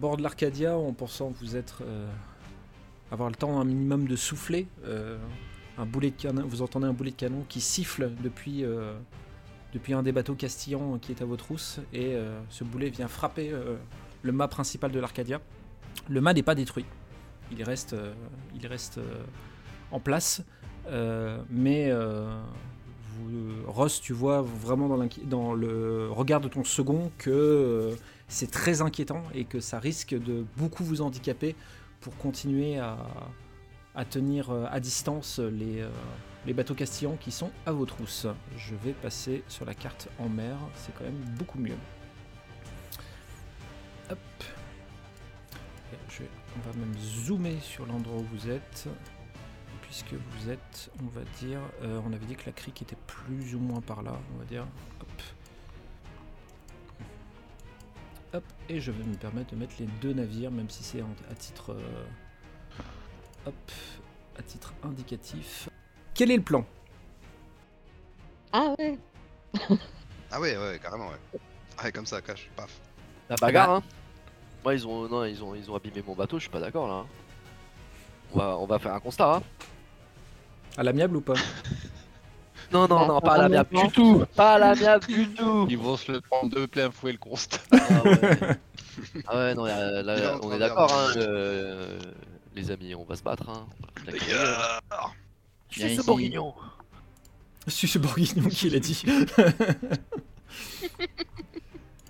bord de l'Arcadia en pensant vous être euh, avoir le temps un minimum de souffler. euh, un boulet de canon, vous entendez un boulet de canon qui siffle depuis, euh, depuis un des bateaux castillans qui est à votre rousse et ce boulet vient frapper le mât principal de l'Arcadia. Le mât n'est pas détruit, il reste, il reste en place, mais vous- Ross, tu vois vraiment dans, le regard de ton second que c'est très inquiétant et que ça risque de beaucoup vous handicaper pour continuer à, tenir euh, à distance les, euh, les bateaux castillans qui sont à vos trousses. Je vais passer sur la carte en mer, c'est quand même beaucoup mieux. Hop. On va même zoomer sur l'endroit où vous êtes, puisque vous êtes, on va dire, euh, on avait dit que la crique était plus ou moins par là, on va dire. Hop, et je vais me permettre de mettre les deux navires, même si c'est à titre, euh, hop, à titre indicatif. Quel est le plan? Ah ouais. Ah ouais, ouais, carrément, ouais. Ah ouais, comme ça, cache, paf. La bagarre, hein Moi, ils ont, non, ils ont, ils ont abîmé mon bateau, je suis pas d'accord là. hein. On va, on va faire un constat, hein À l'amiable ou pas? Non, non, non, pas à l'amiable du tout Pas à l'amiable du tout Ils vont se le prendre de plein fouet le constat. Ah ouais, Ah ouais, non, là, on est d'accord, hein, là. euh, les amis, on va se battre, hein. Viens ce bourguignon? C'est ce bourguignon qui l'a dit.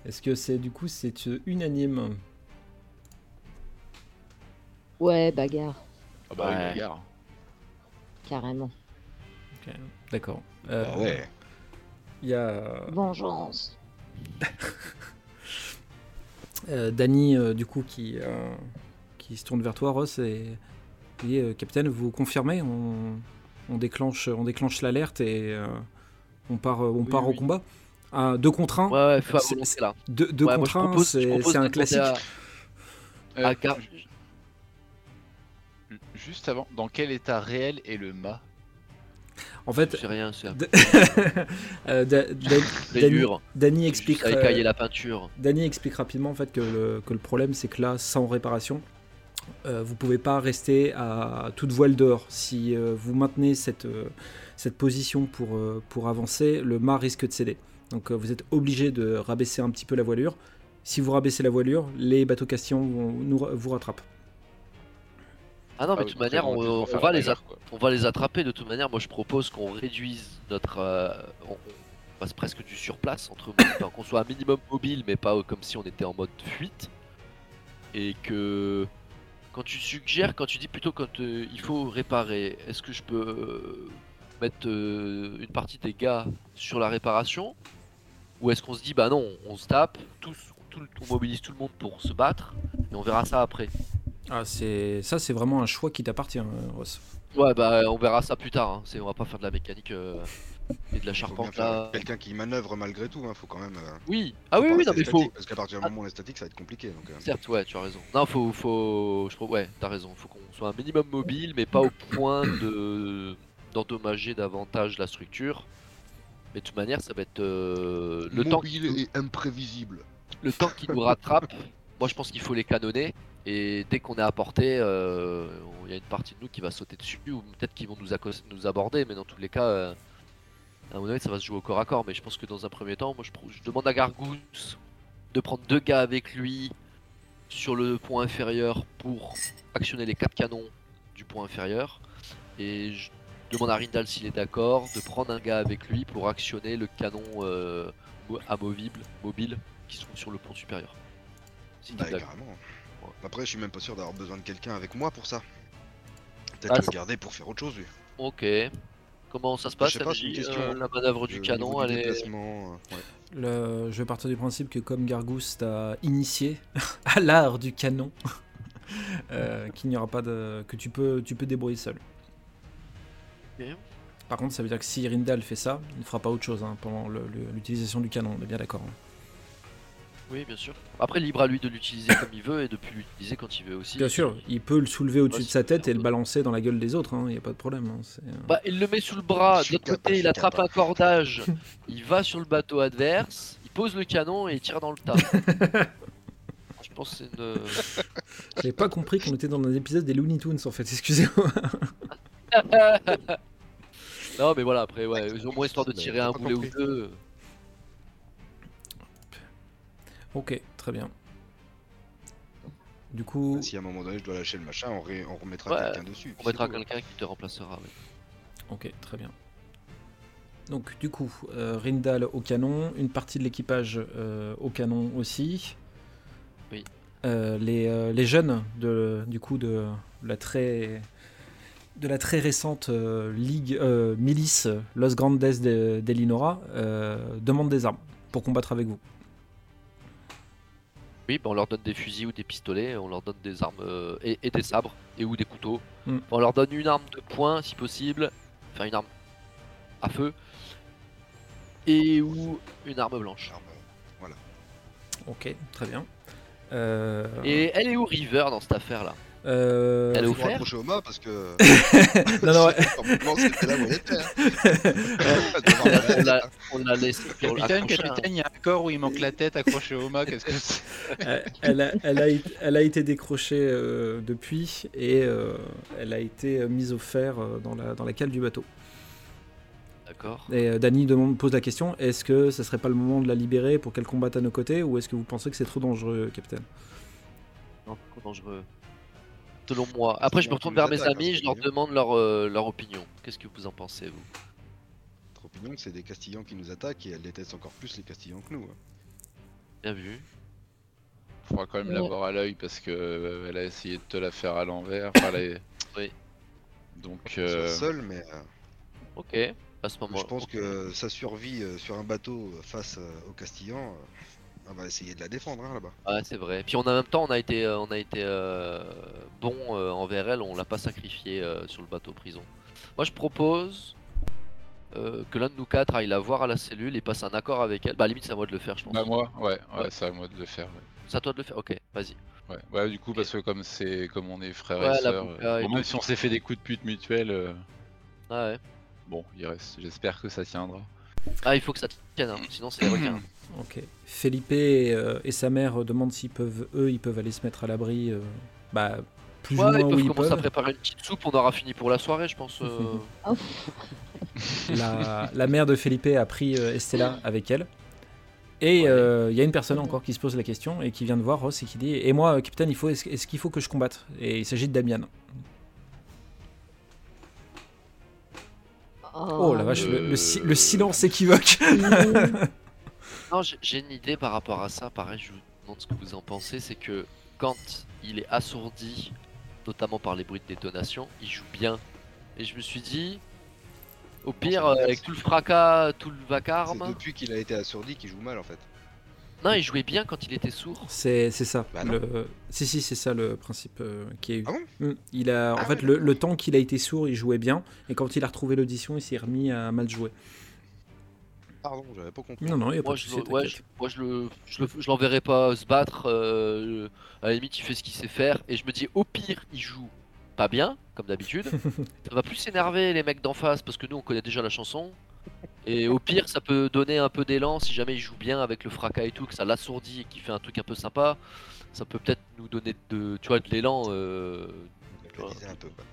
Est-ce que c'est du coup c'est euh, unanime? Ouais, bagarre, Ah bah, Ouais. bagarre. carrément. Ok, D'accord. Euh, ah ouais. Il y a Vengeance. euh, Danny euh, du coup qui, euh, qui se tourne vers toi, Ross, et dit euh, Capitaine, vous confirmez on, on déclenche, on déclenche l'alerte et euh, on part, euh, on Oui, part au combat. Ah, deux contre un. Ouais, ouais, feu à C'est- là. Deux, deux Ouais, moi, contre un, propose- je c'est un classique. à- Euh, Ah, car- ju- Juste avant, dans quel état réel est le mât? En fait, C'est rien, c'est un D- Euh, Da- Da- Danny, rayure. Danny explique, Juste à euh, écailler la peinture. Danny explique rapidement en fait que le, que le problème c'est que là, sans réparation, euh, vous pouvez pas rester à toute voile dehors. Si euh, vous maintenez cette, euh, cette position pour, euh, pour avancer, le mât risque de céder. Donc vous êtes obligé de rabaisser un petit peu la voilure. Si vous rabaissez la voilure, les bateaux vont nous, vous rattrapent. Ah non, mais Ah de toute manière, on, va les bagarre, quoi. on va les attraper de toute manière. Moi, je propose qu'on réduise notre. euh, on, passe presque du surplace entre enfin, qu'on soit un minimum mobile, mais pas euh, comme si on était en mode fuite. Et que quand tu suggères, quand tu dis plutôt quand euh, il faut réparer, est-ce que je peux euh, mettre une partie des gars sur la réparation? Ou est-ce qu'on se dit bah non, on se tape, tous, tout- on mobilise tout le monde pour se battre et on verra ça après Ah, c'est ça, c'est vraiment un choix qui t'appartient, euh, Ross. Ouais, bah on verra ça plus tard. Hein. C'est, on va pas faire de la mécanique euh, et de la charpente là. quelqu'un qui manœuvre malgré tout, hein, faut quand même. euh, Oui, ah oui, oui, non, mais faut. Parce qu'à partir du moment où on est statique, ça va être compliqué. Donc, euh, Certes, ouais, tu as raison. Non, faut, faut. Je trouve, ouais, t'as raison. Faut qu'on soit un minimum mobile, mais pas au point de d'endommager davantage la structure. Mais de toute manière, ça va être euh, le temps mobile et imprévisible. le temps qui nous rattrape. Moi, je pense qu'il faut les canonner. Et dès qu'on est à portée, euh, il y a une partie de nous qui va sauter dessus, ou peut-être qu'ils vont nous, nous aborder, mais dans tous les cas, euh, à mon avis, ça va se jouer au corps à corps. Mais je pense que dans un premier temps, moi, je, je demande à Gargousse de prendre deux gars avec lui sur le point inférieur pour actionner les quatre canons du point inférieur. Et je demande à Rindal s'il est d'accord de prendre un gars avec lui pour actionner le canon euh, mo- amovible, mobile, qui se trouve sur le pont supérieur. Si Bah, carrément. Après, je suis même pas sûr d'avoir besoin de quelqu'un avec moi pour ça. Peut-être Ah, le garder pour faire autre chose, lui. Ok. Comment ça se passe pas, Euh. La manœuvre du Le canon, elle est... euh, ouais. Le- je vais partir du principe que comme Gargousse t'a initié à l'art du canon, euh, qu'il n'y aura pas de que tu peux tu peux débrouiller seul. Par contre, ça veut dire que si Rindal fait ça, il ne fera pas autre chose hein, pendant l'utilisation du canon. On est bien d'accord. hein. Oui, bien sûr. Après, libre à lui de l'utiliser comme il veut et de plus l'utiliser quand il veut aussi. Bien sûr, il peut le soulever au-dessus Ouais, de sa tête et le balancer dans la gueule des autres. Il n'y a pas de problème. hein, c'est, euh, Bah, il le met sous le bras, de l'autre côté, il attrape un cordage, il va sur le bateau adverse, il pose le canon et il tire dans le tas. je pense que c'est une. J'avais pas compris qu'on était dans un épisode des Looney Tunes en fait, excusez-moi. non, mais voilà, après, ouais, au moins histoire de tirer un boulet ou deux. Ok, très bien. Du coup, Si à un moment donné je dois lâcher le machin, on, ré- on remettra Ouais, quelqu'un dessus. On puis mettra c'est tout, hein. quelqu'un qui te remplacera. ouais. ok, très bien. Donc du coup, euh, Rindal au canon, une partie de l'équipage euh, au canon aussi. Oui. Euh, les, euh, les jeunes de, du coup de la très de la très récente euh, ligue euh, milice Los Grandes de- d'Elinora euh, demandent des armes pour combattre avec vous. Oui, bah, on leur donne des fusils ou des pistolets, on leur donne des armes euh, et, et des sabres et ou des couteaux. Mm. On leur donne une arme de poing si possible, enfin une arme à feu et ou une arme blanche. Arme, voilà. Ok, très bien. Euh, Et elle est où River dans cette affaire là euh, Elle est offerte au mât parce que. non, non, Normalement, c'était là où elle était. hein. On l'a hein. on l'a laissé Capitaine, capitaine, il y a un corps où il manque la tête accrochée au mât. Qu'est-ce que c'est elle, elle a, elle a été- elle a été décrochée euh, depuis et euh, elle a été mise au fer euh, dans, la, dans la cale du bateau. D'accord. Et euh, Danny demande, pose la question est-ce que ce serait pas le moment de la libérer pour qu'elle combatte à nos côtés ou est-ce que vous pensez que c'est trop dangereux, capitaine? Non, trop dangereux. Selon moi. Après, je me retourne vers mes hein, amis, je leur demande leur, euh, leur opinion. Qu'est-ce que vous en pensez, vous? Notre opinion, c'est des Castillans qui nous attaquent et elle déteste encore plus les Castillans que nous. hein. Bien vu. Faudra quand même Ouais. l'avoir à l'œil parce que euh, elle a essayé de te la faire à l'envers. Enfin, elle est- Oui. Donc, euh, seul, mais euh, Ok. À ce moment je pense que sa survie euh, sur un bateau euh, face euh, aux Castillans, euh, on va essayer de la défendre hein, là-bas. Ouais, c'est vrai. Puis on a en même temps, on a été, euh, on a été euh, bon euh, envers elle, on l'a pas sacrifié euh, sur le bateau prison. Moi, je propose euh, que l'un de nous quatre aille la voir à la cellule et passe un accord avec elle. Bah, à la limite, c'est à moi de le faire, je pense. bah moi, ouais, ouais, Ouais. c'est à moi de le faire. ouais. C'est à toi de le faire. Ok, vas-y. Ouais, ouais, du coup, parce que comme c'est comme on est frères Ouais, et sœurs, euh, bon, même si on s'est fait des coups de pute mutuels, euh, Ah ouais. bon, il reste. J'espère que ça tiendra. Ah, il faut que ça tienne, hein, sinon c'est les requins. Ok. Felipe et, euh, et sa mère euh, demandent s'ils peuvent, eux, ils peuvent aller se mettre à l'abri, euh, bah, plus Ouais, ou ils moins où peuvent ils commencer à peuvent. préparer une petite soupe, on aura fini pour la soirée, je pense. euh. Oh, la, la mère de Felipe a pris euh, Estella avec elle. Et Ouais. euh, il y a une personne encore qui se pose la question et qui vient de voir Ross et qui dit Et moi, euh, capitaine, il faut, est-ce, est-ce qu'il faut que je combatte? Et il s'agit de Damian. Oh la vache, le, le si- le silence équivoque. Non, j'ai- une idée par rapport à ça. Pareil, je vous demande ce que vous en pensez. C'est que quand il est assourdi, notamment par les bruits de détonation, il joue bien. Et je me suis dit, au pire, euh, avec tout le fracas, tout le C'est vacarme. depuis qu'il a été assourdi qu'il joue mal en fait. Non, il jouait bien quand il était sourd. C'est, c'est ça. Bah le... Si, si, c'est ça le principe euh, qui a eu. Ah Mm. il a, en Ah fait, ouais, le, d'accord. le temps qu'il a été sourd, il jouait bien. Et quand il a retrouvé l'audition, il s'est remis à mal jouer. Pardon, j'avais pas compris. Non, non, il a pas Moi, de je, le- ouais, je- moi, je le, je le, je l'enverrai pas se battre. euh, à la limite, il fait ce qu'il sait faire. Et je me dis, au pire, il joue pas bien, comme d'habitude. ça va plus s'énerver les mecs d'en face parce que nous, on connaît déjà la chanson. Et au pire, ça peut donner un peu d'élan si jamais il joue bien avec le fracas et tout, que ça l'assourdit et qu'il fait un truc un peu sympa. Ça peut peut-être nous donner de, tu vois, de l'élan. euh, Je réalisais un peu. quoi.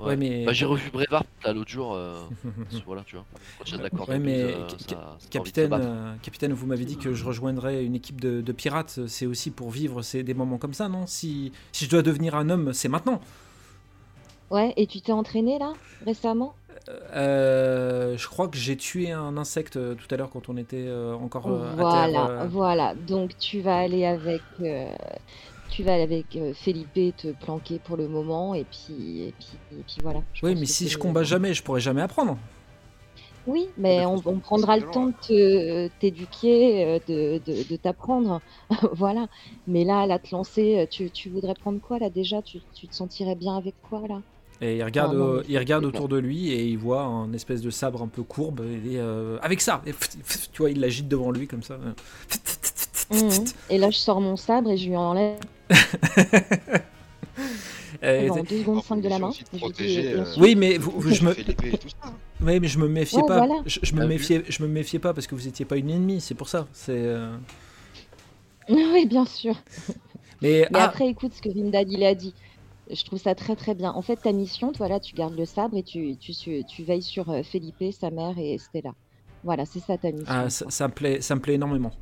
Ouais, mais- Bah, j'ai revu Brevard là l'autre jour. euh, voilà, tu vois. Quand j'ai de la corde Ouais, mais euh, ça- Capitaine, euh, capitaine, vous m'avez dit que je rejoindrais une équipe de, de pirates. C'est aussi pour vivre ces, des moments comme ça, non? Si, si je dois devenir un homme, c'est maintenant. Ouais, et tu t'es entraîné là récemment? Euh, je crois que j'ai tué un insecte euh, tout à l'heure quand on était euh, encore euh, à Voilà, terre. euh. voilà. Donc tu vas aller avec, euh, tu vas avec euh, Felipe te planquer pour le moment et puis et puis, et puis voilà. Je Oui, mais si je combats jamais, je pourrai jamais apprendre. Oui, mais on, on prendra le temps de te- t'éduquer, euh, de, de, de t'apprendre, voilà. Mais là, là, te lancer, euh, tu, tu voudrais prendre quoi là déjà? Tu, tu te sentirais bien avec quoi là? Et il regarde, non, euh, il regarde autour de lui et il voit un espèce de sabre un peu courbe. Et euh, avec ça, Et tu vois, il l'agite devant lui comme ça. Mhm. Et là, je sors mon sabre et je lui enlève en deux secondes Alors, 5 de la main. protéger, euh, ensuite- Oui, mais vous- vous- je me, oui, mais je me méfiais Ouais, pas. voilà. Je, je me méfiais, je me méfiais pas parce que vous étiez pas une ennemie. C'est pour ça. C'est. euh, Oui, bien sûr. Mais, Mais ah, après, écoute ce que Vindad il a dit. Je trouve ça très très bien. En fait, ta mission, toi là, tu gardes le sabre et tu, tu, tu, tu veilles sur euh, Felipe, sa mère et Stella. Voilà, c'est ça ta mission. ah, ça, ça me plaît, ça me plaît énormément.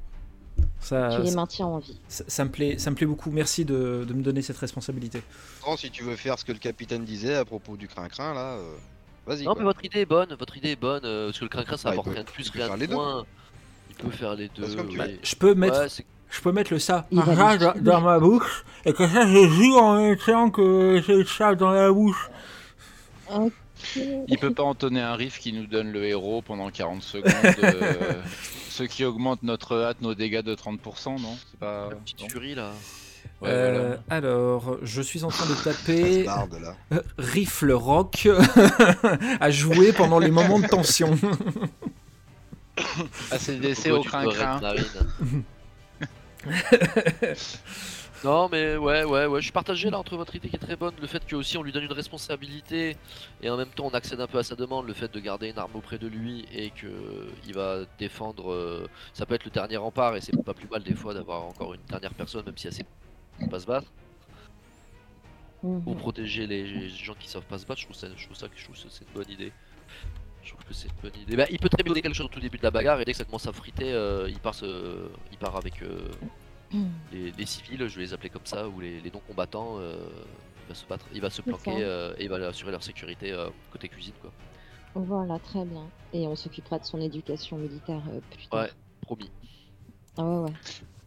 Ça, tu les ça, maintiens en vie. ça- ça me plaît, ça me plaît beaucoup. Merci de, de me donner cette responsabilité. Si tu veux faire ce que le capitaine disait à propos du crin-crin, là, euh, vas-y. Non, quoi. mais votre idée est bonne, votre idée est bonne, euh, parce que le crin-crin ça Bah, il apporte peut- rien de plus, rien de moins. Il peut faire les deux. Je peux mettre, Ouais, je peux mettre le ça, dans, ma bouche et que ça je joue en même temps que j'ai le ça dans la bouche. Ok. Il peut pas entonner un riff qui nous donne le héros pendant 40 secondes. euh, ce qui augmente notre hâte, nos dégâts de 30%, non? C'est pas. la petite furie là. Ouais, Euh, voilà. Alors, je suis en train de taper barde, là. euh, rifle rock à jouer pendant les moments de tension. ACDC Pourquoi au crin-crin. Non mais ouais ouais ouais je suis partagé là entre votre idée qui est très bonne, le fait que aussi on lui donne une responsabilité et en même temps on accède un peu à sa demande, le fait de garder une arme auprès de lui et que il va défendre euh, ça peut être le dernier rempart et c'est pas plus mal des fois d'avoir encore une dernière personne même si elle sait pas se battre pour Mhm. protéger les, gens qui savent pas se battre, je trouve ça je trouve ça que je trouve c'est une bonne idée. Je trouve que c'est une bonne idée. Bah, il peut très bien donner quelque chose au tout début de la bagarre et dès que ça commence à friter, euh, il part se- il part avec euh. Les, les civils, je vais les appeler comme ça, ou les, les non-combattants, euh, il va se battre, il va se planquer euh, et il va assurer leur sécurité euh, côté cuisine quoi. Voilà, très bien. Et on s'occupera de son éducation militaire euh, plus tard. Ouais. Promis. Ah ouais, ouais.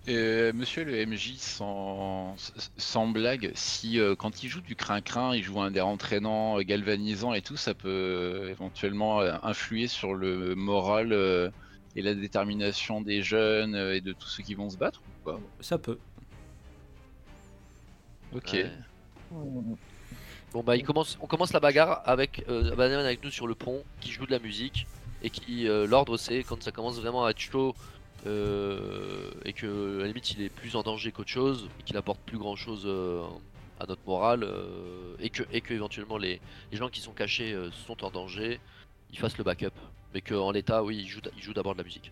Euh, monsieur le MJ, sans, sans blague, si euh, quand il joue du crin-crin, il joue un des entraînants euh, galvanisant et tout, ça peut éventuellement influer sur le moral euh, et la détermination des jeunes euh, et de tous ceux qui vont se battre ou pas? Ça peut. Ok. Ouais. Bon bah il commence, on commence la bagarre avec euh, Banane avec nous sur le pont qui joue de la musique et qui euh, l'ordre c'est quand ça commence vraiment à être chaud euh, et que à la limite il est plus en danger qu'autre chose et qu'il apporte plus grand chose euh, à notre morale euh, et que et que éventuellement les, les gens qui sont cachés euh, sont en danger, ils fassent le backup. Mais qu'en l'état oui il joue, il joue d'abord de la musique.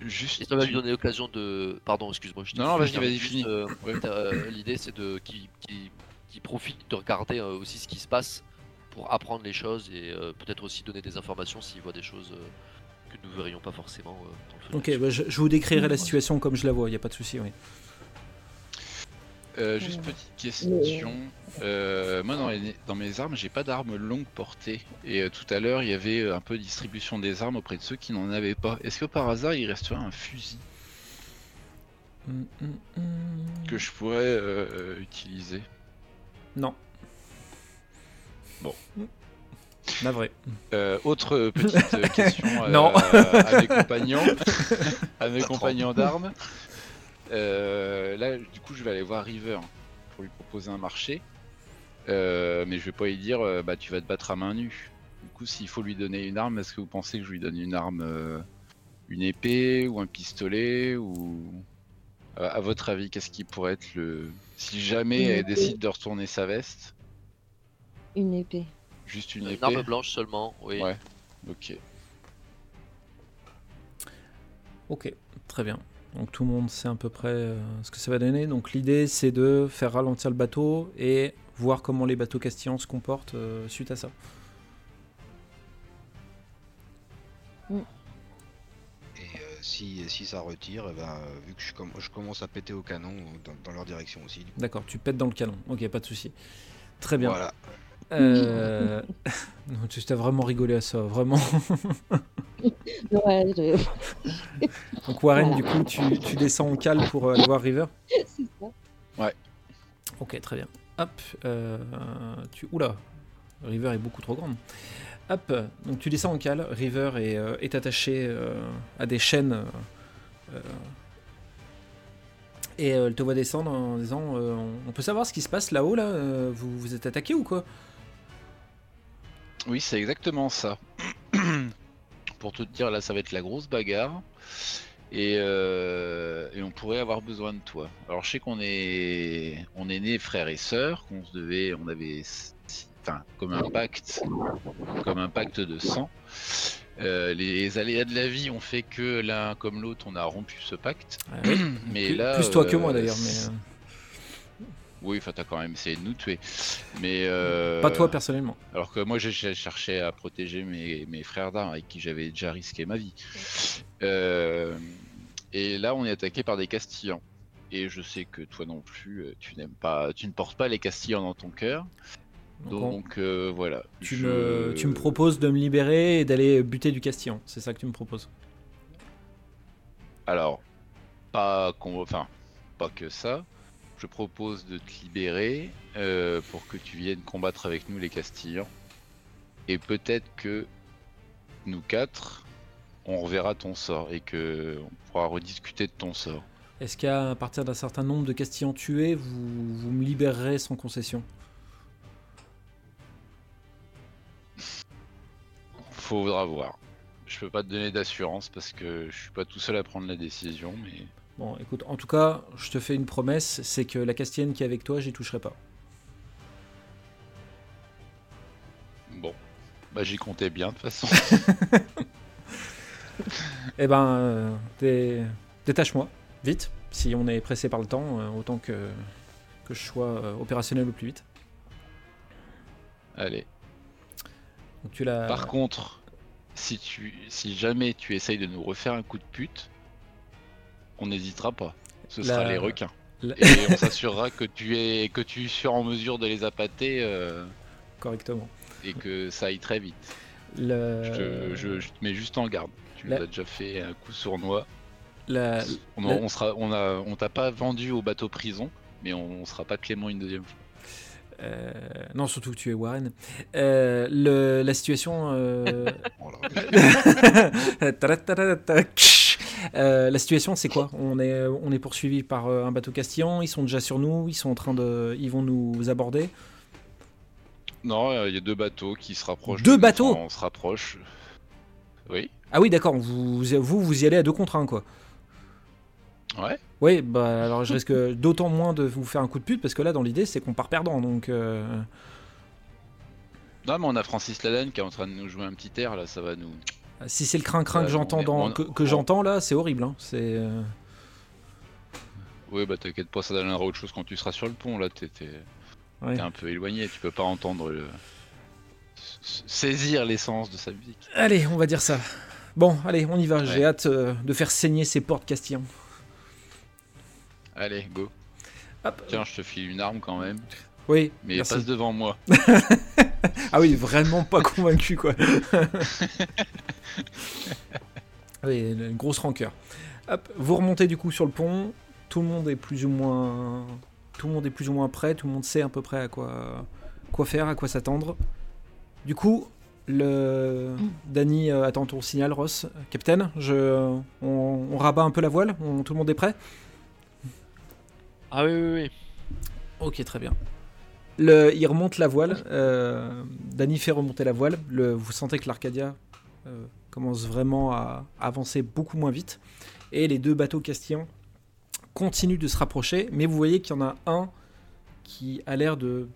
Juste. Et ça va lui donner l'occasion de. Pardon excuse-moi je t'ai- Non, non, je vas-y, vas-y, euh, Ouais. euh, L'idée c'est de qui, qui, qui profite de regarder euh, aussi ce qui se passe pour apprendre les choses et euh, peut-être aussi donner des informations s'il voit des choses euh, que nous verrions pas forcément euh, dans le feu Ok, bah, je, je vous décrirai la Ouais. situation comme je la vois, il n'y a pas de souci. Oui. Euh, juste Euh, petite question. Euh, moi, dans, les- dans mes armes, j'ai pas d'armes longue portée. Et euh, tout à l'heure, il y avait euh, un peu de distribution des armes auprès de ceux qui n'en avaient pas. Est-ce que par hasard, il resterait un fusil que je pourrais euh, utiliser? Non. Bon. Navré. Euh, Autre petite euh, question euh, Non. à mes compagnons, à mes compagnons d'armes. Euh, là, du coup, je vais aller voir River pour lui proposer un marché. Euh, mais je vais pas lui dire, euh, bah, tu vas te battre à main nue. Du coup, s'il faut lui donner une arme, est-ce que vous pensez que je lui donne une arme, euh, une épée ou un pistolet ou Euh, à votre avis, qu'est-ce qui pourrait être le si jamais Une elle épée. décide de retourner sa veste, Une épée. juste une Une, épée? arme blanche seulement, oui. Ouais. Ok. Ok, très bien. Donc tout le monde sait à peu près euh, ce que ça va donner. Donc l'idée c'est de faire ralentir le bateau et voir comment les bateaux castillans se comportent euh, suite à ça. Et euh, si, si ça retire, eh ben, vu que je, comm- je commence à péter au canon dans, dans leur direction aussi. D'accord, tu pètes dans le canon. Ok, pas de souci. Très bien. Voilà. Euh... non, tu t'as vraiment rigolé à ça, vraiment. Ouais, je- Donc Warren, Voilà. du coup, tu, tu descends en cale pour euh, aller voir River? c'est ça. Ok, très bien. Hop, euh, tu... Oula, River est beaucoup trop grande. Hop, donc tu descends en cale, River est, euh, est attaché euh, à des chaînes. et elle te voit descendre en disant euh, on- peut savoir ce qui se passe là-haut, là, euh, vous, vous êtes attaqué ou quoi? Oui, c'est exactement ça. Pour te dire, là, ça va être la grosse bagarre. Et, euh, et on pourrait avoir besoin de toi. Alors, je sais qu'on est, on est nés frères et sœurs, qu'on se devait, on avait, enfin, comme un pacte, comme un pacte de sang. Euh, les aléas de la vie ont fait que l'un comme l'autre, on a rompu ce pacte. Ah. Mais plus, là, plus toi que moi euh, d'ailleurs, mais euh, Oui, enfin, t'as quand même essayé de nous tuer. Mais euh, pas toi personnellement. Alors que moi, j'ai cherché à protéger mes, mes frères d'armes avec qui j'avais déjà risqué ma vie. Euh, et là, on est attaqué par des Castillans. Et je sais que toi non plus, euh, tu n'aimes pas, tu ne portes pas les Castillans dans ton cœur. Donc, on- Donc euh, voilà. tu, Je- me, tu me proposes de me libérer et d'aller buter du Castillon. C'est ça que tu me proposes. Alors, pas enfin, pas que ça. Je propose de te libérer euh, pour que tu viennes combattre avec nous les Castillans. Et peut-être que nous quatre, on reverra ton sort et que on pourra rediscuter de ton sort. Est-ce qu'à partir d'un certain nombre de Castillans tués, vous, vous me libérerez sans concession? Faudra voir. Je peux pas te donner d'assurance parce que je suis pas tout seul à prendre la décision, mais Bon, écoute, en tout cas, je te fais une promesse, c'est que la Castienne qui est avec toi, j'y toucherai pas. bon. Bah j'y comptais bien de toute façon. Eh ben, euh, dé- détache-moi, vite. Si on est pressé par le temps, euh, autant que, que je sois euh, opérationnel au plus vite. Allez. Donc tu l'as. Par contre, si tu, si jamais tu essayes de nous refaire un coup de pute, on n'hésitera pas. Ce sera La- les requins. la- Et on s'assurera que tu es, que tu sois en mesure de les appâter euh, correctement. et que ça aille très vite. Le- Je, te, je- je te mets juste en garde. Tu as déjà fait un coup sournois. la- On, on sera, on a, on t'a pas vendu au bateau prison, mais on, on sera pas clément une deuxième fois. euh, non, surtout que tu es Warren. Euh, le- la situation. euh, Euh, la situation, c'est quoi? On est, on est poursuivi par euh, un bateau castillan. Ils sont déjà sur nous. Ils sont en train de, ils vont nous aborder. Non, euh, il y a deux bateaux qui se rapprochent. Deux de bateaux? On se rapproche. Oui. Ah oui, d'accord. Vous, vous, vous y allez à deux contre un, quoi. Ouais. Oui, bah alors je risque d'autant moins de vous faire un coup de pute parce que là, dans l'idée, c'est qu'on part perdant. Donc, euh, Non, mais on a Francis Lalanne qui est en train de nous jouer un petit air là, ça va nous. Si c'est le crin-crin que j'entends on est- dans- que, j'entends là, c'est horrible. hein. C'est euh, Oui, bah t'inquiète pas, ça donnera autre chose quand tu seras sur le pont là, t'es ouais. un peu éloigné, tu peux pas entendre le. saisir l'essence de sa musique. Allez, on va dire ça. Bon, allez, on y va. J'ai hâte euh, de faire saigner ces portes castillans. Allez, go. Hop. Tiens, je te file une arme quand même, Oui, mais merci. passe devant moi. Ah oui, vraiment pas convaincu quoi. oui, une grosse rancœur. Hop, vous remontez du coup sur le pont. Tout le monde est plus ou moins, tout le monde est plus ou moins prêt. Tout le monde sait à peu près à quoi, quoi faire, à quoi s'attendre. Du coup, le Danny euh, attend ton signal, Ross. Capitaine, je, on, on rabat un peu la voile. On- tout le monde est prêt? Ah oui, oui, oui. Ok, très bien. Il remonte la voile. Euh, Danny fait remonter la voile. Le, vous sentez que l'Arcadia euh, commence vraiment à avancer beaucoup moins vite. Et les deux bateaux castillans continuent de se rapprocher. Mais vous voyez qu'il y en a un qui a l'air de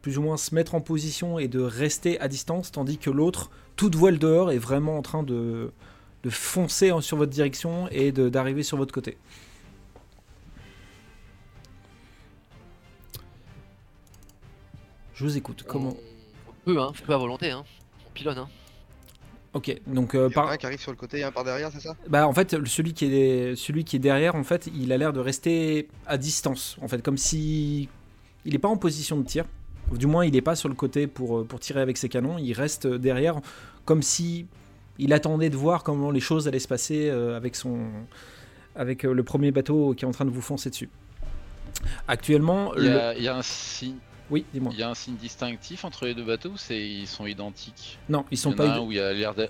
plus ou moins se mettre en position et de rester à distance, tandis que l'autre, toute voile dehors, est vraiment en train de, foncer sur votre direction et d'arriver sur votre côté. Je vous écoute. Comment On peut, hein, on peut à volonté, hein. On pilonne, hein. Ok, donc euh, Il y en a par... un qui arrive sur le côté et un par derrière, c'est ça? Bah en fait celui qui est celui qui est derrière en fait il a l'air de rester à distance en fait comme si il n'est pas en position de tir. Du moins il n'est pas sur le côté pour pour tirer avec ses canons. Il reste derrière comme si il attendait de voir comment les choses allaient se passer euh, avec son avec euh, le premier bateau qui est en train de vous foncer dessus. Actuellement, Il y, le- a, il y a un signe, oui, dis-moi. il y a un signe distinctif entre les deux bateaux ou c'est ils sont identiques? Non, ils Il y sont en pas a id- un où il y a l'air de.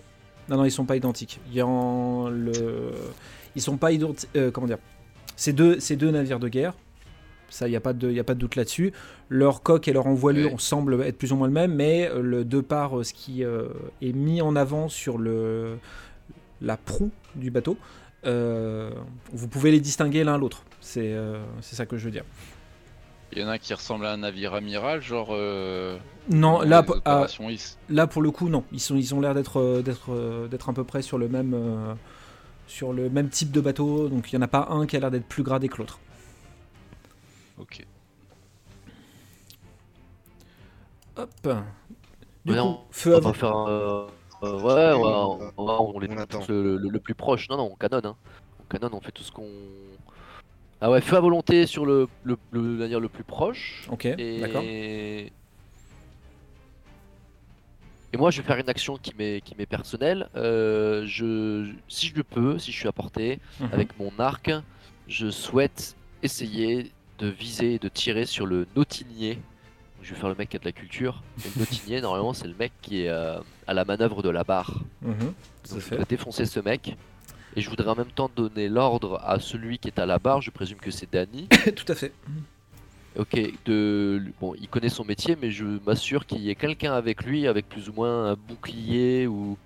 Non, non, ils sont pas identiques. Il y a en le... Ils sont pas identiques. comment dire? C'est deux, c'est deux navires de guerre. Ça, il n'y a, pas de- y a pas de doute là-dessus. Leur coque et leur envoilure Ouais. semblent être plus ou moins le même, mais euh, le, de par euh, ce qui euh, est mis en avant sur le, la proue du bateau, euh, vous pouvez les distinguer l'un l'autre. C'est euh, c'est ça que je veux dire. Il y en a un qui ressemble à un navire amiral, genre. euh, Non, dans là, ah, là pour le coup, non. Ils, sont, ils ont l'air d'être euh, d'être euh, d'être à peu près sur le même euh, sur le même type de bateau. Donc il y en a pas un qui a l'air d'être plus gradé que l'autre. Ok. Hop. Du coup, on- feu On à va faire. euh, euh, ouais, ouais, on- on, on, va- on les on attend. le, le- le plus proche. Non, non, on canonne. Hein. On canonne, on fait tout ce qu'on. Ah ouais, feu à volonté sur le, le, le, le plus proche. Ok, Et... d'accord. Et moi, je vais faire une action qui m'est qui m'est personnelle. Euh, je, si je le peux, si je suis à portée, Mhm. avec mon arc, je souhaite essayer de viser et de tirer sur le nautinier. Je vais faire le mec qui a de la culture. Et le nautinier, normalement, c'est le mec qui est euh, à la manœuvre de la barre. Mhm, Donc, je voudrais défoncer ce mec. Et je voudrais en même temps donner l'ordre à celui qui est à la barre. Je présume que c'est Danny. Tout à fait. Ok, de bon, il connaît son métier, mais je m'assure qu'il y ait quelqu'un avec lui, avec plus ou moins un bouclier ou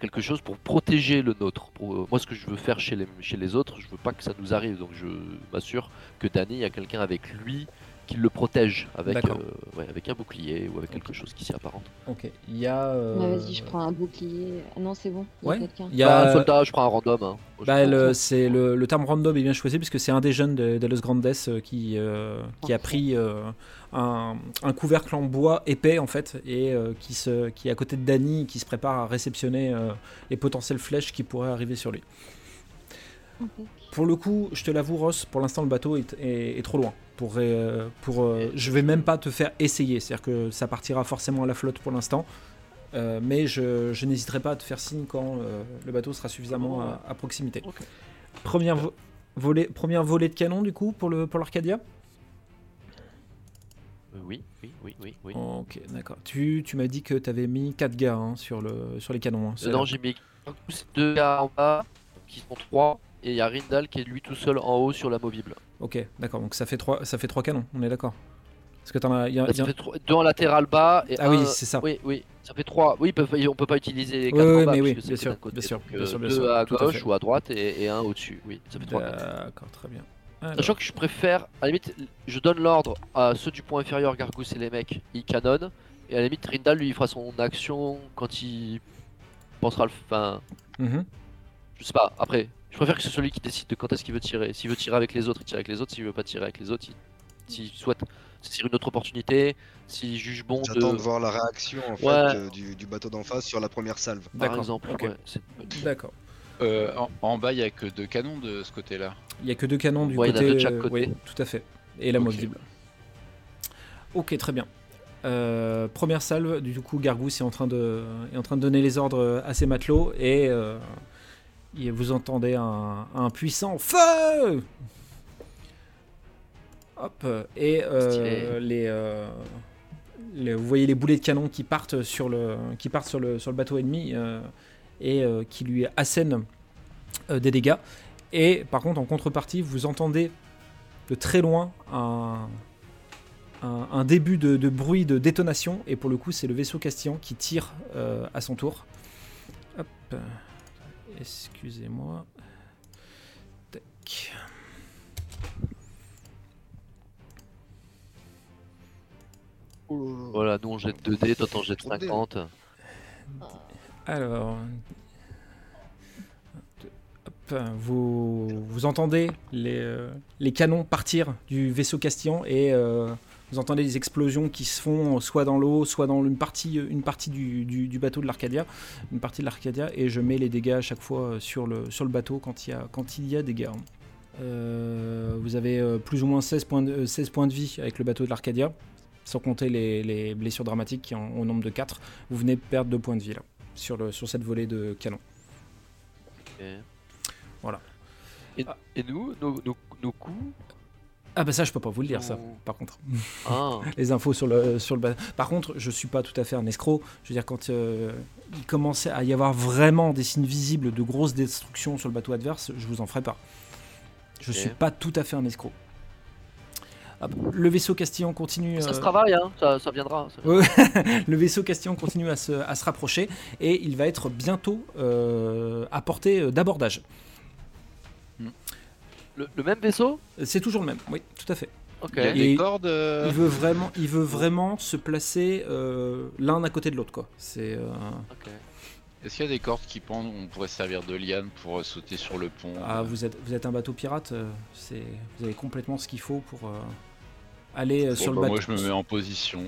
quelque chose pour protéger le nôtre. Pour, euh, moi, ce que je veux faire chez les, chez les autres, je veux pas que ça nous arrive, donc je m'assure que Danny a quelqu'un avec lui qui le protège avec, euh, ouais, avec un bouclier ou avec quelque chose qui s'y apparente. Ok. Il y a. euh, Bah, vas-y, je prends un bouclier. Ah non, c'est bon. Il y a Ouais. quelqu'un. Il y Pas a. un soldat, je prends un random. hein. Bah, le, c'est le, le terme random est bien choisi puisque c'est un des jeunes de, de Los Grandes euh, qui, euh, qui a pris euh, un, un couvercle en bois épais en fait et euh, qui, se, qui est à côté de Danny qui se prépare à réceptionner euh, les potentielles flèches qui pourraient arriver sur lui. Ok. Pour le coup, je te l'avoue Ross, pour l'instant le bateau est, est- est trop loin. Pour, euh, pour, euh, je vais même pas te faire essayer, c'est-à-dire que ça partira forcément à la flotte pour l'instant. Euh, mais je, je n'hésiterai pas à te faire signe quand euh, le bateau sera suffisamment à, à proximité. Ok. Première, vo- volée, première volée de canon du coup pour le pour l'Arcadia? Euh, oui, oui, oui, oui, oui. Ok, d'accord. Tu, tu m'as dit que tu avais mis 4 gars hein, sur, le, sur les canons. hein, c'est non, j'ai mis deux gars en bas qui sont trois. Et il y a Rindal qui est lui tout seul en haut sur la movible. Ok, d'accord. Donc ça fait 3 ça fait trois canons, on est d'accord. Parce que t'en as. y a- y a- fait trois- deux en latéral bas et Ah un- oui, c'est ça. Oui, oui, ça fait trois. Oui, peuvent- on peut pas utiliser les quatre oui, en bas mais oui, bien c'est sûr, côté. bien sûr, Donc, bien euh, sûr, bien deux sûr, à gauche ou à droite et, et un au-dessus. Oui, ça fait trois. canons. D'accord, très bien. Alors, Sachant que je préfère, à la limite, je donne l'ordre à ceux du point inférieur, Gargous et les mecs, ils canonnent. Et à la limite, Rindal lui il fera son action quand il pensera le. Enfin, mhm. je sais pas, après, je préfère que ce soit lui qui décide de quand est-ce qu'il veut tirer. S'il veut tirer avec les autres, il tire avec les autres. S'il veut pas tirer avec les autres, il- s'il souhaite saisir une autre opportunité, s'il juge bon J'attends de. de voir la réaction en fait, Ouais. euh, du, du bateau d'en face sur la première salve. Par D'accord, exemple, ouais, c'est- D'accord. Euh, en, en bas, il y a que deux canons de ce côté-là. Il y a que deux canons du Ouais, il y en a côté. deux de chaque euh, côté. oui, tout à fait. Et la Ok. movible. Ok, très bien. Euh, première salve, du coup, Gargous est en train de, est en train de donner les ordres à ses matelots et euh, et vous entendez un, un puissant feu. Hop et euh, les, euh, les- vous voyez les boulets de canon qui partent sur le qui partent sur le sur le bateau ennemi euh, et qui lui assènent des dégâts. Et par contre, en contrepartie, vous entendez de très loin un, un, un début de, de bruit de détonation. Et pour le coup, c'est le vaisseau castillan qui tire à son tour. Hop. Excusez-moi. Tac. Voilà, nous on jette 2 dés, toi t'en jettes Trop de dés. 50. Alors. Hop, vous, vous entendez les, euh, les canons partir du vaisseau castillan et euh, vous entendez des explosions qui se font soit dans l'eau, soit dans une partie, une partie du, du- du bateau de l'Arcadia. Une partie de l'Arcadia et je mets les dégâts à chaque fois sur le, sur le bateau quand il y a, quand il y a dégâts. Euh, vous avez euh, plus ou moins 16 points, de, euh, 16 points de vie avec le bateau de l'Arcadia, sans compter les, les blessures dramatiques qui en, au nombre de 4. Vous venez perdre 2 points de vie là sur, le, sur cette volée de canon. Ok. Voilà. Et, et nous, nos, nos, nos coups Ah bah ça je peux pas vous le dire ça par contre. Ah, Les infos sur le sur le Par contre, je suis pas tout à fait un escroc. Je veux dire quand euh, il commençait à y avoir vraiment des signes visibles de grosses destructions sur le bateau adverse, je vous en ferai pas. Je Ok. suis pas tout à fait un escroc. Hop, Le vaisseau castillan continue. ça euh, se travaille, hein, ça, ça viendra. ça- le vaisseau castillan continue à se, à se rapprocher et il va être bientôt euh, à portée d'abordage. Le, le même vaisseau C'est toujours le même, oui, tout à fait. Ok. Il y a Et des cordes. euh, Il veut vraiment, il veut vraiment se placer euh, l'un à côté de l'autre, quoi. C'est euh. Est-ce qu'il y a des cordes qui pendent On pourrait servir de liane pour euh, sauter sur le pont. ah, euh, vous êtes, vous êtes un bateau pirate. euh, c'est, vous avez complètement ce qu'il faut pour euh, aller euh, bon, sur le bah, bateau, Moi, je me mets en position.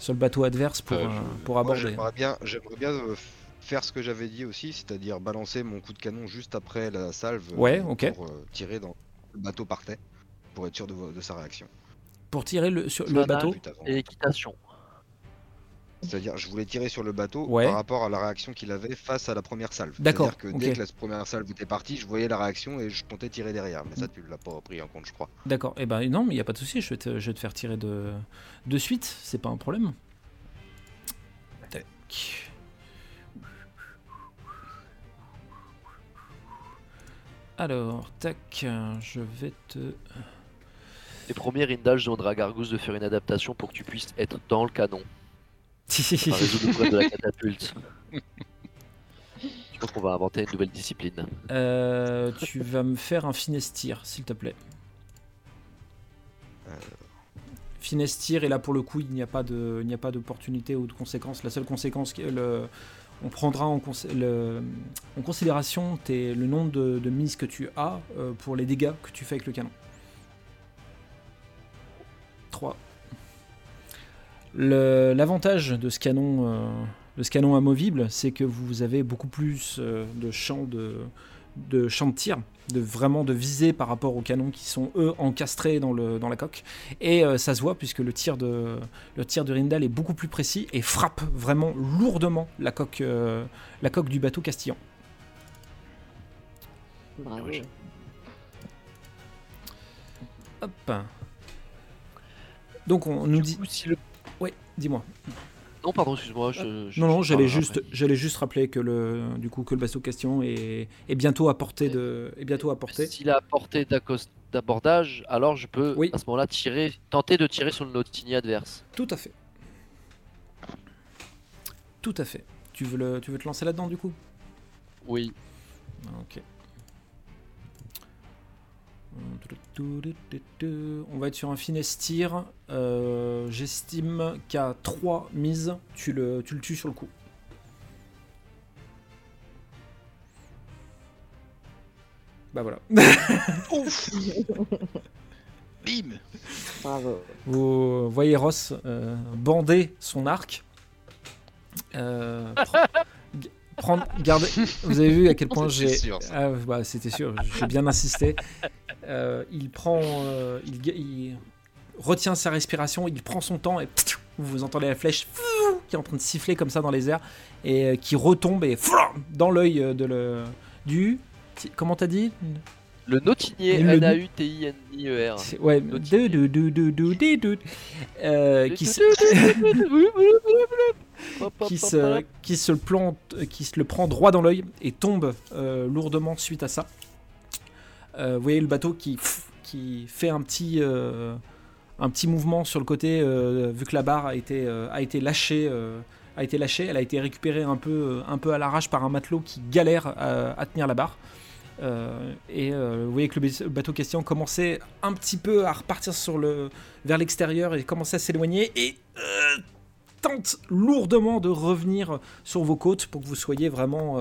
sur le bateau adverse pour, Euh, euh, je- pour Moi, aborder. j'aimerais bien, j'aimerais bien euh, faire ce que j'avais dit aussi, c'est-à-dire balancer mon coup de canon juste après la salve euh, Ouais, ok. pour euh, tirer dans le bateau par terre, pour être sûr de, sa réaction. Pour tirer le, sur le bateau. Et équitation. C'est-à-dire, je voulais tirer sur le bateau Ouais. par rapport à la réaction qu'il avait face à la première salve. D'accord, C'est-à-dire que dès que la première salve était partie, je voyais la réaction et je comptais tirer derrière. Mais ça, tu l'as pas pris en compte, je crois. D'accord. Eh ben non, mais il y a pas de souci. Je vais te, je vais te faire tirer de, de suite. C'est pas un problème. Tac. Alors, tac, je vais te. Les premiers Rindal, je demanderai à Gargousse de faire une adaptation pour que tu puisses être dans le canon. Résoudre le problème de la catapulte. Je pense qu'on va inventer une nouvelle discipline. Euh, tu vas me faire un finestir, s'il te plaît. Euh. Finestir, et là pour le coup, il n'y a pas de, il n'y a pas d'opportunité ou de conséquence. La seule conséquence, qui- le, on prendra en, considération le nombre de, de mises que tu as euh, pour les dégâts que tu fais avec le canon. 3. Le- L'avantage de ce canon, euh, de ce canon amovible, c'est que vous avez beaucoup plus euh, de champs de, de champs de tir, de vraiment de visée par rapport aux canons qui sont eux encastrés dans, le, dans la coque. Et euh, ça se voit puisque le tir de le tir de Rindal est beaucoup plus précis et frappe vraiment lourdement la coque, euh, la coque du bateau castillan. Bravo. Hop. Donc on nous dit. Ou si le- Ouais, dis-moi. Non, pardon, excuse-moi. Je, je- Non, non, j'allais juste, j'allais juste rappeler que le, du coup, que le bateau question est, est bientôt à portée de, est bientôt à portée. S'il a portée d'abordage, alors je peux Oui. à ce moment-là tirer, tenter de tirer sur le nautini adverse. Tout à fait. Tout à fait. Tu veux le, tu veux te lancer là-dedans du coup? Oui. Ok. On va être sur un finestir. Euh, J'estime qu'à 3 mises, tu le, tu le tues sur le coup. Bah voilà. Bim Bravo. Vous voyez Ross euh, bander son arc. Euh, prendre, garder. Vous avez vu à quel point C'était j'ai. Ah, bah, C'était sûr, j'ai bien insisté. Euh, il prend. euh, il, il retient sa respiration, il prend son temps et vous entendez la flèche qui est en train de siffler comme ça dans les airs et euh, qui retombe et dans l'œil de le, du. Comment t'as dit? Le nautinier, N-A-U-T-I-N-I-E-R. C'est- Ouais, euh, qui se, qui se, qui se le plante, qui se le prend droit dans l'œil et tombe euh, lourdement suite à ça. Euh, vous voyez le bateau qui, qui fait un petit, euh, un petit mouvement sur le côté, euh, vu que la barre a été, euh, a été lâchée. euh, a été lâchée, elle a été récupérée un peu, euh, un peu à l'arrache par un matelot qui galère à, à tenir la barre. Euh, et euh, vous voyez que le ba- bateau question commençait un petit peu à repartir sur le, vers l'extérieur et commençait à s'éloigner et euh, tente lourdement de revenir sur vos côtes pour que vous soyez vraiment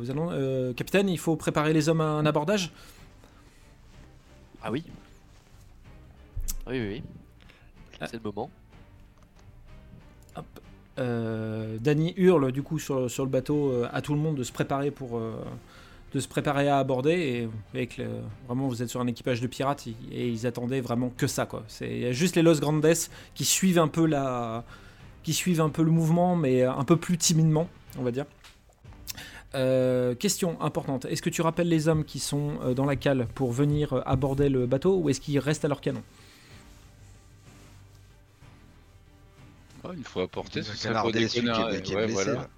vous allons, euh, capitaine, il faut préparer les hommes à un abordage? Ah oui Oui, oui, oui. C'est le moment. Euh, Danny hurle du coup sur, le bateau euh, à tout le monde de se préparer pour euh, se préparer à aborder et avec vraiment vous êtes sur un équipage de pirates et, ils attendaient vraiment que ça quoi. C'est juste les Los Grandes qui suivent un peu qui suivent un peu le mouvement mais un peu plus timidement on va dire. Question importante, est-ce que tu rappelles les hommes qui sont dans la cale pour venir aborder le bateau ou est-ce qu'ils restent à leur canon? Il faut apporter, Il ce va serait pas canarder celui déconner. ouais, voilà.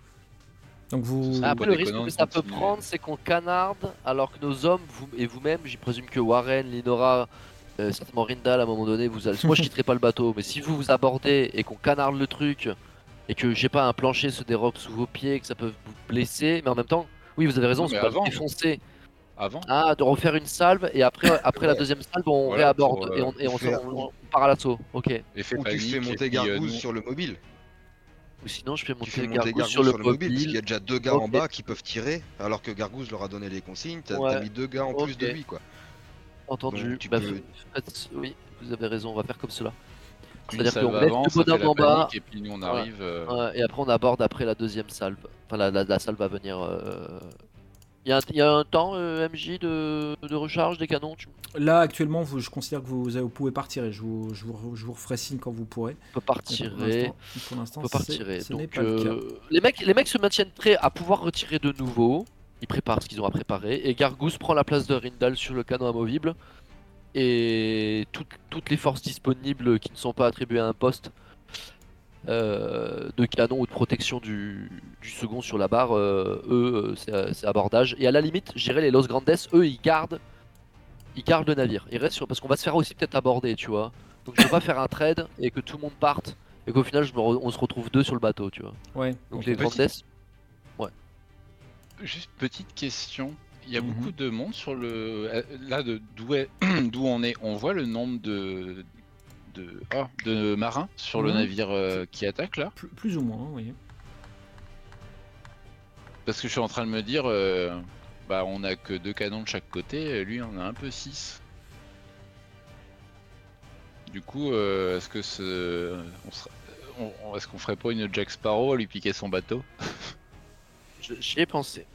Donc vous Ah, Après, le risque que ça peut prendre, c'est qu'on canarde, alors que nos hommes, vous et vous-même, j'y présume que Warren, Linora, euh, certainement Rindal, à un moment donné, vous allez. Moi, je quitterai pas le bateau, mais si vous vous abordez et qu'on canarde le truc, et que j'ai pas un plancher se dérobe sous vos pieds, que ça peut vous blesser, mais en même temps, Oui, vous avez raison, c'est pas avant. défoncer. Avant Ah, de refaire une salve et après, après la deuxième salve, on Voilà, réaborde pour, euh, et on, et on, faire- on- on part à l'assaut. Ok. Effet Ou tu fais monter euh, Gargouze nous- sur le mobile. Ou sinon, je fais monter Gargouze Gargouze sur le mobile. parce qu'il y a déjà deux gars en bas qui peuvent tirer, alors que Gargouze leur a donné les consignes. T'as Ouais. mis deux gars en plus de lui, quoi. Entendu. Donc, tu Bah, peux- faites- oui, vous avez raison, on va faire comme cela. C'est-à-dire qu'on avant, le bonhomme en bas. et puis nous on Ouais. arrive. euh, et après, on aborde après la deuxième salve. Enfin, la, la, la salve à venir. Il y, a un- y a un temps, euh, MJ, de, de recharge des canons tu Là, actuellement, vous- je considère que vous, vous pouvez partir. Je vous, je, vous, je vous referai signe quand vous pourrez. pour l'instant- Pour l'instant, On peut pas c'est- retirer. ce n'est Donc, pas le cas. euh, les, mecs, les mecs se maintiennent prêts à pouvoir retirer de nouveau. Ils préparent ce qu'ils ont à préparer. Et Gargousse prend la place de Rindal sur le canon amovible. Et toutes, toutes les forces disponibles qui ne sont pas attribuées à un poste euh, de canon ou de protection du, du second sur la barre, euh, eux, euh, c'est abordage. Et à la limite, je dirais les Los Grandes, eux, ils gardent, ils gardent le navire. Ils restent sur... Parce qu'on va se faire aussi peut-être aborder, tu vois. Donc je veux pas faire un trade et que tout le monde parte. Et qu'au final, je me re- on se retrouve deux sur le bateau, tu vois. Ouais. Donc les Grandes, Juste petite question. Il y a Mhm. beaucoup de monde sur le. euh, Là, de- d'où est- d'où on est, on voit le nombre de. De, ah, de marins sur le Mhm. navire euh, qui attaque là Plus, plus ou moins, oui. Parce que je suis en train de me dire, euh, bah on a que deux canons de chaque côté, lui on a un peu six. Du coup, euh, est-ce que ce, on on- est-ce qu'on ferait pas une Jack Sparrow à lui piquer son bateau? J'y ai pensé.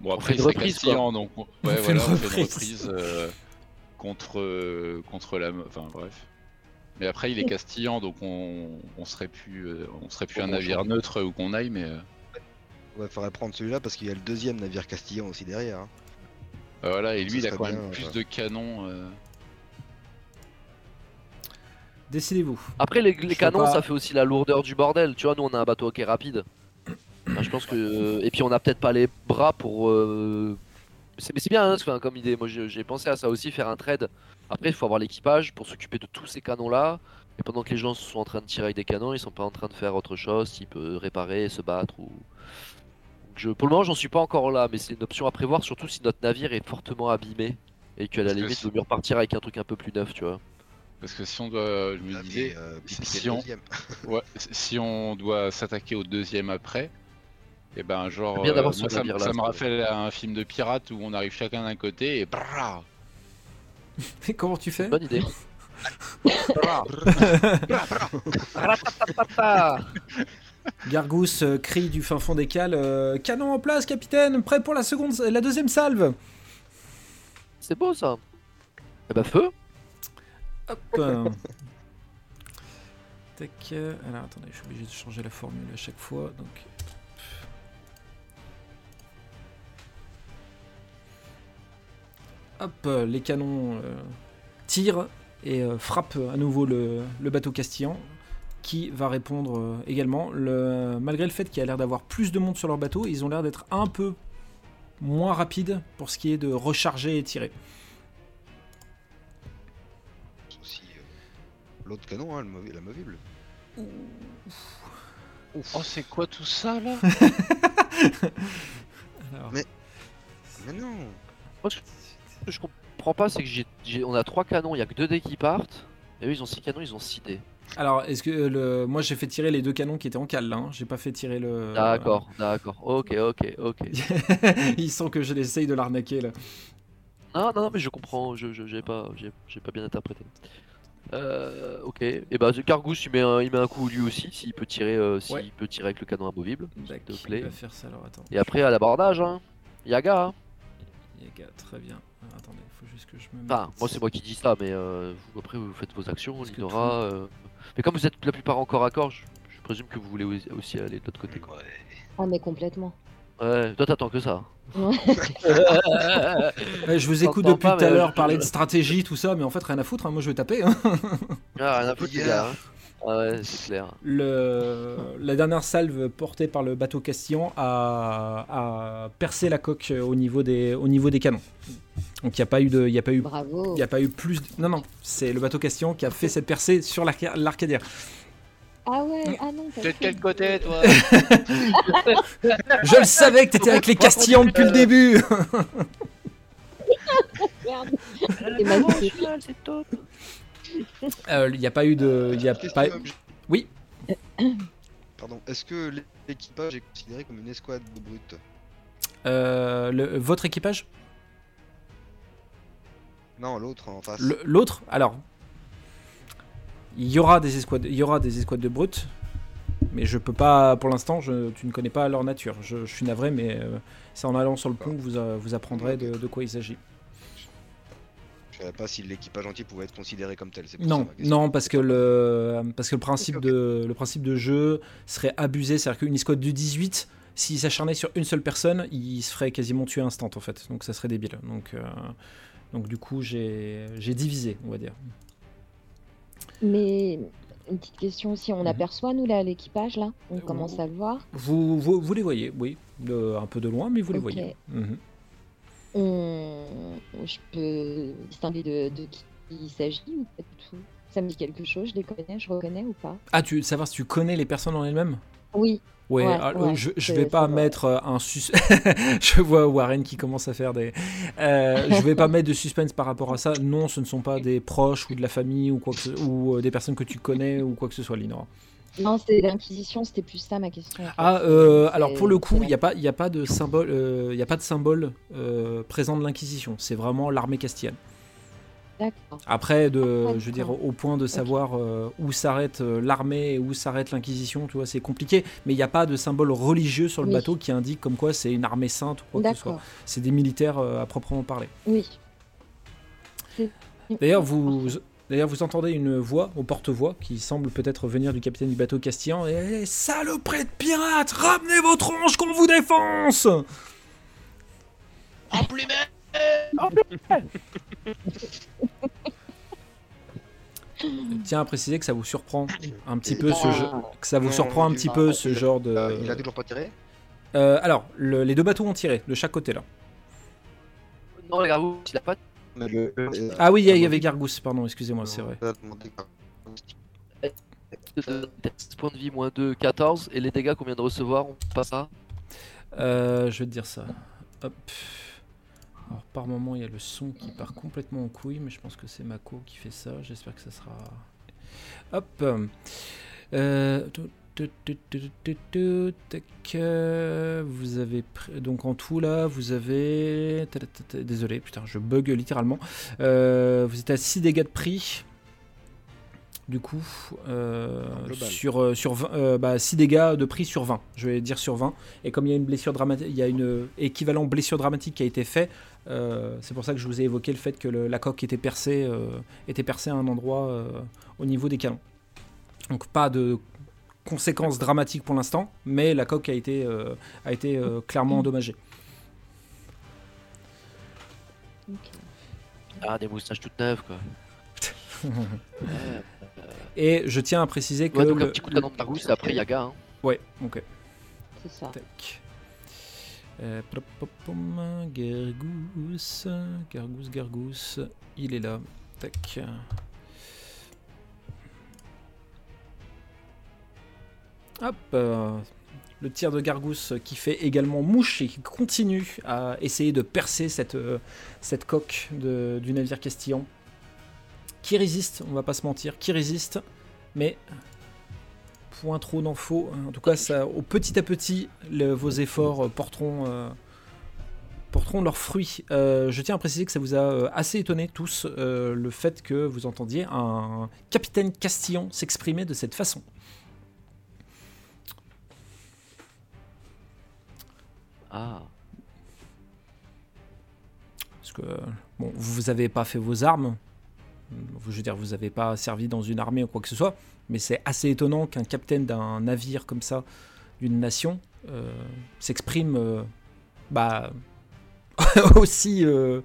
Bon On après il reprise, donc on- On ouais fait voilà, une on fait une reprise. Euh, contre euh, contre la, enfin bref. Mais après il est castillant, donc on, on serait plus, euh, on serait plus Bon, un navire neutre où qu'on aille, mais euh, Ouais, faudrait prendre celui-là parce qu'il y a le deuxième navire castillan aussi derrière. hein. bah, voilà. Et lui il a quand bien, même plus ouais. de canons. euh, Décidez-vous. Après, les, canons, pas. ça fait aussi la lourdeur du bordel. Tu vois, nous, on a un bateau qui est rapide. Enfin, je pense que. Et puis, on a peut-être pas les bras pour. euh, c'est- Mais c'est bien, hein, enfin, comme idée. Moi, j'ai pensé à ça aussi, faire un trade. Après, il faut avoir l'équipage pour s'occuper de tous ces canons-là. Et pendant que les gens sont en train de tirer avec des canons, ils sont pas en train de faire autre chose, type euh, réparer, se battre ou. Donc, je... Pour le moment, j'en suis pas encore là, mais c'est une option à prévoir, surtout si notre navire est fortement abîmé. Et qu'à la limite, il vaut mieux repartir avec un truc un peu plus neuf, tu vois. Parce que si on doit, je me disais, euh, si on-. Ouais, si on doit s'attaquer au deuxième après, et ben genre, bien euh, ce moi, ça, me rappelle un film de pirate où on arrive chacun d'un côté et Comment tu fais? Bonne idée. Gargousse euh, crie du fin fond des cales euh, Canon en place, capitaine Prêt pour la, seconde, la deuxième salve C'est beau ça. Eh bah, feu. Hop euh. Tac. euh, Alors attendez, je suis obligé de changer la formule à chaque fois. Donc. Hop, euh, les canons euh, tirent et euh, frappent à nouveau le, le bateau castillan qui va répondre euh, également. Le, malgré le fait qu'il y a l'air d'avoir plus de monde sur leur bateau, ils ont l'air d'être un peu moins rapides pour ce qui est de recharger et tirer. Aussi, euh, L'autre canon, hein, le movi- la movible. Oh c'est quoi tout ça là? Alors, Mais- Mais non que je comprends pas, c'est que j'ai, j'ai- on a trois canons, il y a que deux dés qui partent. Et eux, ils ont six canons, ils ont six dés. Alors, est-ce que le... moi j'ai fait tirer les deux canons qui étaient en cale hein. j'ai pas fait tirer le. D'accord, d'accord. Ok, ok, ok. Ils sentent que je l'essaye de l'arnaquer là. non, non, non, mais je comprends, je, je- j'ai pas, j'ai, j'ai pas bien interprété. Euh, ok. Et bah, Cargousse, il met un, il met un coup lui aussi, s'il peut tirer, euh, s'il Ouais. peut tirer avec le canon amovible. D'accord, te il plaît. va faire ça alors. Et après, à l'abordage, hein. Yaga, hein. Yaga, très bien. Attendez, faut juste que je me. Enfin, mette- moi c'est moi qui dis ça, mais euh, vous, après vous faites vos actions, que Linora. euh, Mais comme vous êtes la plupart encore à corps, je, je présume que vous voulez aussi- aller de l'autre côté. Quoi. Oh, mais complètement. Ouais, toi t'attends que ça. Ouais. Ouais, je vous écoute depuis pas, tout à l'heure parler de stratégie, tout ça, mais en fait rien à foutre, hein, moi je vais taper. hein. Ah, rien à foutre, les gars. hein. Ah ouais, c'est clair. Le... La dernière salve portée par le bateau castillan a, a percé la coque au niveau des, au niveau des canons. Donc il n'y a pas eu de, il y a pas eu, Bravo. il y a pas eu plus. de- Non non, c'est le bateau castillan qui a fait cette percée sur l'arca- l'arcadière. Ah ouais, ah non. pas T'es de quel côté, toi Je le savais que t'étais avec les Castillans depuis le début Merde. Il n'y a pas eu de... Il y a pas... Oui. Pardon. Est-ce que l'équipage est considéré comme une escouade de brutes Euh, le- votre équipage? Non, l'autre en face. L'autre Alors, il y aura des escouades, il y aura des escouades de brutes, mais je peux pas, pour l'instant, tu ne connais pas leur nature. Je, je suis navré, mais euh, c'est en allant sur le pont que vous, euh, vous apprendrez de, de quoi il s'agit. Je savais pas si l'équipage entier pouvait être considéré comme tel. pour Non, non, parce que le, parce que le principe de, le principe de jeu serait abusé, c'est-à-dire qu'une escouade de 18, s'il s'acharnait sur une seule personne, il se ferait quasiment tuer instant en fait, donc ça serait débile. Donc, euh, donc du coup, j'ai divisé, on va dire. Mais une petite question aussi, on Mhm. aperçoit nous là l'équipage là On Euh, commence à le voir. Vous, vous, vous les voyez, oui, de- un peu de loin, mais vous les voyez. Mhm. On... Je peux distinguer de, de qui il s'agit ou pas du tout? Ça me dit quelque chose, je les connais, je reconnais ou pas? Ah, tu veux savoir si tu connais les personnes en elles-mêmes? Oui, Ouais, Ouais, ah, ouais, je, je vais pas vrai. mettre euh, un sus. je vois Warren qui commence à faire des. Euh, je vais pas mettre de suspense par rapport à ça. Non, ce ne sont pas des proches ou de la famille ou quoi que ce... ou euh, des personnes que tu connais ou quoi que ce soit, Linora. non, c'est l'Inquisition, c'était plus ça ma question. Ah, euh, alors pour le coup, il n'y a pas, il y a pas de symbole, euh, il y a pas de symbole euh, présent de l'Inquisition. C'est vraiment l'armée castillane. Après, de, je veux dire, au point de savoir euh, où s'arrête euh, l'armée et où s'arrête l'Inquisition, tu vois, c'est compliqué. Mais il n'y a pas de symbole religieux sur le Oui. bateau qui indique comme quoi c'est une armée sainte ou quoi que ce soit. C'est des militaires euh, à proprement parler. Oui. D'ailleurs, vous, d'ailleurs, vous entendez une voix au porte-voix qui semble peut-être venir du capitaine du bateau castillan. Et saloperie de pirates, ramenez vos tronches qu'on vous défonce Je tiens à préciser que ça vous surprend un petit peu ce jeu, que ça vous surprend un petit peu ce a- genre de. Euh, il a toujours pas tiré Euh, alors, le- les deux bateaux ont tiré de chaque côté là. Non, gars, vous, il a pas. Mais le- euh, Ah oui, il y, a- il y avait Gargousse, pardon, excusez-moi, c'est vrai. de points de vie, moins 2, 14. Et les dégâts qu'on vient de recevoir, on passe à. Euh, je vais te dire ça. Hop. Alors, par moment, il y a le son qui part complètement en couille, mais je pense que c'est Mako qui fait ça. J'espère que ça sera. Hop. Vous avez donc en tout là, vous avez. Désolé, putain, je bug littéralement. Euh, vous êtes à 6 dégâts de prix. Du coup, euh, sur, euh, sur 20, euh, bah, 6 dégâts de prix sur 20, je vais dire sur 20. Et comme il y a une blessure dramatique, il y a une équivalent blessure dramatique qui a été fait, euh, c'est pour ça que je vous ai évoqué le fait que le- la coque était percée, euh, était percée à un endroit euh, au niveau des canons. Donc pas de conséquences dramatiques pour l'instant, mais la coque a été, euh, a été euh, clairement endommagée. Ah, des moustaches toutes neuves, quoi. Et je tiens à préciser que... Ouais, donc le- un petit coup de canon de Gargousse, et après Yaga. Hein. Ouais, ok. C'est ça. Tac. Euh, il est là. Tac. Hop. euh, le tir de Gargousse qui fait également mouche et qui continue à essayer de percer cette, euh, cette coque de- du navire castillan. Qui résiste, on va pas se mentir, qui résiste, mais point trop d'infos. En tout cas, ça, au petit à petit, le- vos efforts euh, porteront, euh, porteront leurs fruits. Euh, je tiens à préciser que ça vous a assez étonné tous euh, le fait que vous entendiez un capitaine Castillon s'exprimer de cette façon. Ah. Parce que, bon, vous n'avez pas fait vos armes. Je veux dire, vous n'avez pas servi dans une armée ou quoi que ce soit. Mais c'est assez étonnant qu'un capitaine d'un navire comme ça, d'une nation, euh, s'exprime euh, bah, aussi, euh,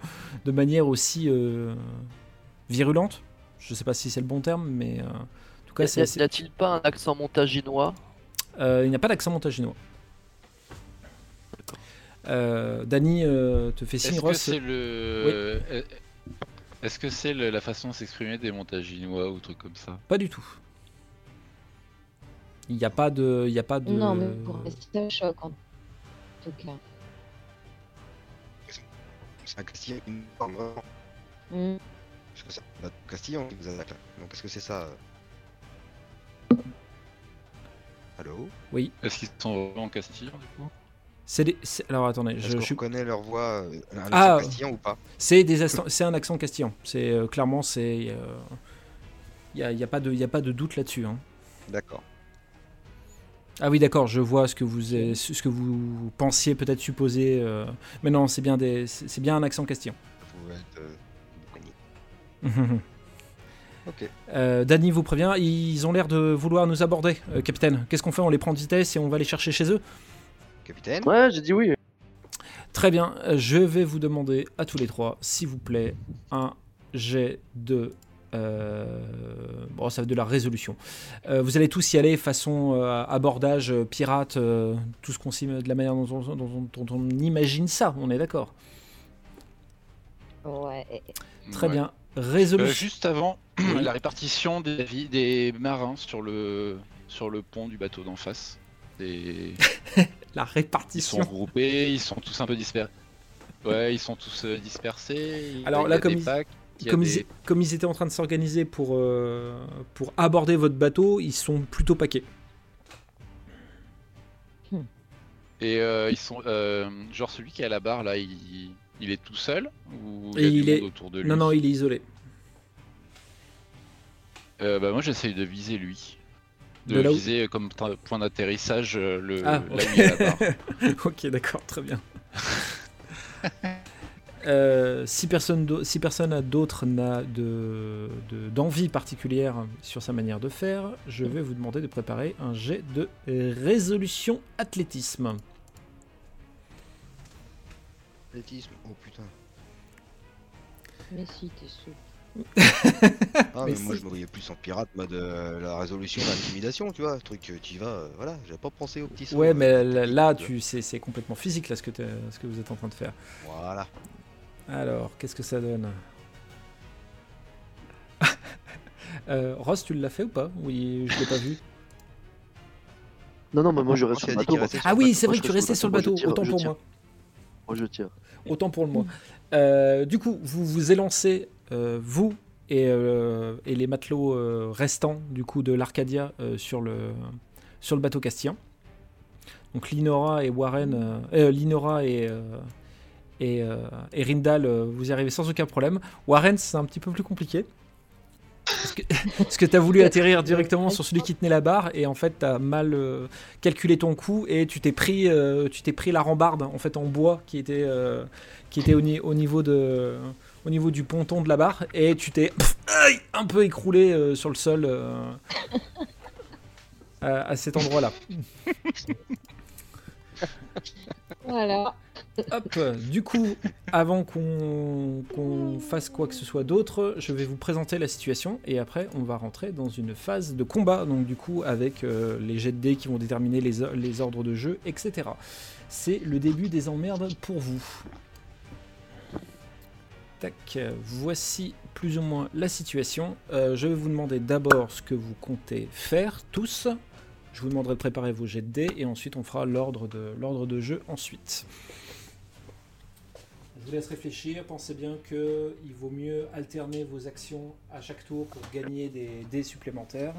de manière aussi euh, virulente. Je sais pas si c'est le bon terme, mais euh, en tout cas, c'est assez- N'y a-t-il pas un accent montaginois? Euh, il n'y a pas d'accent montaginois. Euh, Dany euh, te fait signe, Est-ce que c'est le. Est-ce que c'est le- la façon de s'exprimer des montaginois ou trucs comme ça Pas du tout. Il n'y a pas de, il y a pas de. Non, mais pour rester au choc, en tout cas. C'est un Castillon. Hmm. Parce que c'est un Castillon qui vous attaque là. Donc est-ce que c'est ça euh? Allô? Oui. Est-ce qu'ils sont vraiment en Castille du coup? C'est des- Alors attendez, je, reconnaît leur voix euh, un accent Ah. Castillon ou pas c'est des accents- c'est un accent castillan. C'est euh, clairement c'est. Il n'y a, y a pas de, y a pas de doute là-dessus. hein. D'accord. Ah oui, d'accord, je vois ce que vous, euh, ce que vous pensiez peut-être supposer. euh, Mais non, c'est bien, des, c'est bien un accent castillan. Euh, Boukani. Ok. Euh, Danny vous prévient, ils ont l'air de vouloir nous aborder, euh, capitaine. Qu'est-ce qu'on fait? On les prend de vitesse et on va les chercher chez eux? Capitaine Ouais, j'ai dit oui. Très bien, je vais vous demander à tous les trois, s'il vous plaît, un jet de. euh, Bon, ça va être de la résolution. Euh, vous allez tous y aller façon euh, abordage, euh, pirate, euh, tout ce qu'on s'y met de la manière dont on, dont- dont on imagine ça, on est d'accord Ouais. Très Ouais. bien. Euh, Résolution. juste avant, la répartition des marins sur le, sur le pont du bateau d'en face. Des- La Ils sont répartition. regroupés, ils sont tous un peu dispersés. Ouais, ils sont tous euh, dispersés. Alors là, comme packs, il Comme, des- ils, comme ils étaient en train de s'organiser pour, euh, pour aborder votre bateau, ils sont plutôt paquets. Et euh, ils sont. euh, genre celui qui est à la barre là, il, il est tout seul Ou il y a du est- monde autour de lui? Non, non, il est isolé. Euh, bah, moi j'essaye de viser lui. De, De là où- viser comme t- point d'atterrissage euh, le, Ah, là où il la barre. ok, d'accord, très bien. Euh, si personne, si d'autre n'a de, de- d'envie particulière sur sa manière de faire, je vais vous demander de préparer un jet de résolution athlétisme. Athlétisme Oh putain. Mais si, t'es sous. Ah, Mais mais, moi je me voyais plus en pirate, mode euh, la résolution, l'intimidation, tu vois. Truc, euh, tu y vas, euh, voilà. J'avais pas pensé au petit. Ouais, euh, mais là, là, tu c'est, complètement physique là, ce, que t'es- ce que vous êtes en train de faire. Voilà. Alors, qu'est-ce que ça donne? Euh, Ross, tu l'as fait ou pas? Oui, je l'ai pas vu. Non, non, mais moi je Moi, reste sur le bateau. moi. Ah le oui, c'est Moi, vrai que tu restais sur le bateau, moi, autant pour moi. Moi je tire. Autant pour moi. Euh, du coup, vous vous élancez, euh, vous et, euh, et les matelots euh, restants du coup de l'Arcadia euh, sur, le, sur le bateau castillan. Donc Linora et Warren, euh, euh, Linora et, euh, et, euh, Rindal, euh, vous y arrivez sans aucun problème. Warren, c'est un petit peu plus compliqué. Parce que, que tu as voulu atterrir directement sur celui qui tenait la barre et en fait tu as mal euh, calculé ton coup et tu t'es pris, euh, tu t'es pris la rambarde en fait en bois qui était, euh, qui était au, ni- au niveau de, au niveau du ponton de la barre et tu t'es un peu écroulé euh, sur le sol euh, à, à cet endroit-là. Voilà. Hop, du coup, avant qu'on fasse quoi que ce soit d'autre, je vais vous présenter la situation et après on va rentrer dans une phase de combat, donc du coup avec euh, les jets de dés qui vont déterminer les ordres de jeu, etc. C'est le début des emmerdes pour vous. Tac, voici plus ou moins la situation. Euh, je vais vous demander d'abord ce que vous comptez faire tous. Je vous demanderai de préparer vos jets de dés et ensuite on fera l'ordre de, l'ordre de jeu ensuite. Je vous laisse réfléchir, pensez bien qu'il vaut mieux alterner vos actions à chaque tour pour gagner des dés supplémentaires.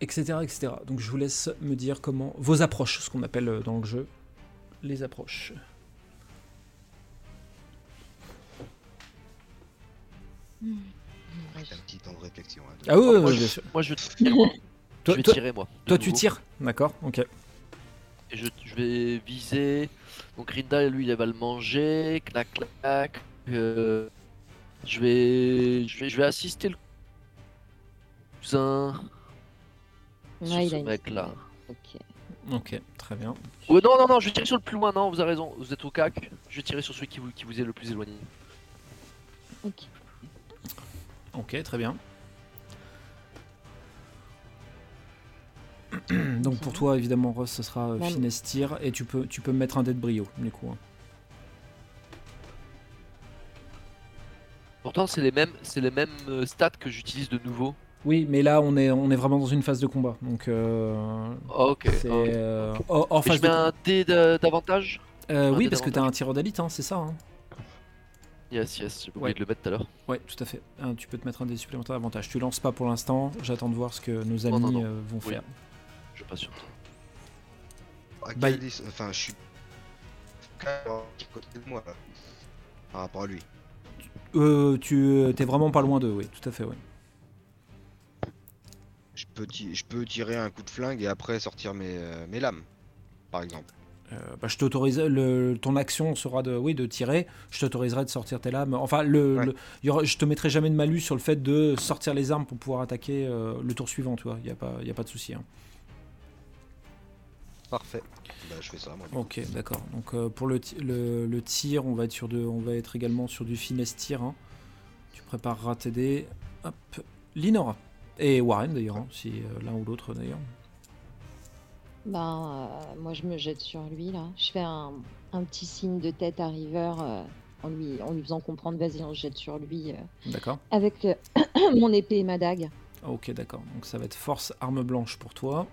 Etc, etc. Donc je vous laisse me dire comment... Vos approches, ce qu'on appelle euh, dans le jeu les approches. Avec un petit temps de réflexion. hein, de- Ah oui, oui, moi, oui, je, bien sûr. moi, je tire, moi. Toi, je vais toi- tirer moi. de toi, tu nouveau. tires D'accord, ok. Et je, je vais viser. Donc Rindal, lui, il va le manger. Clac, clac. Euh, je vais, je vais, je vais assister le cousin sur Ouais, il ce a une- mec-là. Ok. Ok, très bien. Ouais, non, non, non, je vais tirer sur le plus loin. Non, vous avez raison. Vous êtes au cac. Je vais tirer sur celui qui vous, qui vous est le plus éloigné. Ok. Ok, très bien. Donc pour toi, évidemment, Ross, ce sera euh, finesse tir et tu peux, tu peux mettre un dé de brio, du coup. hein. Pourtant, c'est les mêmes, c'est les mêmes euh, stats que j'utilise de nouveau Oui, mais là, on est, on est vraiment dans une phase de combat. Donc, euh, Ah, ok. c'est ah, ok. euh, hors, hors Et phase je mets un dé de- d'avantage? Euh, un oui, dé parce que t'as un d'avantage. tireur d'élite, hein, c'est ça. hein. Yes, yes, j'ai oublié Ouais. de le mettre tout à l'heure. Ouais, tout à fait. Hein, tu peux te mettre un dé supplémentaire d'avantage. Tu lances pas pour l'instant. J'attends de voir ce que nos amis Non, non, non. euh, vont Oui. faire. Je quelle Bah, dis- Enfin, je suis. Côté de moi, là. Par rapport à lui. Euh, tu es vraiment pas loin d'eux, oui, tout à fait, oui. Je peux, ti- je peux tirer un coup de flingue et après sortir mes, euh, mes lames, par exemple. Euh, bah, je t'autorise. Le, ton action sera de, oui, de tirer. Je t'autoriserai de sortir tes lames. Enfin, le, Ouais. le- il y aura- je te mettrai jamais de malus sur le fait de sortir les armes pour pouvoir attaquer euh, le tour suivant, tu vois. Il y a pas, il y a pas de souci. hein. Parfait. Bah, je fais ça, moi. Ok, d'accord. Donc euh, pour le, le, le tir, on va être sur de, on va être également sur du finesse tir. hein. Tu prépareras tes dés. Hop, Linora et Warren d'ailleurs, hein, si euh, l'un ou l'autre d'ailleurs. Ben, euh, moi, je me jette sur lui, là. Je fais un, un petit signe de tête à River euh, en, lui, en lui faisant comprendre, vas-y, on se jette sur lui euh, D'accord. avec euh, mon épée et ma dague. Ok, d'accord. Donc ça va être force arme blanche pour toi.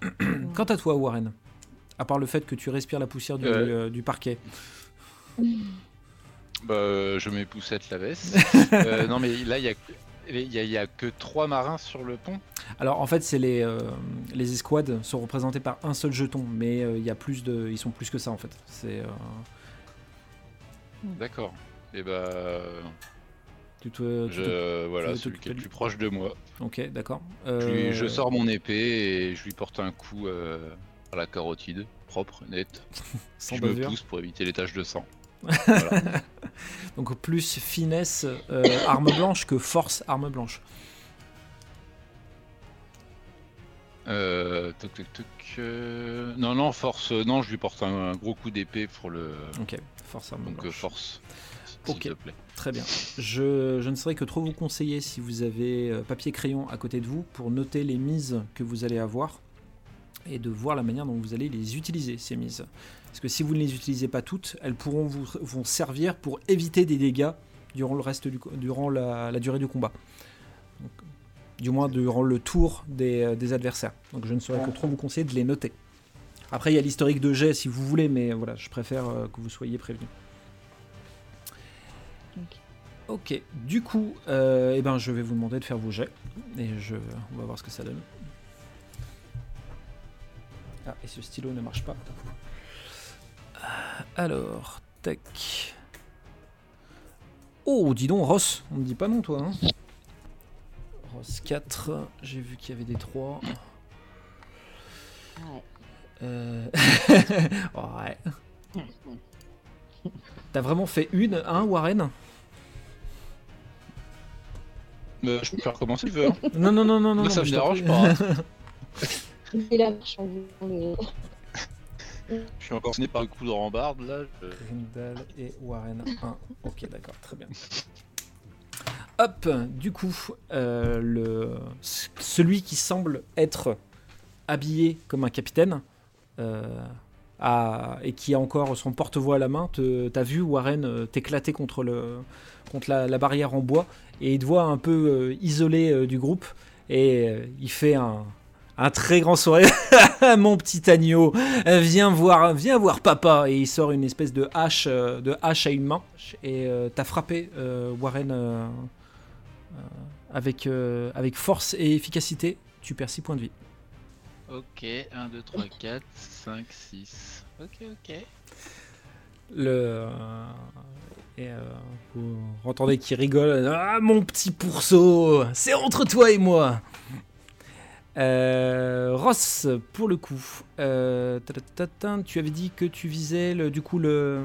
Quant à toi, Warren, à part le fait que tu respires la poussière du, Euh. euh, du parquet, Bah, euh, je mets poussette la veste. Euh, non, mais là, il y a, il y a- que trois marins sur le pont. alors en fait, c'est les euh, les escouades sont représentées par un seul jeton, mais euh, il y a plus de, ils sont plus que ça en fait. C'est, euh, D'accord. Et bah, tu te, tu te- je, voilà, celui qui est le plus proche de moi. ok, d'accord. Je, je Euh, sors mon épée et je lui porte un coup euh, à la carotide, propre, net. sans je me bavure. pousse pour éviter les taches de sang. Donc plus finesse euh, arme blanche que force arme blanche. Euh, euh, Non, non, force. Non, je lui porte un, un gros coup d'épée pour le. Ok, force arme Donc blanche. force. Ok. te plaît. Très bien. Je, je ne saurais que trop vous conseiller si vous avez papier crayon à côté de vous pour noter les mises que vous allez avoir et de voir la manière dont vous allez les utiliser, ces mises. Parce que si vous ne les utilisez pas toutes, elles pourront vous vont servir pour éviter des dégâts durant, le reste du, durant la, la durée du combat. Donc, du moins durant le tour des, euh, des adversaires. Donc je ne saurais que trop vous conseiller de les noter. Après, il y a l'historique de jet si vous voulez, mais voilà, je préfère euh, que vous soyez prévenus. Ok, du coup, euh, eh ben, je vais vous demander de faire vos jets. Et je, on va voir ce que ça donne. Ah, et ce stylo ne marche pas. Ah, Alors, tac. Oh, dis donc, Ross, on ne dit pas non, toi. Hein Ross 4, j'ai vu qu'il y avait des 3. Ouais. Euh... ouais. T'as vraiment fait une, hein, Warren? Euh, je peux faire commencer, tu veux. hein Non, non, non, non, non. Moi, ça me je dérange pas. la le... Je suis encore sonné par le coup de rambarde là. je- et Warren 1. Ok, d'accord, très bien. Hop, du coup, euh, le, celui qui semble être habillé comme un capitaine euh, a- et qui a encore son porte-voix à la main, te- t'as vu Warren euh, t'éclater contre, le, contre la, la barrière en bois et il te voit un peu euh, isolé euh, du groupe et euh, il fait un, un très grand sourire. Mon petit agneau, viens voir, viens voir papa. Et il sort une espèce de hache, euh, de hache à une main. Et euh, t'as frappé euh, Warren euh, avec, avec force et efficacité. Tu perds 6 points de vie. Ok, 1, 2, 3, 4, 5, 6. Ok, ok. Le, et euh, vous entendez qu'il rigole. Ah, mon petit pourceau, c'est entre toi et moi. Euh, Ross, pour le coup, euh, tu avais dit que tu visais le, du coup le,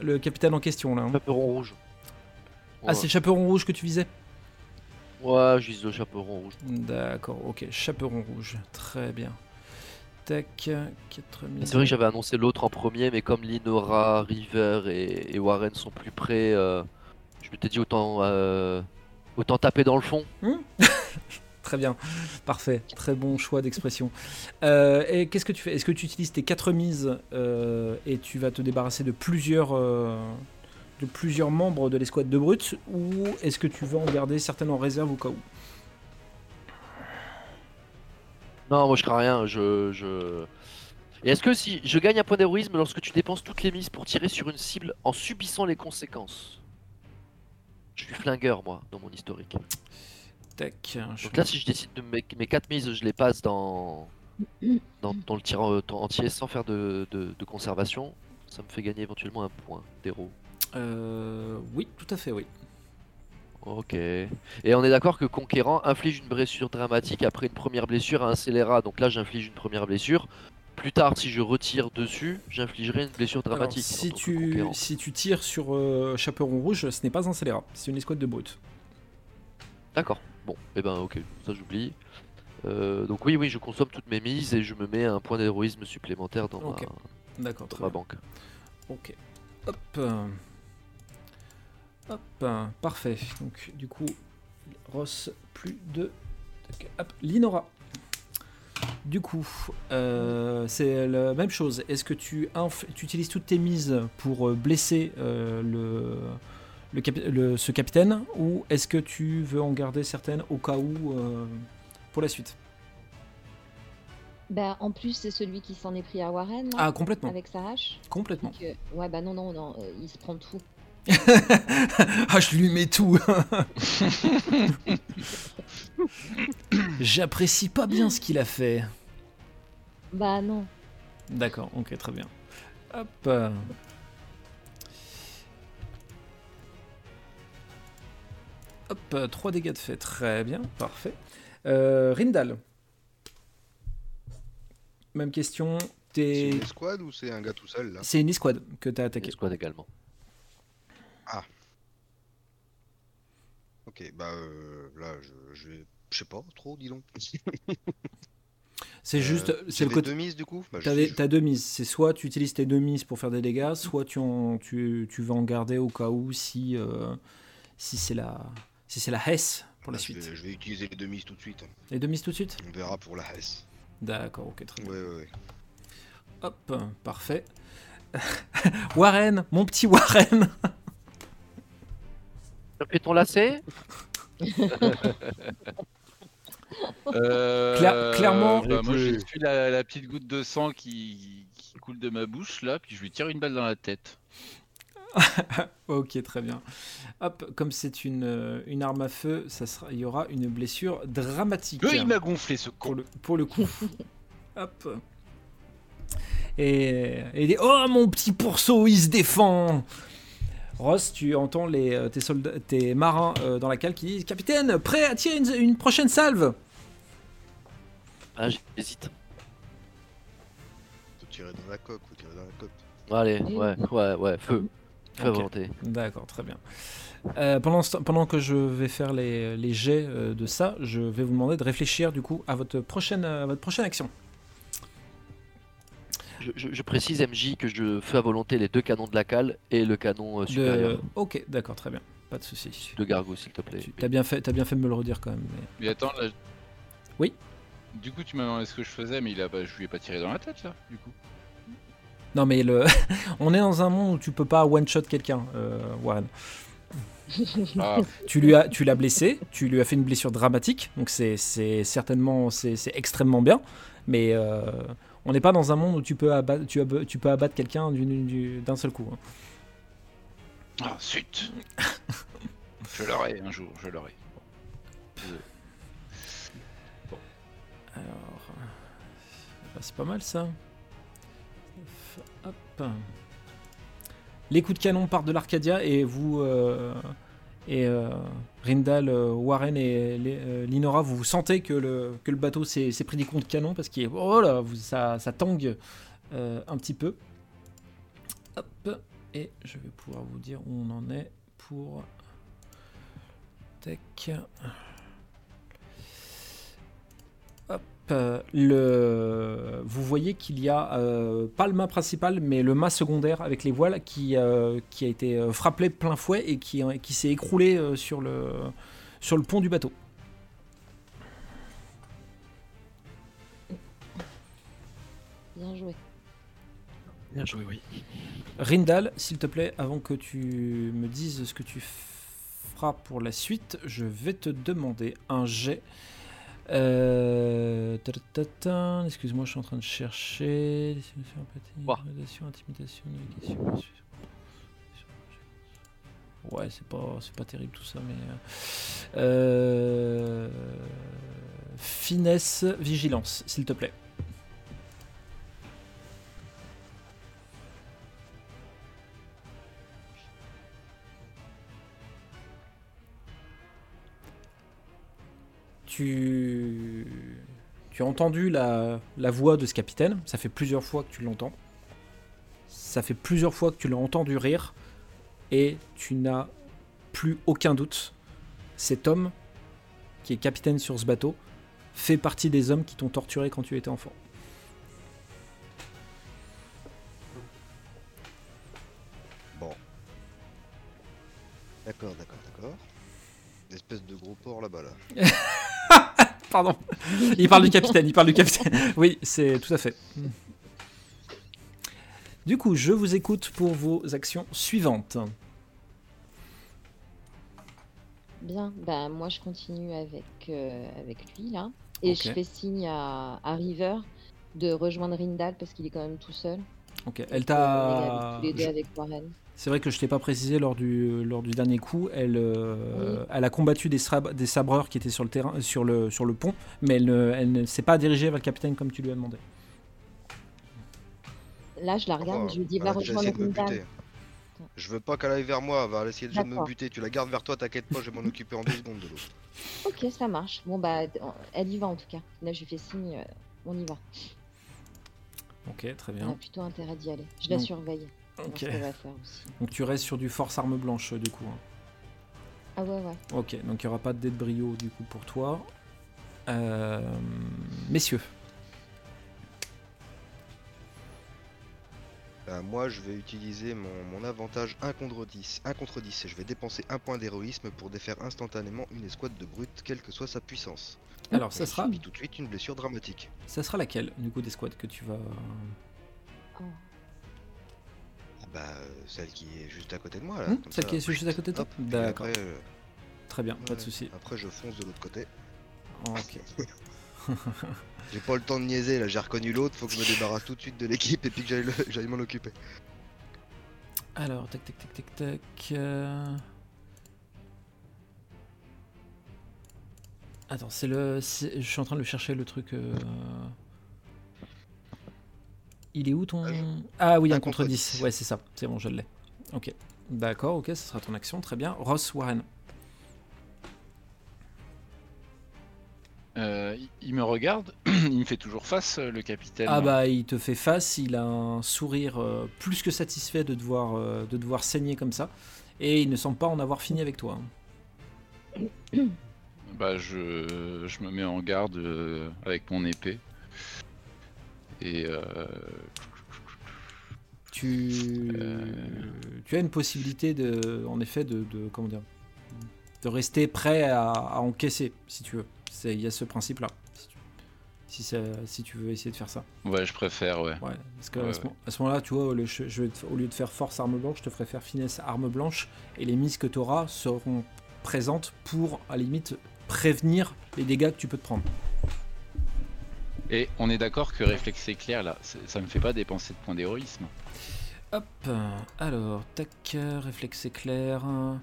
le capitaine en question là. hein. Chaperon rouge. Ah, c'est le chaperon rouge que tu visais? Ouais, je vise le chaperon rouge. D'accord, ok, chaperon rouge, très bien. Tac, 4000. C'est vrai que j'avais annoncé l'autre en premier, mais comme Linora, River et, et Warren sont plus près, euh, je m'étais dit autant, euh, autant taper dans le fond. Très bien, parfait, très bon choix d'expression. Euh, et qu'est-ce que tu fais? Est-ce que tu utilises tes quatre mises euh, et tu vas te débarrasser de plusieurs, euh, de plusieurs membres de l'escouade de Brut ou est-ce que tu veux en garder certaines en réserve au cas où? Non, moi je crains rien. Je, je... Et est-ce que si je gagne un point d'héroïsme lorsque tu dépenses toutes les mises pour tirer sur une cible en subissant les conséquences? Je suis flingueur, moi, dans mon historique. Tac. je- Donc là, si je décide de mes, mes 4 mises, je les passe dans, dans, dans le tir en- entier sans faire de, de- de conservation. Ça me fait gagner éventuellement un point d'héros. Euh, oui, tout à fait, oui. Ok. Et on est d'accord que Conquérant inflige une blessure dramatique après une première blessure à un scélérat. Donc là, j'inflige une première blessure. Plus tard, si je retire dessus, j'infligerai une blessure dramatique. si, tu, si tu tires sur euh, Chaperon Rouge, ce n'est pas un scélérat, c'est une escouade de Brut. D'accord. Bon, et ben ok, ça j'oublie. Euh, donc oui, oui, je consomme toutes mes mises et je me mets un point d'héroïsme supplémentaire dans, ma, D'accord, banque. Ok. Hop. Hop. Parfait. Donc, du coup, Ross, plus de. Hop. Linora. Du coup, euh, c'est la même chose. Est-ce que tu, inf- tu utilises toutes tes mises pour euh, blesser euh, le, le, ce capitaine ou est-ce que tu veux en garder certaines au cas où euh, pour la suite? Bah, en plus, c'est celui qui s'en est pris à Warren, là, Ah, complètement. avec sa hache. Complètement. Donc, euh, ouais, bah non, non, non, euh, il se prend tout. ah, je lui mets tout. J'apprécie pas bien ce qu'il a fait. Bah non. D'accord, ok, très bien. Hop. Hop, 3 dégâts de fait, très bien, parfait. Euh, Rindal. Même question. C'est t'es- une escouade ou c'est un gars tout seul là? C'est une escouade que t'as attaqué. Squad également. Ok, bah euh, là je, je sais pas trop, dis donc. C'est juste, Euh, c'est le côté. deux mises du coup? Bah, T'as je- deux mises. C'est soit tu utilises tes deux mises pour faire des dégâts, soit tu, en, tu, tu vas en garder au cas où si, euh, si c'est la, si c'est la Hesse pour la je suite. vais- je vais utiliser les deux mises tout de suite. Les deux mises tout de suite On verra pour la S. D'accord, ok, très bien. Ouais, ouais, ouais. Hop, parfait. Warren, mon petit Warren T'as pris ton lacet Euh, Cla- clairement- bah, moi, J'ai- je suis la, la petite goutte de sang qui, qui coule de ma bouche là, puis je lui tire une balle dans la tête. Ok, très bien. Hop, comme c'est une, euh, une arme à feu, ça sera, il y aura une blessure dramatique. Que il m'a gonflé ce pour con. le, pour le coup. Hop. Et, et il dit, oh mon petit pourceau, il se défend. Ross, tu entends les, euh, tes, soldats, tes marins euh, dans la cale qui disent Capitaine, prêt à tirer une, une prochaine salve? Ah, j'hésite. Faut tirer dans la coque, faut tirer dans la coque. Allez, ouais, ouais, ouais, feu. Feu à Ok. volonté. D'accord, très bien. Euh, pendant, pendant que je vais faire les, les jets euh, de ça, je vais vous demander de réfléchir du coup à votre prochaine, à votre prochaine action. Je, je- je précise, MJ, que je fais à volonté les deux canons de la cale et le canon euh, De- supérieur Ok, d'accord, très bien. Pas de souci. de Gargo, s'il te plaît. Tu as bien fait, t'as bien fait de me le redire quand même. mais- Mais attends, là. Oui. Du coup, tu m'as demandé ce que je faisais, mais il a pas, je lui ai pas tiré dans la tête là, du coup. Non mais le, on est dans un monde où tu peux pas one shot quelqu'un, euh, Warren. Ah, Tu lui as, tu l'as blessé, tu lui as fait une blessure dramatique, donc c'est, c'est certainement, c'est, c'est extrêmement bien. Mais euh, on n'est pas dans un monde où tu peux abattre, tu, ab- tu peux abattre quelqu'un d'un seul coup. hein. ah zut Je l'aurai un jour, je l'aurai. Alors, euh, bah, c'est pas mal ça. Hop. Les coups de canon partent de l'Arcadia et vous euh, et euh, Rindal, euh, Warren et Linora, vous, sentez que le, bateau s'est pris des de canon parce qu'il oh ça, tangue un petit peu. Hop. Et je vais pouvoir vous dire où on en est pour. Tac. Euh, le... vous voyez qu'il y a euh, pas le mât principal, mais le mât secondaire avec les voiles qui, euh, qui a été euh, frappé de plein fouet et qui, qui s'est écroulé euh, sur, le, sur le pont du bateau. Bien joué. Bien joué, oui. Rindal, s'il te plaît, avant que tu me dises ce que tu feras pour la suite, je vais te demander un jet. Euh, Excuse-moi, je suis en train de chercher. Intimidation, intimidation, navigation. Ouais, c'est pas, c'est pas terrible tout ça, mais. euh, Finesse, vigilance, s'il te plaît. Tu, as entendu la, la voix de ce capitaine. Ça fait plusieurs fois que tu l'entends. Ça fait plusieurs fois que tu l'as entendu rire. Et tu n'as plus aucun doute. Cet homme, qui est capitaine sur ce bateau, fait partie des hommes qui t'ont torturé quand tu étais enfant. Bon. D'accord, d'accord, espèce de gros porc là-bas là. Pardon. Il parle du capitaine, il parle du capitaine. Oui, c'est tout à fait. Du coup, je vous écoute pour vos actions suivantes. Bien, bah moi je continue avec, euh, avec lui là. Et je fais signe à, à River de rejoindre Rindal parce qu'il est quand même tout seul. Ok, elle t'a. tous les deux avec Warren. C'est vrai que je t'ai pas précisé lors du, lors du dernier coup. Elle, euh, elle a combattu des, des sabreurs qui étaient sur le terrain, sur le, sur le pont, mais elle ne, elle ne s'est pas dirigée vers le capitaine comme tu lui as demandé. Là je la regarde, Enfin, je lui dis va rejoindre me buter. Je veux pas qu'elle aille vers moi, elle va essayer déjà de me buter. Tu la gardes vers toi, t'inquiète pas, je vais m'en occuper en deux secondes de l'autre. Ok, ça marche. Bon bah elle y va en tout cas. Là je lui fais signe, euh, on y va. Ok, très On a bien. plutôt intérêt d'y aller. Je la Donc, surveille. Ok. ce qu'elle va faire aussi. Donc tu restes sur du force arme blanche du coup. hein. Ah ouais ouais. Ok, donc il n'y aura pas de dé de brio du coup pour toi. Euh, messieurs, Euh, moi, je vais utiliser mon, mon avantage 1 contre 10. 1 contre 10, et je vais dépenser un point d'héroïsme pour défaire instantanément une escouade de brutes, quelle que soit sa puissance. alors ça sera, subit tout de suite une blessure dramatique. ça sera laquelle du coup des squads que tu vas. Oh. Ah Bah, euh, celle qui est juste à côté de moi là. Hmm, comme celle ça, qui est juste à côté de toi D'accord, Après, euh, très bien, pas de souci. Après, je fonce de l'autre côté. Ok. J'ai pas le temps de niaiser là, j'ai reconnu l'autre, faut que je me débarrasse tout de suite de l'équipe et puis que j'aille m'en occuper. Alors, tac, tac, tac, tac, tac. euh. Attends, c'est le. Je suis en train de le chercher le truc. euh. Il est où ton. Ah, je- Ah oui, Un un contre contre 10. 10. Ouais, c'est ça. C'est bon, je l'ai. Ok. D'accord, ok, ce sera ton action. Très bien. Ross Warren. Euh, il- me regarde, il me fait toujours face, euh, le capitaine. Ah bah, il te fait face. Il a un sourire euh, plus que satisfait de devoir, euh, de devoir saigner comme ça. Et il ne semble pas en avoir fini avec toi. hein. Bah, je, je me mets en garde euh, avec mon épée. Et euh, tu, Euh. tu as une possibilité de, en effet, de, de- comment dire, de rester prêt à, à encaisser, si tu veux. C'est- Il y a ce principe-là. Si tu, si, ça- si tu veux essayer de faire ça. ouais, je préfère, ouais. Ouais, parce que Ouais, à ce, moment-là, tu vois, le- je, je vais te- au lieu de faire force arme blanche, je te ferai faire finesse arme blanche, et les mises que tu auras seront présentes pour, à la limite, prévenir les dégâts que tu peux te prendre. Et on est d'accord que réflexe éclair, là, ça me fait pas dépenser de points d'héroïsme. Hop, alors, tac, réflexe éclair. euh,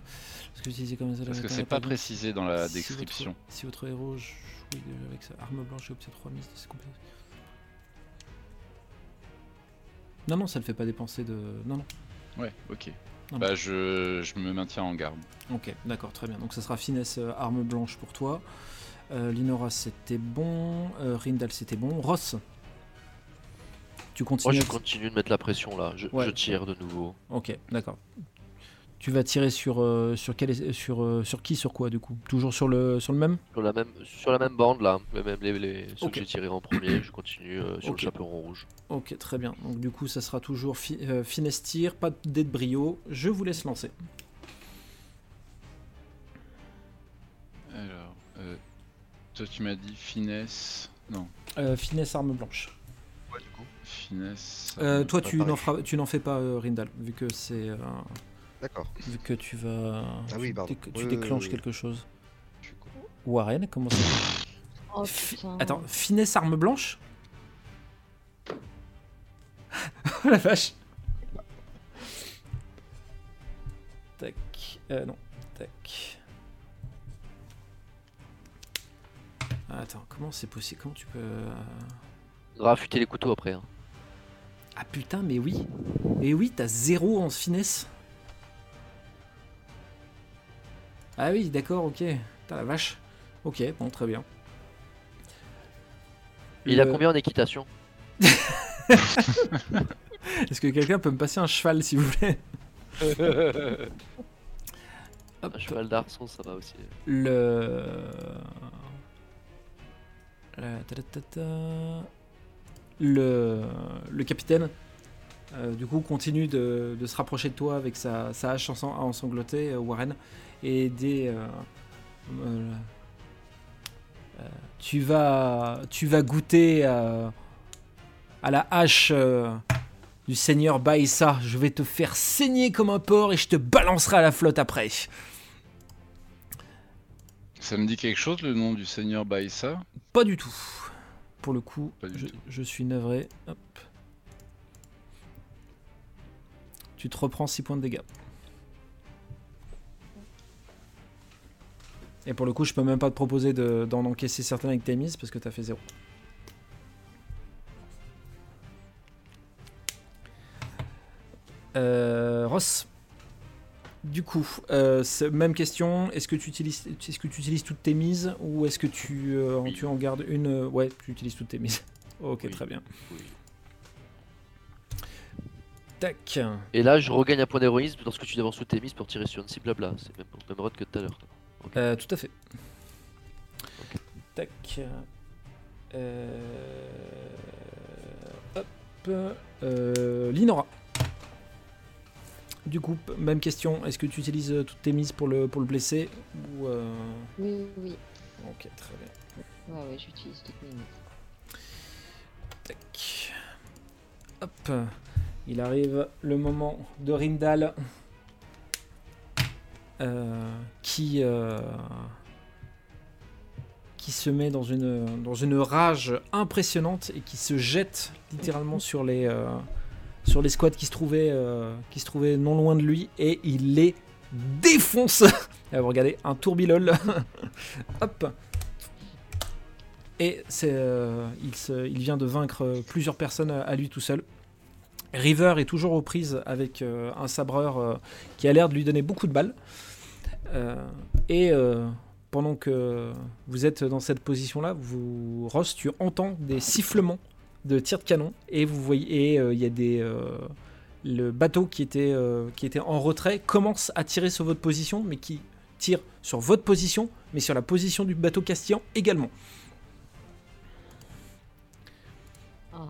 Est-ce que comme ça Parce que c'est pas précisé dans la Si description. votre- Si votre héros jouit de- avec sa arme blanche et obtient 3 mises, c'est complet. Non, non, ça ne fait pas dépenser de. Non, non. Ouais, ok. Non, Bah, je, je me maintiens en garde. Ok, d'accord, très bien. Donc ça sera finesse euh, arme blanche pour toi. Euh, Linora, c'était bon. Euh, Rindal, c'était bon. Ross Tu Moi continues je continue de mettre la pression là, je, Ouais. je tire de nouveau. Ok, d'accord. Tu vas tirer sur, euh, sur, quel, sur, euh, sur qui, sur quoi du coup? Toujours sur le, sur le même? Sur la même, sur la même bande là, même les, les, ceux que j'ai tirés en premier, je continue euh, sur le chaperon rouge. Ok, très bien. Donc du coup, ça sera toujours fi euh, finesse tir, pas de dé de brio. Je vous laisse lancer. Toi tu m'as dit finesse. Non, Euh, finesse arme blanche. Ouais, du coup. finesse. Euh, toi, tu n'en feras- tu n'en fais pas, euh, Rindal, vu que c'est, euh, D'accord. vu que tu vas, Ah oui, tu, pardon. tu déclenches oui, oui. quelque chose. Je suis con. Warren, comment ça Oh. Attends, finesse arme blanche Oh la vache Tac. Euh, non. Tac. Attends, comment c'est possible? Comment tu peux. euh, Faudra affûter les couteaux après. hein. Ah putain, mais oui Mais oui, t'as zéro en finesse Ah oui, d'accord, ok. Putain, la vache. Ok, bon, très bien. Il a combien en équitation? Est-ce que quelqu'un peut me passer un cheval, s'il vous plaît? Hop. Un cheval d'arçon, ça va aussi. Le. Le, le capitaine, euh, du coup, continue de, se rapprocher de toi avec sa, hache ensan- ensanglotée, euh, Warren, et des. euh, euh, euh, tu vas, tu vas goûter euh, à la hache euh, du seigneur Baïssa. Je vais te faire saigner comme un porc et je te balancerai à la flotte après. Ça me dit quelque chose le nom du seigneur Baïssa? Pas du tout. Pour le coup, je, suis navré. Hop. Tu te reprends 6 points de dégâts. Et pour le coup, je peux même pas te proposer de- d'en encaisser certains avec tes mises parce que t'as fait 0. Euh, Ross? Du coup, euh, même question. Est-ce que tu utilises, est-ce que tu utilises toutes tes mises ou est-ce que tu, euh, Oui. tu en gardes une euh, Ouais, tu utilises toutes tes mises. ok, Oui. très bien. Oui. Tac. Et là, je regagne un point d'héroïsme lorsque tu dévances sous tes mises pour tirer sur une cible blabla. C'est même, même run que tout à l'heure. Euh, tout à fait. Tac. Euh... Hop. Euh, Linora. Du coup, même question. Est-ce que tu utilises euh, toutes tes mises pour le, pour le blesser ou euh, Oui, oui. Ok, très bien. Ouais, ouais, j'utilise toutes mes mises. Tac. Hop. Il arrive le moment de Rindal. euh, qui, euh, qui se met dans une, dans une rage impressionnante et qui se jette littéralement sur les, sur les squads qui se, trouvaient, euh, qui se trouvaient non loin de lui et il les défonce. Et vous regardez, un tourbillol. Hop. Et euh, il, vient de vaincre plusieurs personnes à lui tout seul. River est toujours aux prises avec euh, un sabreur euh, qui a l'air de lui donner beaucoup de balles. Euh, et euh, pendant que vous êtes dans cette position-là, vous, Ross, tu entends des sifflements de tirs de canon et vous voyez, et, euh, il y a des, euh, le bateau qui était, euh, qui était en retrait commence à tirer sur votre position, mais qui tire sur votre position, mais sur la position du bateau castillan également. Ah.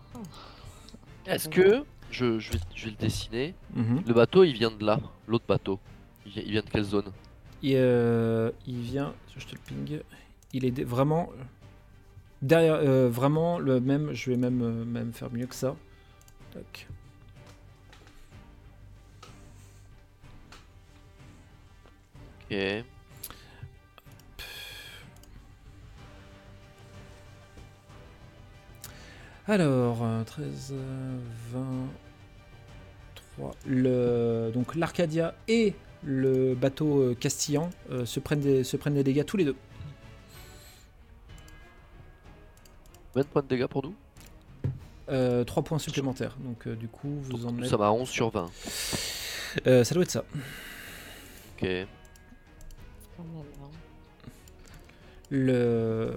Est-ce que je, je vais, je vais le dessiner Mhm. Le bateau, il vient de là. L'autre bateau. Il vient, il vient de quelle zone? Euh, il vient, je te le ping, il est vraiment derrière, euh, vraiment le même, je vais même, euh, même faire mieux que ça. Tac. Ok. Alors, euh, 13, euh, 20, 3. Le, donc l'Arcadia et le bateau castillan euh, se, prennent des, se prennent des dégâts tous les deux. Combien de points de dégâts pour nous 3 points supplémentaires. Donc euh, du coup, vous Donc, en nous êtes... sommes à 11 sur 20. Euh, ça doit être ça. Ok. Le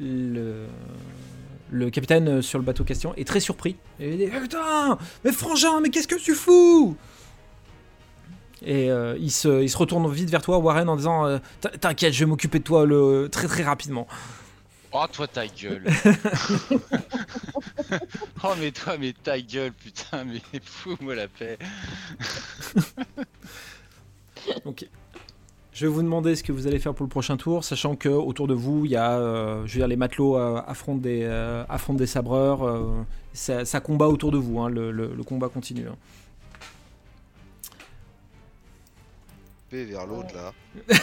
le le capitaine euh, sur le bateau question est très surpris. Et il dit Eh, putain, mais frangin, mais qu'est-ce que tu fous? Et euh, il, se, il se retourne vite vers toi, Warren, en disant euh, T'in- T'inquiète, je vais m'occuper de toi le, très très rapidement. Oh, toi, ta gueule Oh, mais toi, mais ta gueule, putain, mais fous-moi la paix Ok. Je vais vous demander ce que vous allez faire pour le prochain tour, sachant que autour de vous, il y a, euh, je veux dire, les matelots euh, affrontent des euh, affrontent des sabreurs. ça, ça combat autour de vous. hein, le, le- le combat continue. hein. Vers l'autre là. Bah,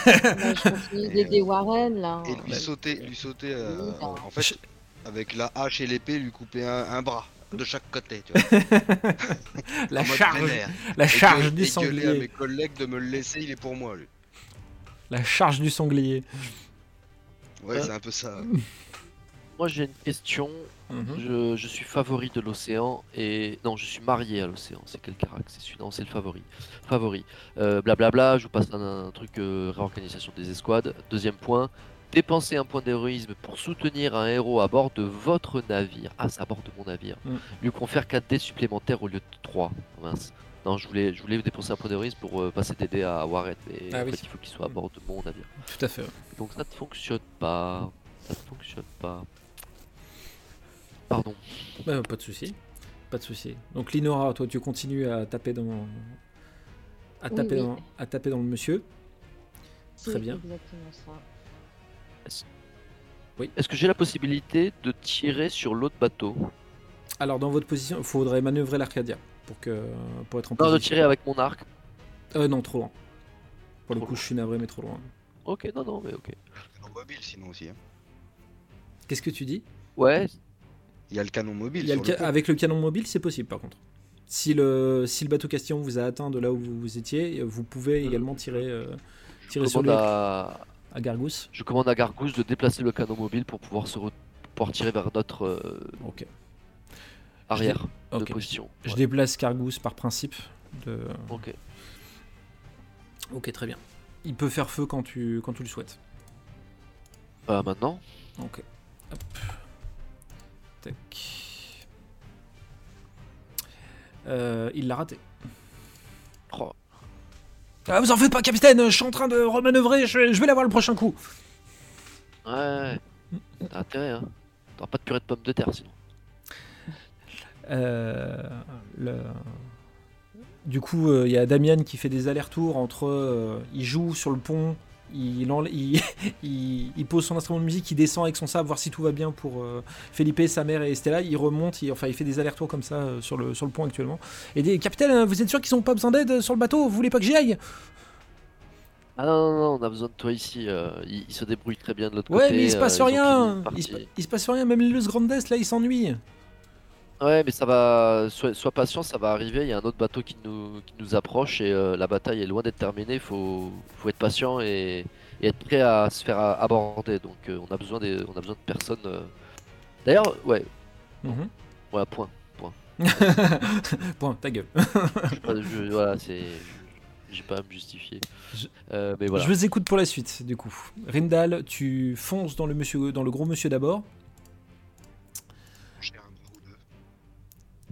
je d'aider Warren là. Et lui bah, sauter, lui sauter euh, oui, en, fait, avec la hache et l'épée, lui couper un, un bras de chaque côté, tu vois. La charge, la Et charge gueule- du et gueuler à mes sanglier, collègues de me le laisser, il est pour moi, lui. la charge du sanglier. Ouais, Euh. c'est un peu ça. Moi j'ai une question. Mhm. Je, je suis favori de l'océan et non, je suis marié à l'océan. C'est quel caractère C'est celui Non, c'est le favori. Favori. Euh, Blablabla. je vous passe un, un truc euh, réorganisation des escouades. Deuxième point. Dépensez un point d'héroïsme pour soutenir un héros à bord de votre navire. Ah, c'est à bord de mon navire. Mm. Lui confère 4 dés supplémentaires au lieu de 3. Mince. Non, je voulais, je voulais dépenser un point d'héroïsme pour euh, passer des dés à Warren. Mais Ah en oui. fait, il faut qu'il soit à bord de mon navire. Tout à fait. Donc ça ne fonctionne pas. Ça ne fonctionne pas. Pardon. Bah, pas de souci, pas de souci. Donc Linora, toi, tu continues à taper dans, à Oui, taper oui. dans, à taper dans le monsieur. Très bien. Exactement ça. Est-ce que j'ai la possibilité de tirer sur l'autre bateau? Alors dans votre position, il faudrait manœuvrer l'Arcadia pour que pour être en Non, de tirer avec mon arc. Euh, non, trop loin. Pour le coup, loin. je suis navré, mais trop loin. Ok, non, non, mais ok. Mobile, sinon aussi. hein. Qu'est-ce que tu dis? Ouais, Il y a le canon mobile. Il y a le sur le ca- pont. Avec le canon mobile, c'est possible par contre. Si le, si le bateau Castillon vous a atteint de là où vous étiez, vous pouvez Mhm. également tirer, euh, je tirer sur commande, lui à... à Gargousse. je commande à Gargousse de déplacer le canon mobile pour pouvoir se re- pouvoir tirer vers notre euh, Ok. arrière de Ok. position. Je Ouais. déplace Gargousse par principe. De... Ok. Ok, très bien. Il peut faire feu quand tu, quand tu le souhaites. Bah maintenant. Ok. Hop. Tac. Euh, il l'a raté. Oh, Ah, vous en faites pas, capitaine, je suis en train de remanœuvrer, je vais, je vais l'avoir le prochain coup. ouais. T'as intérêt, hein. T'auras pas de purée de pommes de terre sinon. Euh, le- Du coup, euh, il y a Damien qui fait des allers-retours entre. euh, il joue sur le pont, il, il, il- il pose son instrument de musique, il descend avec son sabre voir si tout va bien pour euh, Felipe, sa mère et Stella. Il remonte, il, enfin, il fait des allers-retours comme ça euh, sur, le, sur le pont actuellement. Et des capitaine, euh, vous êtes sûr qu'ils n'ont pas besoin d'aide sur le bateau? Vous voulez pas que j'y aille? Ah non, non, non, on a besoin de toi ici. euh, il, il se débrouille très bien de l'autre Ouais, côté. mais il se passe rien il se, il passe rien, même les Grandes, là, ils s'ennuient. Ouais, mais ça va. Sois, sois patient, ça va arriver. Il y a un autre bateau qui nous, qui nous approche et euh, la bataille est loin d'être terminée. Faut, faut être patient et, et être prêt à se faire aborder. Donc euh, on a besoin des, on a besoin de personnes. euh. D'ailleurs, ouais, Mhm. ouais, point. Point, ta gueule. Pas je- voilà, c'est, j'ai pas à me justifier. Je- Euh, mais voilà. Je vous écoute pour la suite, du coup. Rindal, tu fonces dans le, monsieur, dans le gros monsieur d'abord.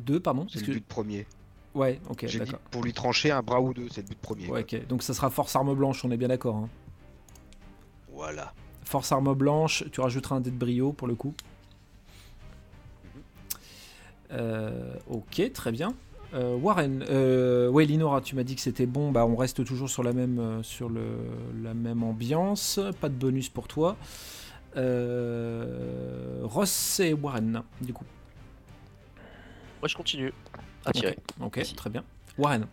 Deux, pardon. C'est le que- but premier. Ouais, ok, d'accord. pour lui trancher un bras ou deux, c'est le but premier. Ouais, ok. Donc ça sera force arme blanche, on est bien d'accord. hein. Voilà. Force arme blanche, tu rajouteras un dé de brio pour le coup. Euh, ok, très bien. Euh, Warren, euh, ouais, Linora, tu m'as dit que c'était bon. Bah, on reste toujours sur la même, sur le, la même ambiance. Pas de bonus pour toi. Ross et Warren, du coup. Moi, je continue à tirer. Ok, très bien. Warren.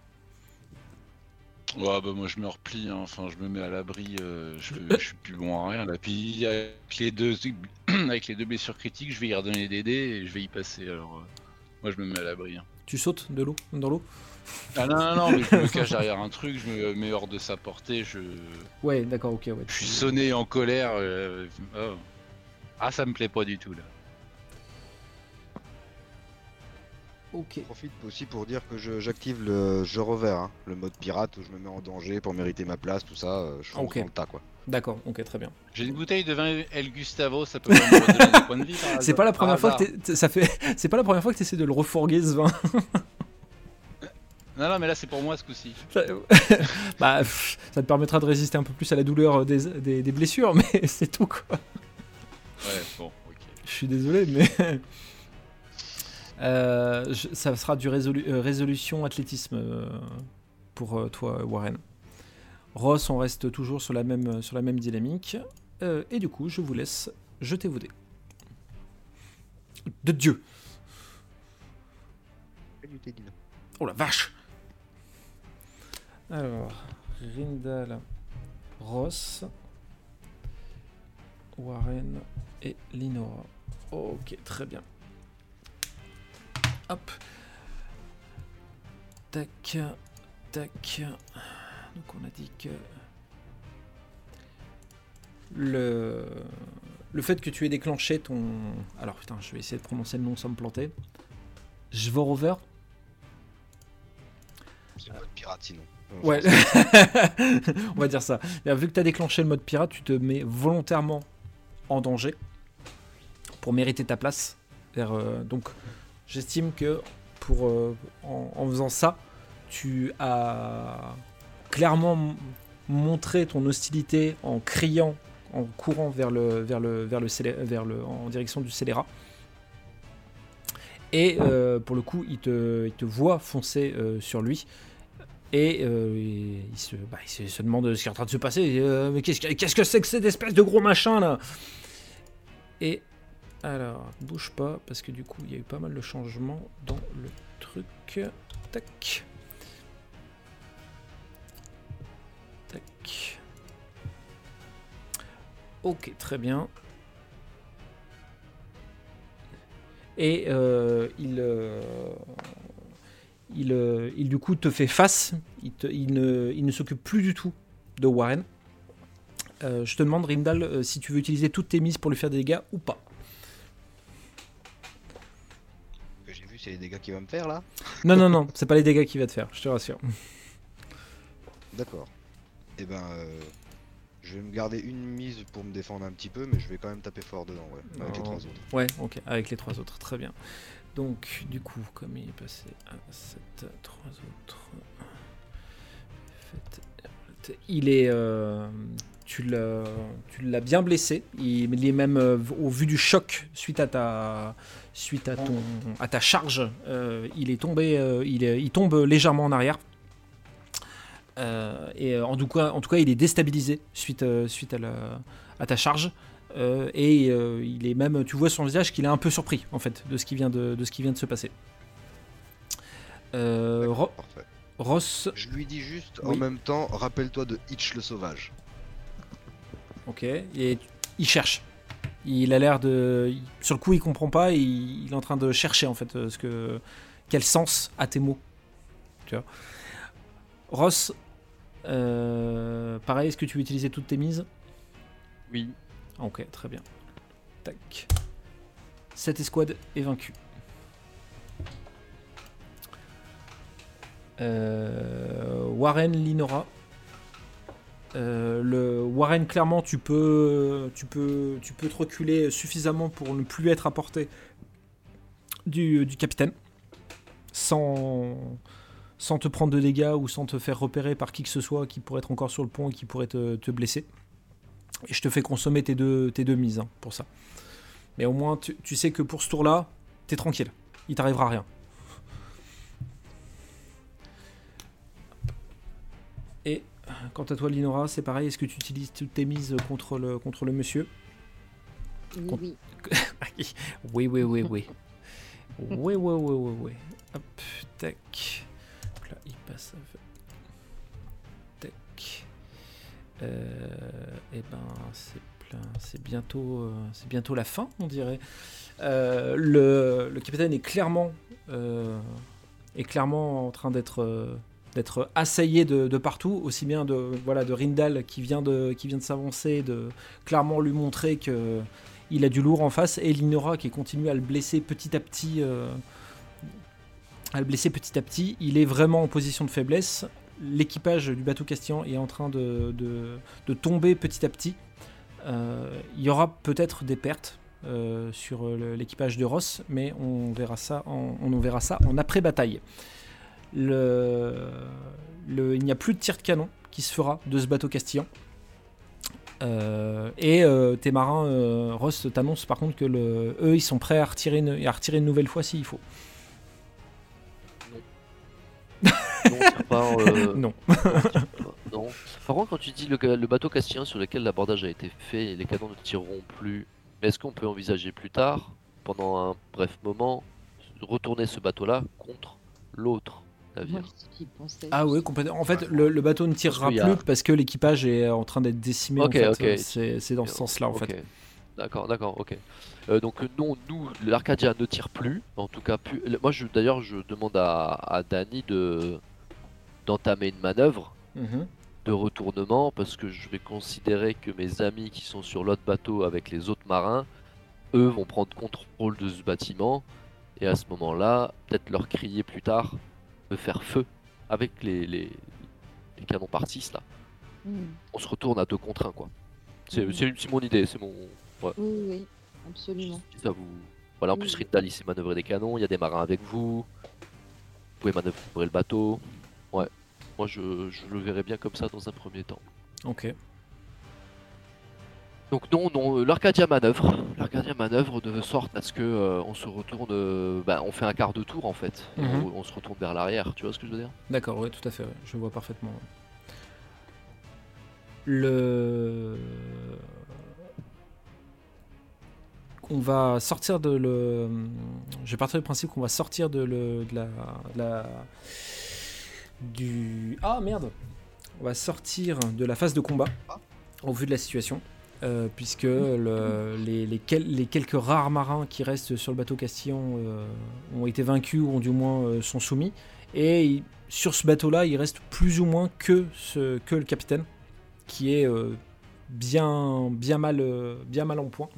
Ouais, bah moi je me replie, hein. enfin je me mets à l'abri, euh, je, je suis plus bon à rien là. Puis avec les deux, avec les deux blessures critiques, je vais y redonner des dés et je vais y passer. Alors euh, moi je me mets à l'abri. hein. Tu sautes de l'eau, dans l'eau? Ah non, non, non, mais je me cache derrière un truc, je me mets hors de sa portée, je, Ouais, d'accord, ok. Ouais, je suis sonné en colère. euh, oh. Ah, ça me plaît pas du tout là. Ok. Je profite aussi pour dire que je- j'active le jeu revers, hein, le mode pirate où je me mets en danger pour mériter ma place, tout ça. euh, Je fonce Ok. dans le tas quoi. D'accord, ok, très bien. J'ai une bouteille de vin El Gustavo, ça peut me redonner des points de vie par C'est hasard- pas la première fois que ça fait. C'est pas la première fois que tu essaies de le refourguer ce vin. Non, non, mais là c'est pour moi ce coup-ci. Ça- bah, pff, ça te permettra de résister un peu plus à la douleur des, des- des blessures, mais c'est tout quoi. Ouais, bon, ok. Je suis désolé, mais. Euh, je- ça sera du résolu- euh, résolution athlétisme euh, pour toi, Warren. Ross, on reste toujours sur la même, sur la même dynamique. Euh, et du coup, je vous laisse jeter vos dés. De Dieu. Oh la vache Alors, Rindal, Ross, Warren et Linora. Ok, très bien. Hop. Tac, tac. Donc on a dit que le le fait que tu aies déclenché ton alors putain, je vais essayer de prononcer le nom sans me planter. Svorover C'est pas de pirate sinon. Euh, Ouais, on va dire ça. Vu que tu as déclenché le mode pirate, tu te mets volontairement en danger pour mériter ta place. Vers, euh, donc, j'estime que pour, euh, en, faisant ça, tu as clairement montré ton hostilité en criant, en courant vers le, vers le, vers le, en direction du scélérat. Et euh, pour le coup, il te, il te voit foncer euh, sur lui. Et il, se, bah, se, demande ce qui est en train de se passer. Mais qu'est-ce que qu'est-ce que c'est que cette espèce de gros machin là? Et alors, bouge pas parce que du coup il y a eu pas mal de changements dans le truc. Tac. Tac. Ok, très bien. Et euh, il, euh, il, euh, il du coup te fait face. Il, ne, s'occupe plus du tout de Warren. Je te demande, Rimdal, euh, si tu veux utiliser toutes tes mises pour lui faire des dégâts ou pas. C'est les dégâts qu'il va me faire là. Non, non, non, c'est pas les dégâts qu'il va te faire, je te rassure. D'accord. Et ben, euh, je vais me garder une mise pour me défendre un petit peu, mais je vais quand même taper fort dedans, ouais, avec les Non. trois autres. Ouais, ok, avec les trois autres, très bien. Donc, du coup, comme il est passé à 7, trois autres. Il est. euh, tu l'as bien blessé. Il, il est même, euh, au vu du choc suite à ta, suite à ton, à ta charge, euh, il est tombé. euh, il, est- il tombe légèrement en arrière. Euh, et en tout, cas, en tout cas, il est déstabilisé suite, euh, suite à, la, à ta charge. Euh, et euh, il est même, tu vois sur son visage qu'il est un peu surpris en fait de ce qui vient de, de ce qui vient de se passer. Euh, D'accord, Ro- Parfait. Ross, Je lui dis juste en même temps, rappelle-toi de Hitch le sauvage. ok, et il cherche. Il a l'air de, sur le coup, il comprend pas. et Il, il est en train de chercher en fait euh, ce que, quel sens a tes mots. Tu vois. Ross, euh, pareil, est-ce que tu veux utiliser toutes tes mises? Oui. Ok, très bien. Tac. Cette escouade est vaincue. Euh, Warren, Linora. Euh, le Warren, clairement, tu peux, tu peux, tu te reculer suffisamment pour ne plus être à portée du, capitaine, sans, sans te prendre de dégâts ou sans te faire repérer par qui que ce soit qui pourrait être encore sur le pont et qui pourrait te, blesser. Et je te fais consommer tes deux, tes deux mises hein, pour ça. Mais au moins, tu, tu sais que pour ce tour-là, t'es tranquille. Il t'arrivera rien. Quant à toi, Linora, c'est pareil. Est-ce que tu utilises toutes tes mises contre le, contre le monsieur Oui, Con- oui. Oui, oui, oui, oui. Oui, oui, oui, oui, oui. Hop, tac. Donc là, il passe. Tac. Euh, et ben, c'est plein. C'est bientôt, euh, c'est bientôt la fin, on dirait. Euh, le, le capitaine est clairement, euh, est clairement en train d'être, d'être assaillé de, partout, aussi bien de, voilà, de Rindal qui vient de, qui vient de s'avancer, de clairement lui montrer que il a du lourd en face et Linora qui continue à le blesser petit à petit euh, à le blesser petit à petit. Il est vraiment en position de faiblesse. L'équipage du bateau castillan est en train de, de- tomber petit à petit. Euh, il y aura peut-être des pertes euh, sur l'équipage de Ross mais on verra ça en, on en verra ça en après bataille le, le- il n'y a plus de tir de canon qui se fera de ce bateau castillan euh, et euh, tes marins, euh, Ross t'annonce par contre que le, eux ils sont prêts à retirer une, à retirer une nouvelle fois s'il faut. Non, pas. Non. on tire pas. Non. Par contre, quand tu dis le, le bateau castillan sur lequel l'abordage a été fait, les canons ne tireront plus, est-ce qu'on peut envisager plus tard, pendant un bref moment, retourner ce bateau-là contre l'autre? Navire pensait. Ah oui, complètement. En fait, le, le bateau ne tirera plus a- parce que l'équipage est en train d'être décimé. Ok, en fait. ok. C'est c'est dans ce sens-là, en fait. D'accord, d'accord, ok. Euh, donc non, nous, l'Arcadia ne tire plus, en tout cas plus. Moi, je, d'ailleurs, je demande à, à Dany de d'entamer une manœuvre Mhm. de retournement parce que je vais considérer que mes amis qui sont sur l'autre bateau avec les autres marins, eux vont prendre contrôle de ce bâtiment et à ce moment-là, peut-être leur crier plus tard de faire feu avec les, les, les canons par 6 là. Hmm. On se retourne à deux contre un quoi. C'est c'est- c'est mon idée, c'est mon. Oui, oui, oui, absolument. Ça vous... Voilà, en plus Oui. Rindal il sait manœuvrer des canons, il y a des marins avec vous, vous pouvez manœuvrer le bateau. Ouais, moi je, je le verrais bien comme ça dans un premier temps. Ok. Donc non, non, euh, l'Arcadia manœuvre, l'Arcadia manœuvre de sorte à ce que euh, on se retourne, euh, bah, on fait un quart de tour en fait, Mhm. on, on se retourne vers l'arrière, tu vois ce que je veux dire? D'accord, oui, tout à fait. ouais. Je vois parfaitement. Le. On va sortir de le. Je vais partir du principe qu'on va sortir de, le... de la... de la. Du. Ah merde On va sortir de la phase de combat au vu de la situation. Euh, puisque le- les, les quel- les quelques rares marins qui restent sur le bateau Castillon euh, ont été vaincus ou ont du moins euh, sont soumis. Et sur ce bateau-là, il reste plus ou moins que, le capitaine, qui est bien, mal, en point.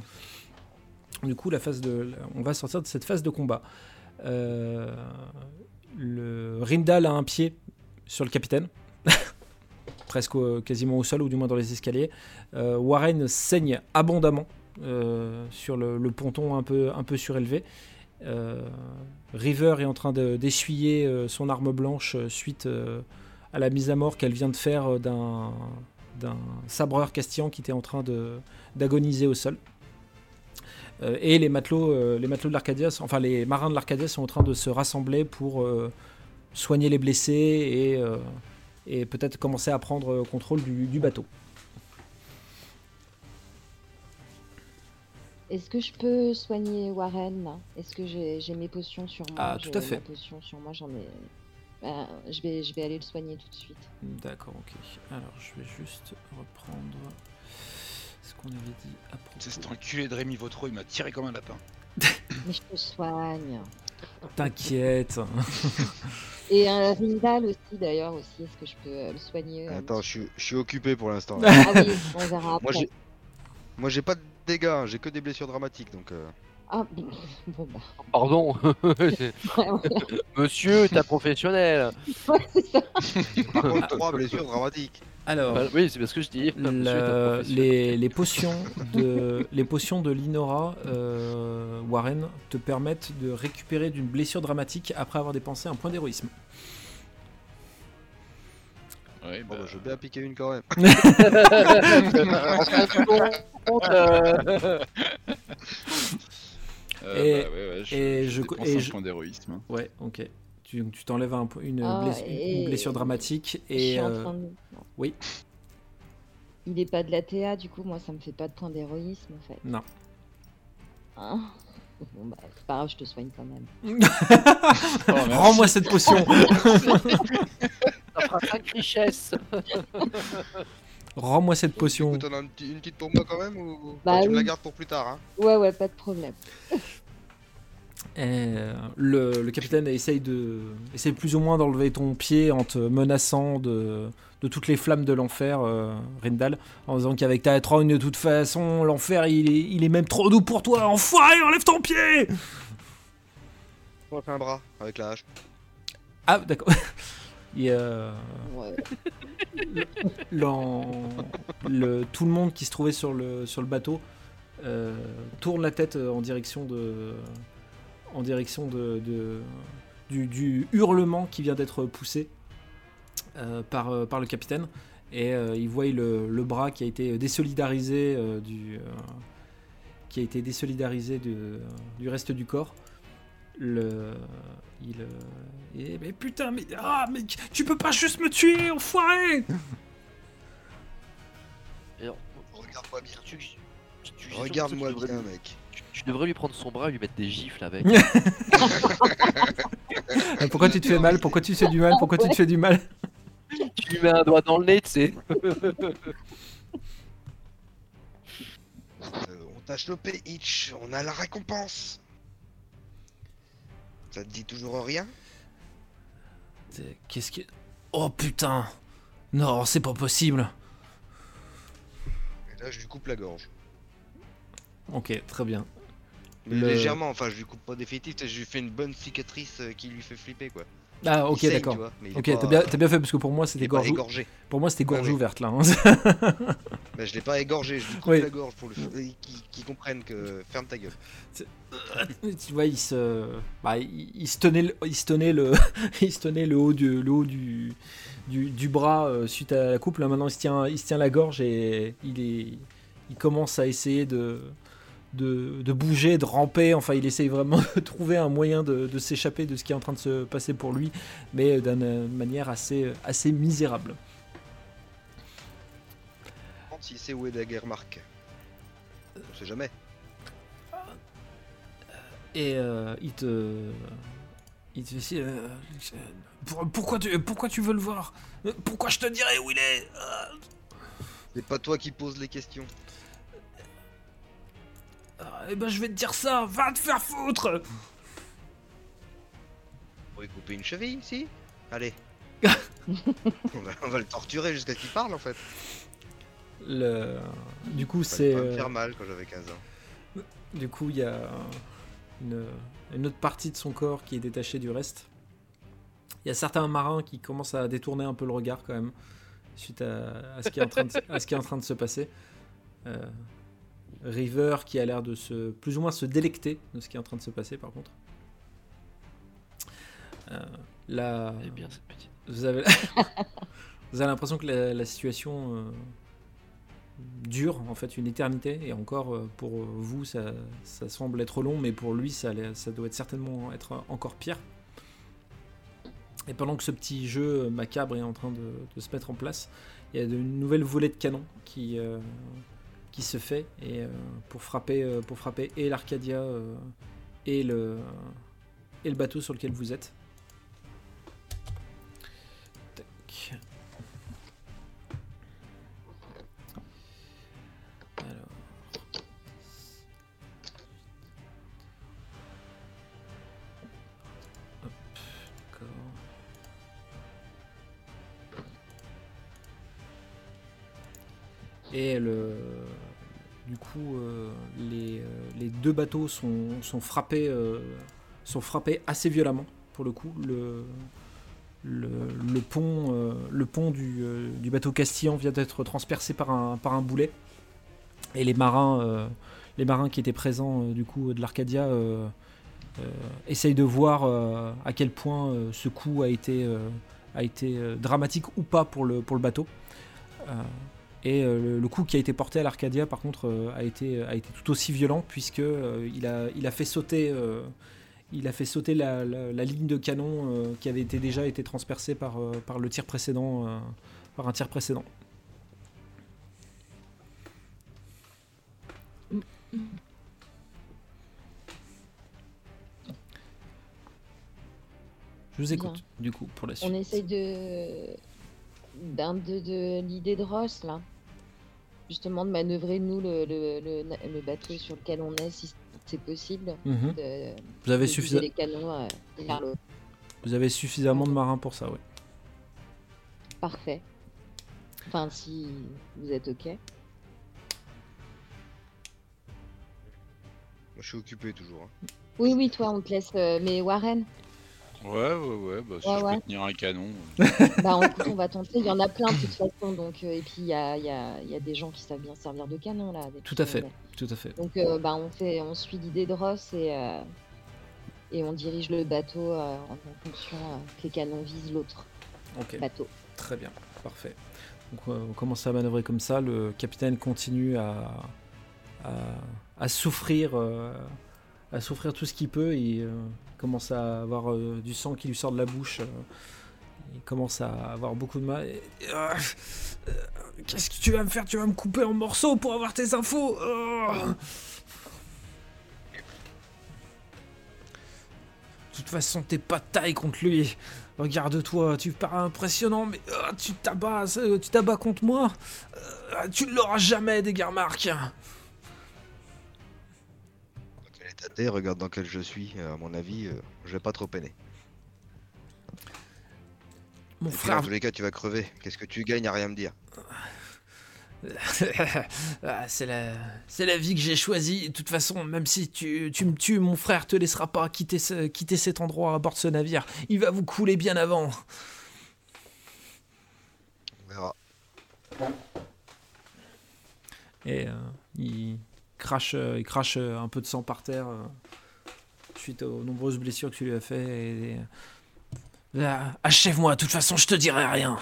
Du coup, la phase de, on va sortir de cette phase de combat. Rindal a un pied sur le capitaine, presque quasiment au sol, ou du moins dans les escaliers. Euh, Warren saigne abondamment euh, sur le, ponton un peu, surélevé. Euh, River est en train de- d'essuyer son arme blanche suite à la mise à mort qu'elle vient de faire d'un sabreur castillan qui était en train d'agoniser au sol. Et les matelots, les matelots de l'Arcadia, enfin les marins de l'Arcadia sont en train de se rassembler pour soigner les blessés et, et peut-être commencer à prendre euh, contrôle du, du bateau. Est-ce que je peux soigner Warren? Est-ce que j'ai mes potions sur moi? Ah, tout à fait. sur moi, j'en ai. Ben, je, vais, je vais aller le soigner tout de suite. D'accord, ok. Alors je vais juste reprendre ce qu'on avait dit à propos. C'est cet enculé de Rémi Vautreau, il m'a tiré comme un lapin. Mais je te soigne. T'inquiète. Et un Rindal aussi d'ailleurs aussi. Est-ce que je peux euh, le soigner euh, Attends, je suis, je suis occupé pour l'instant. Ah oui, on verra Moi après. j'ai, moi j'ai pas de dégâts, hein, j'ai que des blessures dramatiques donc. euh, Ah bon, bon bah. Pardon, Ouais, monsieur est un professionnel. Ouais, c'est ça. Par contre, trois blessures dramatiques. Alors, Bah, oui, c'est bien ce que je dis. Les, les potions de les potions de Linora euh, Warren te permettent de récupérer d'une blessure dramatique après avoir dépensé un point d'héroïsme. Ouais, Bon, bah, bah, je vais bien piquer une quand même. euh, et- bah, ouais, ouais, je, et je je- et je- point d'héroïsme. hein. Ouais, ok. Tu, tu t'enlèves un une, Ah, bless- une et- blessure dramatique Je et suis en euh, train de... oui. Il est pas de la TA, du coup, moi ça me fait pas de point d'héroïsme en fait. non. Hein bon bah, c'est pas grave, je te soigne quand même. Oh. Rends-moi cette potion. ça fera 5 richesses. Rends-moi cette potion. Écoute, t'en as une petite pour moi quand même ou Bah tu me la gardes pour plus tard hein Ouais, ouais, pas de problème. Et, euh, le, le capitaine essaye de essaye plus ou moins d'enlever ton pied en te menaçant de, de toutes les flammes de l'enfer, euh, Rindal, en disant qu'avec ta trogne, de toute façon, l'enfer, il est, il est même trop doux pour toi. Enfoiré, enlève ton pied On va faire un bras avec la hache. Ah, d'accord. Et, euh, Ouais. l'en- le, tout le monde qui se trouvait sur le, sur le bateau euh, tourne la tête en direction de en direction de, de- du, du hurlement qui vient d'être poussé euh, par, euh, par le capitaine et il voit le, le bras qui a été désolidarisé du qui a été désolidarisé du reste du corps le il euh, et- mais putain mais ah mais tu peux pas juste me tuer enfoiré Regarde-moi bien. tu- tu- tu- tu- Regarde-moi devrais bien, mec. Tu, tu devrais lui prendre son bras et lui mettre des gifles avec. Euh, Pourquoi tu te fais mal? Pourquoi tu te fais du mal? Pourquoi tu te fais du mal? Tu lui mets un doigt dans le nez, tu sais. Euh, on t'a chopé, Hitch. On a la récompense. Ça te dit toujours rien Qu'est-ce que. Oh putain Non, c'est pas possible Et là, je lui coupe la gorge. Ok, très bien. Mais Le- légèrement, enfin, je lui coupe pas définitif, je lui fais une bonne cicatrice euh, qui lui fait flipper, quoi. Ah, ok, saigne, d'accord. vois, Ok, pas- t'as bien, t'as bien fait parce que pour moi c'était gorge, pour moi c'était gorge ouverte là. hein. Bah, je l'ai pas égorgé, je lui coupe Oui. la gorge pour le f- qu'il qu'il comprenne que ferme ta gueule. tu vois, il se, bah, il, il se tenait, le, il se tenait le, il se tenait le haut du, le haut du, du, du bras euh, suite à la coupe. Là maintenant, il se tient, il se tient la gorge et il est, il commence à essayer de, de, de bouger, de ramper. Enfin, il essaye vraiment de trouver un moyen de, de s'échapper de ce qui est en train de se passer pour lui, mais d'une manière assez, assez misérable. S'il sait où est Daguerremark. On sait jamais. Et euh, il te. Il te fait euh, pour- pourquoi, tu, pourquoi tu veux le voir? Euh, Pourquoi je te dirais où il est? Euh, C'est pas toi qui poses les questions. Ah, Eh ben je vais te dire ça, va te faire foutre On va lui couper une cheville ici Allez. on, va, on va le torturer jusqu'à ce qu'il parle en fait. le... Du coup, c'est. pas me euh, faire mal quand j'avais 15 ans. Du coup, il y a une, une autre partie de son corps qui est détachée du reste. Il y a certains marins qui commencent à détourner un peu le regard quand même, suite à, à ce, qui est en train de, à ce qui est en train de se passer. Euh, River qui a l'air de se plus ou moins se délecter de ce qui est en train de se passer par contre. Euh, là, Eh bien, vous avez, vous avez l'impression que la, la situation euh, dure en fait une éternité et encore euh, pour vous ça, ça semble être long mais pour lui ça, doit être certainement être encore pire. Et pendant que ce petit jeu macabre est en train de, de se mettre en place, il y a de nouvelles volées de canon qui, euh, qui se fait et euh, pour frapper euh, pour frapper et l'Arcadia euh, et le et le bateau sur lequel vous êtes. Et le, euh, les, euh, les deux bateaux sont, frappés, euh, sont frappés assez violemment pour le coup. Le, pont, le pont du, bateau Castillan vient d'être transpercé par un, boulet. Et les marins, les marins qui étaient présents du coup de l'Arcadia euh, essayent de voir à quel point ce coup a été, dramatique ou pas pour le bateau. Euh, et euh, le, coup qui a été porté à l'Arcadia, par contre, euh, a, été, a été tout aussi violent puisque euh, il, a, il a fait sauter, euh, il a fait sauter la, la- la ligne de canon euh, qui avait été déjà été transpercée par, euh, par le tir précédent, euh, par un tir précédent. Je vous écoute, du coup, pour la suite. On essaye de. D'un de, de l'idée de Ross, là. Justement, de manœuvrer, nous, le, le, le, le bateau sur lequel on est, si c'est possible. Mhm. De, Vous, avez de suffisa- viser les canons euh, vous avez suffisamment de marins pour ça, ouais. Parfait. Enfin, si vous êtes OK. Moi je suis occupé toujours. hein. Oui, oui, toi, on te laisse. euh, mais Warren, Ouais, ouais, ouais, bah si Ouais, je ouais. peux tenir un canon. bah, on, écoute, on va tenter. Il y en a plein de toute façon. Donc, euh, et puis, il y a, il y, a, il y a des gens qui savent bien servir de canon, là. Tout à fait, tout à fait. Donc, euh, bah, on, fait, on suit l'idée de Ross et, euh, et on dirige le bateau euh, en, en fonction euh, que les canons visent l'autre Ok. bateau. Très bien, parfait. Donc euh, on commence à manœuvrer comme ça. Le capitaine continue à, à, à souffrir, euh, à souffrir tout ce qu'il peut. Il euh, commence à avoir euh, du sang qui lui sort de la bouche. euh. il commence à avoir beaucoup de mal. Et- Qu'est-ce que tu vas me faire? Tu vas me couper en morceaux pour avoir tes infos? Oh. De toute façon, t'es pas de taille contre lui. Regarde-toi, tu parais impressionnant, mais ah, tu t'abats, tu t'abats contre moi. Euh, tu ne l'auras jamais. Quel Regarde dans quel je suis. euh, À mon avis, euh, je vais pas trop peiner. Mon frère, dans tous les cas, tu vas crever. Qu'est-ce que tu gagnes à rien me dire Ah, c'est la, c'est la vie que j'ai choisie. De toute façon, même si tu, tu me tues, mon frère te laissera pas quitter, ce- quitter cet endroit à bord de ce navire. Il va vous couler bien avant. On verra. Et euh, il crache, euh, il crache euh, un peu de sang par terre euh, suite aux nombreuses blessures que tu lui as fait. Et, Achève-moi. De toute façon, je te dirai rien.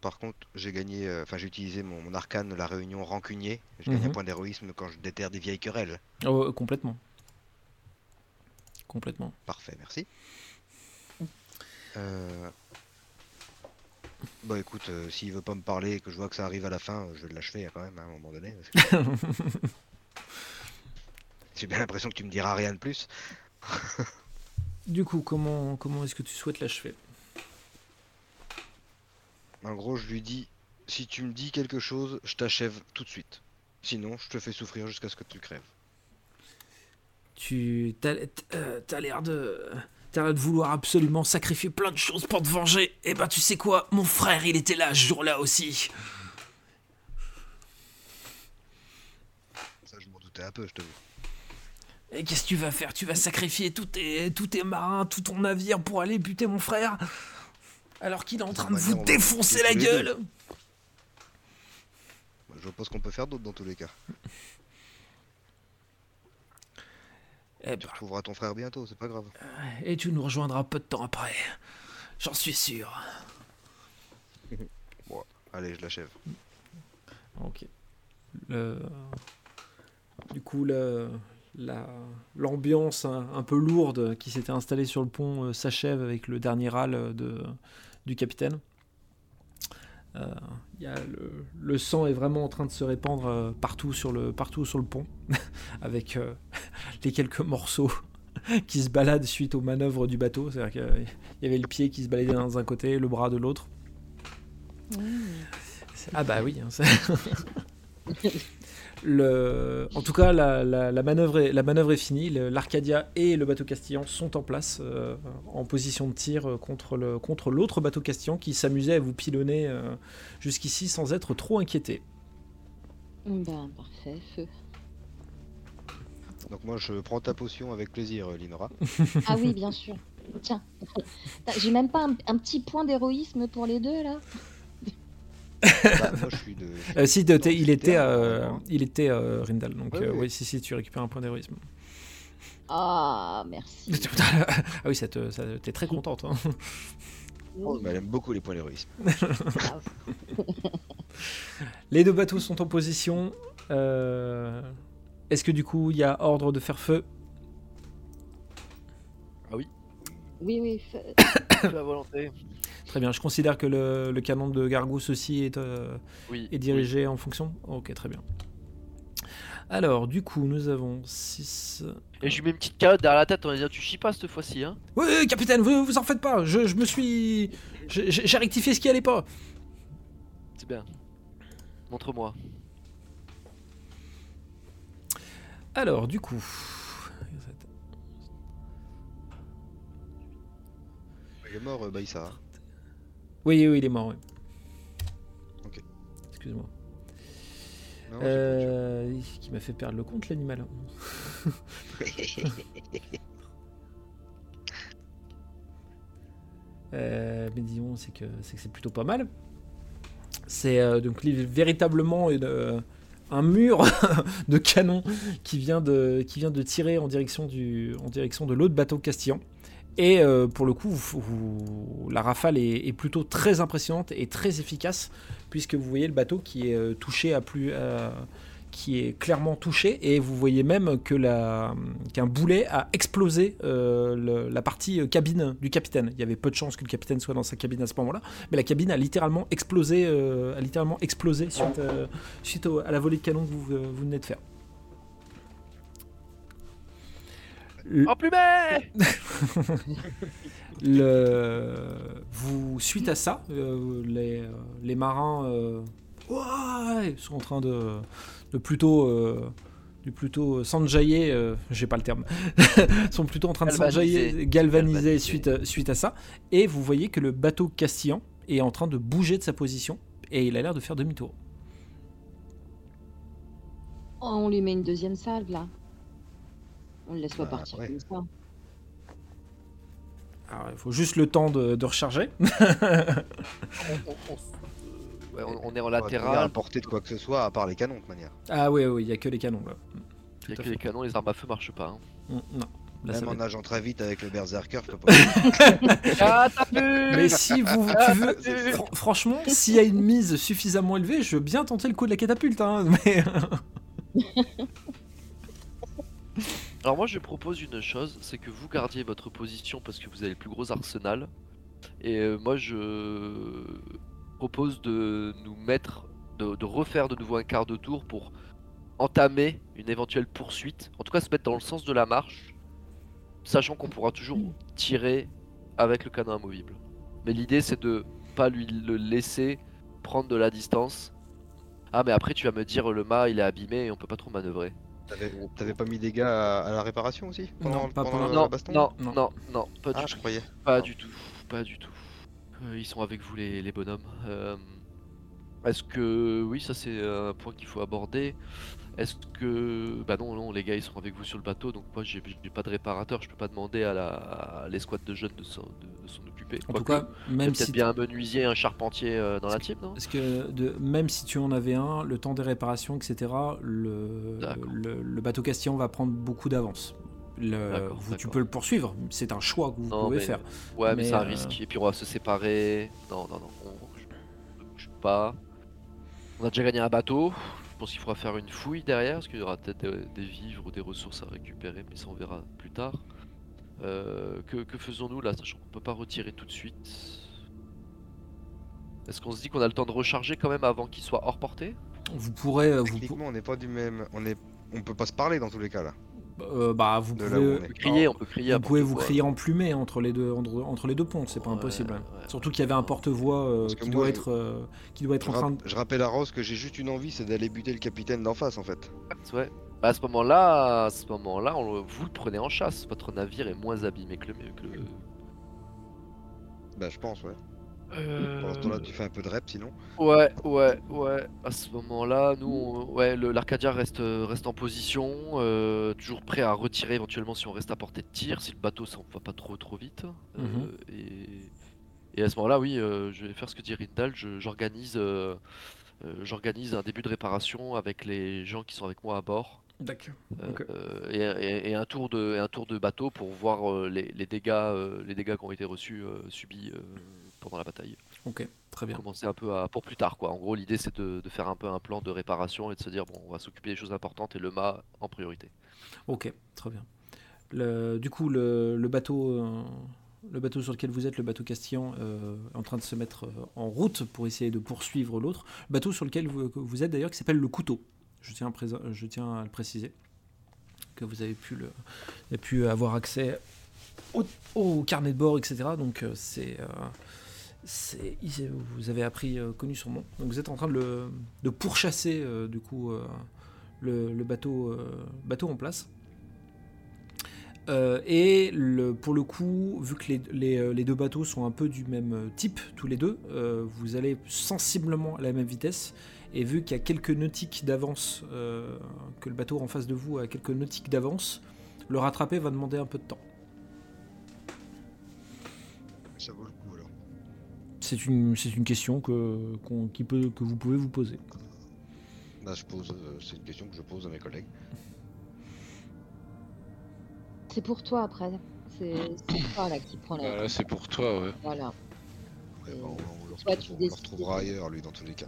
Par contre, j'ai gagné. euh, Enfin, j'ai utilisé mon, mon arcane, la réunion rancunier. Je gagne un Mhm. point d'héroïsme quand je déterre des vieilles querelles. Oh, complètement. Complètement. Parfait, merci. Euh... Bon, écoute, euh, s'il veut pas me parler et que je vois que ça arrive à la fin, euh, je vais l'achever quand même à un moment donné. que- J'ai bien l'impression que tu me diras rien de plus. Du coup, comment, comment est-ce que tu souhaites l'achever? En gros, je lui dis si tu me dis quelque chose, je t'achève tout de suite. Sinon, je te fais souffrir jusqu'à ce que tu crèves. Tu t'as, euh, t'as l'air de t'as l'air de vouloir absolument sacrifier plein de choses pour te venger. Eh ben tu sais quoi, mon frère il était là ce jour-là aussi. Ça, je m'en doutais un peu, je te. Et qu'est-ce que tu vas faire? Tu vas sacrifier tous tes, tous tes marins, tout ton navire pour aller buter mon frère? Alors qu'il est en train de vous défoncer la gueule Je ce qu'on peut faire d'autre dans tous les cas. Eh Tu ben, retrouveras ton frère bientôt, c'est pas grave. Et tu nous rejoindras peu de temps après. J'en suis sûr. Allez, je l'achève. Ok. Le- Du coup, le- la- l'ambiance un, un peu lourde qui s'était installée sur le pont euh, s'achève avec le dernier râle de, du capitaine. Euh, y a le, le sang est vraiment en train de se répandre euh, partout, sur le, partout sur le pont, avec euh, les quelques morceaux qui se baladent suite aux manœuvres du bateau. C'est-à-dire qu'il y avait le pied qui se baladait dans un côté, le bras de l'autre. Ah bah oui. hein, le... En tout cas, la, la- la manœuvre est, la manœuvre est finie. L'Arcadia et le bateau castillan sont en place, euh, en position de tir euh, contre le contre l'autre bateau castillan qui s'amusait à vous pilonner euh, jusqu'ici sans être trop inquiété. Ben, parfait, feu. Donc moi, je prends ta potion avec plaisir, Linora. Ah oui, bien sûr. Tiens, j'ai même pas un, un petit point d'héroïsme pour les deux là Bah, moi, je suis de. Euh, si, de- il était, euh, il était euh, Rindal, donc euh, oui, si, si, tu récupères un point d'héroïsme. Ah, merci. ah oui, ça te, ça- t'es très contente. hein. Oh, mais elle aime beaucoup les points d'héroïsme. Les deux bateaux sont en position. Euh, Est-ce que du coup, il y a ordre de faire feu? Oui, oui, feu. la volonté. Très bien, je considère que le, le canon de Gargousse aussi est, euh, Oui. est dirigé en fonction. Ok, très bien. Alors, du coup, nous avons 6. Et je lui mets une petite carotte derrière la tête en disant tu chies pas cette fois-ci hein. Oui, oui, capitaine, vous, vous en faites pas. Je, je me suis. J'ai j'ai rectifié ce qui allait pas. C'est bien. Montre-moi. Alors, du coup. Il est mort, euh, Baïssa. Oui, oui, il est mort. oui. Ok. Excuse-moi. Euh, qui m'a fait perdre le compte, l'animal. Euh, mais disons, c'est que c'est plutôt pas mal. C'est euh, donc véritablement une, un mur de canon qui vient de, qui vient de tirer en direction, du, en direction de l'autre bateau castillan. Et euh, pour le coup, la rafale est, plutôt très impressionnante et très efficace, puisque vous voyez le bateau qui est euh, touché à plus, à- qui est clairement touché et vous voyez même que la qu'un boulet a explosé euh, la partie euh, cabine du capitaine. Il y avait peu de chances que le capitaine soit dans sa cabine à ce moment-là, mais la cabine a littéralement explosé, euh, a littéralement explosé suite, euh, à la volée de canon que euh, vous venez de faire. En plumet Le... Vous, suite à ça, euh, les, euh, les marins euh, ouais, sont en train de, de plutôt, euh, de plutôt s'enjailler, euh, j'ai pas le terme, sont plutôt en train de Galvaniser. s'enjailler, galvaniser Galvaniser. suite, à- suite à ça. Et vous voyez que le bateau castillan est en train de bouger de sa position et il a l'air de faire demi-tour. Oh, on lui met une deuxième salve là. On le laisse pas Bah, partir ouais. comme ça. Alors, il faut juste le temps de, de recharger. on, on- on- ouais, on- on est en On va trouver à latéral, portée de quoi que ce soit, à part les canons de manière. Ah oui, oui, il y a que les canons là. il y a que les canons, les armes à feu marchent pas. hein. Mm, Non. Là, Même en être- nageant très vite avec le berserker, je peux pas. Ah, Mais si vous, tu veux, fran- franchement, s'il y a une mise suffisamment élevée, je veux bien tenter le coup de la catapulte. Hein, mais Alors moi je propose une chose, c'est que vous gardiez votre position parce que vous avez le plus gros arsenal. Et euh, moi je propose de nous mettre, de, refaire de nouveau un quart de tour pour entamer une éventuelle poursuite. En tout cas se mettre dans le sens de la marche, sachant qu'on pourra toujours tirer avec le canon amovible. Mais l'idée c'est de pas lui le laisser prendre de la distance. Ah mais après tu vas me dire le mât il est abîmé et on peut pas trop manœuvrer. T'avais t'avais pas mis des gars à, à la réparation aussi Non, pas pendant- la Non, baston non, Non. non, non, pas Ah, du je tout. croyais. Pas Non. du tout, pas du tout. Euh, ils sont avec vous les, les bonhommes. Euh, Est-ce que oui, ça c'est un point qu'il faut aborder. Est-ce que bah non, non, les gars ils sont avec vous sur le bateau, donc moi j'ai pas de réparateur, je peux pas demander à la à l'escouade de jeunes de s'en de- de s'en occuper. en tout cas, même peut-être si, bien un menuisier, un charpentier euh, dans la team, non? parce que de, même si tu en avais un, le temps des réparations, etc., le, D'accord. le, le bateau castillan va prendre beaucoup d'avance. Le- D'accord, vous- tu peux le poursuivre, c'est un choix que vous Non, pouvez mais- faire. Ouais, mais, Mais, c'est un euh, risque. Et puis on va se séparer. Non, non, non. On... Je... je pas. On a déjà gagné un bateau. Je pense qu'il faudra faire une fouille derrière, parce qu'il y aura peut-être des, des vivres ou des ressources à récupérer, mais ça on verra plus tard. Euh, que, que faisons-nous là, sachant qu'on peut pas retirer tout de suite? Est-ce qu'on se dit qu'on a le temps de recharger quand même avant qu'il soit hors portée? Vous pourrez, euh, vous, Techniquement, on n'est pas du même. On est. On peut pas se parler dans tous les cas là. Euh, bah, vous De pouvez, on crier, on peut crier. vous pouvez vous quoi. crier emplumé entre les deux, entre, entre les deux ponts, c'est pas Ouais, impossible. ouais. Surtout qu'il y avait un porte-voix euh, que qui, doit être, euh, qui doit être en train de... je rappelle à Rose que j'ai juste une envie, c'est d'aller buter le capitaine d'en face en fait. Ouais. Bah, à ce moment-là, à ce moment-là, on vous le prenez en chasse. Votre navire est moins abîmé que le. Que le... Bah, je pense, ouais. Euh, Pendant ce temps-là, tu fais un peu de rep sinon. Ouais, ouais, ouais. À ce moment-là, nous, on- ouais, le- l'Arcadia reste, euh, reste en position, euh, toujours prêt à retirer éventuellement si on reste à portée de tir, si le bateau ça va pas trop trop vite. Euh, Mhm. et, et à ce moment-là, oui, euh, je vais faire ce que dit Rindal. je- J'organise, euh, euh, j'organise un début de réparation avec les gens qui sont avec moi à bord. D'accord. Euh, euh, et, et- et un tour de, et un tour de bateau pour voir euh, les, les dégâts, euh, les dégâts qui ont été reçus, euh, subis euh, pendant la bataille. Ok, très bien. Commencer un peu à, pour plus tard quoi. En gros, l'idée c'est de, de faire un peu un plan de réparation et de se dire bon, on va s'occuper des choses importantes et le mât en priorité. Ok, très bien. Le- du coup, le, le bateau, euh, le bateau sur lequel vous êtes, le bateau castillan, euh, est en train de se mettre euh, en route pour essayer de poursuivre l'autre. Le bateau sur lequel vous, êtes d'ailleurs, qui s'appelle le Couteau. Je tiens, à présent- je tiens à le préciser, que vous avez pu, le, avez pu avoir accès au, au carnet de bord, etc. Donc c'est, euh, vous avez appris, euh, connu son nom. Donc vous êtes en train de, pourchasser euh, du coup euh, le, bateau, en place. Et pour le coup, vu que les, deux bateaux sont un peu du même type, tous les deux, vous allez sensiblement à la même vitesse. Et vu qu'il y a quelques nautiques d'avance, que le bateau en face de vous a quelques nautiques d'avance, le rattraper va demander un peu de temps. C'est une, c'est une question que, qu'on- qui peut, que vous pouvez vous poser. Bah, je pose. euh, c'est une question que je pose à mes collègues. C'est pour toi après. C'est toi là qui prend la. Voilà, c'est pour toi, ouais. Voilà. Ouais, bah, on, on le retrouve- on retrouvera ailleurs lui dans tous les cas.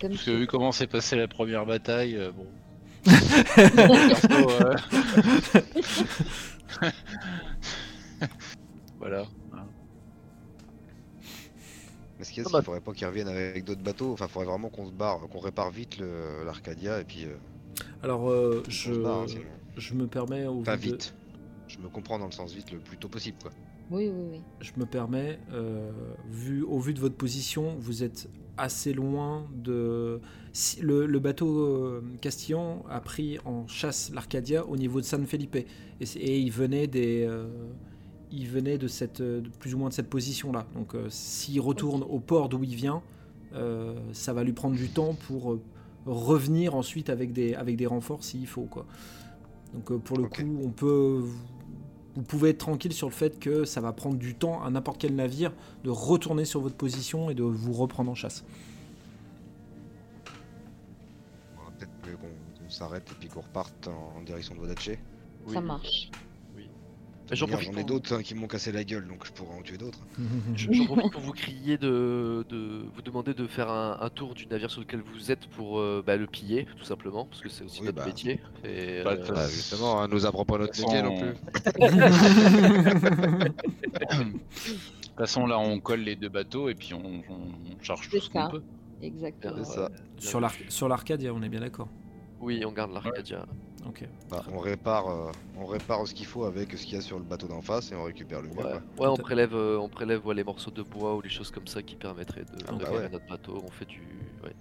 Comme Parce que vu comment s'est passée la première bataille, euh, bon. Perso, euh, voilà. Mais ce qu'il y a, Ah c'est bah. qu'il faudrait pas qu'ils reviennent avec d'autres bateaux. Enfin, faudrait vraiment qu'on se barre, qu'on répare vite l'Arcadia et puis euh, Alors, euh, je, barre. hein, je me permets au Enfin, vu de- vite. Je me comprends dans le sens vite le plus tôt possible, quoi. Oui, oui, oui. je me permets, euh, vu, au vu de votre position, vous êtes assez loin de. si- le, le bateau euh, Castillan a pris en chasse l'Arcadia au niveau de San Felipe et, il venait des. Il venait de cette, euh, de plus ou moins de cette position-là. Donc, euh, s'il retourne au port d'où il vient, euh, ça va lui prendre du temps pour euh, revenir ensuite avec des, avec des renforts s'il faut, quoi. Donc, euh, pour le coup, on peut vous pouvez être tranquille sur le fait que ça va prendre du temps à n'importe quel navire de retourner sur votre position et de vous reprendre en chasse. On va Peut-être mieux qu'on s'arrête et puis qu'on reparte en, en direction de Vodache. Oui, Ça marche. J'en profite ai pour- d'autres hein, qui m'ont cassé la gueule, donc je pourrais en tuer d'autres. Je- J'en profite pour vous crier de, de vous demander de faire un, un tour du navire sur lequel vous êtes pour euh, bah, le piller, tout simplement, parce que c'est aussi Oui, notre bah. métier. Et, Bah, euh, de toute Bah, justement, hein, nous apprend pas notre métier non façon, plus. De toute façon, là, on colle les deux bateaux et puis on, on- on charge tout ce qu'on ça. peut. Exactement. C'est ça. sur l'Arcadia, on est bien d'accord. oui, on garde l'Arcadia. Ok. Bah, on répare, euh, on répare ce qu'il faut avec ce qu'il y a sur le bateau d'en face et on récupère le mien. Ouais, quoi. ouais, Tout on prélève, euh, on prélève ouais, les morceaux de bois ou les choses comme ça qui permettraient de Ah, bah ouais. notre bateau. On fait du, ouais,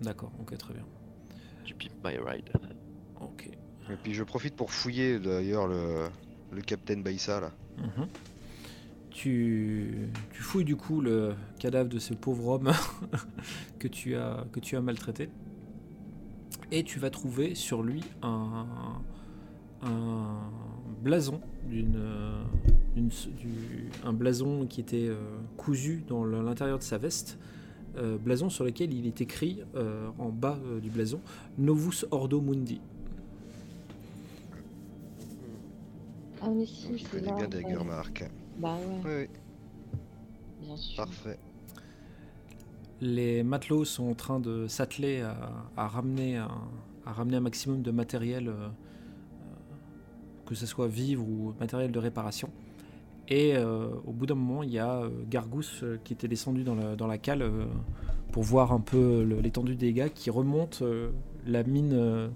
D'accord, ok, très bien. du pimp my ride. Ok. Et puis je profite pour fouiller d'ailleurs le, le Captain Baïssa là. Mhm. Tu, tu fouilles du coup le cadavre de ce pauvre homme que, tu as, que tu as maltraité. Et tu vas trouver sur lui un, un blason d'une du- un blason qui était euh, cousu dans l'intérieur de sa veste, euh, blason sur lequel il est écrit euh, en bas euh, du blason Novus Ordo Mundi. Ah, mais si, Donc il c'est connaît là. bien ouais. Dagermark. Bah ouais, Oui, oui, bien sûr. parfait. Les matelots sont en train de s'atteler à, ramener un, maximum de matériel, euh, euh, que ce soit vivre ou matériel de réparation. Et euh, au bout d'un moment, il y a Gargousse qui était descendu dans la, cale pour voir un peu l'étendue des dégâts, qui remonte la mine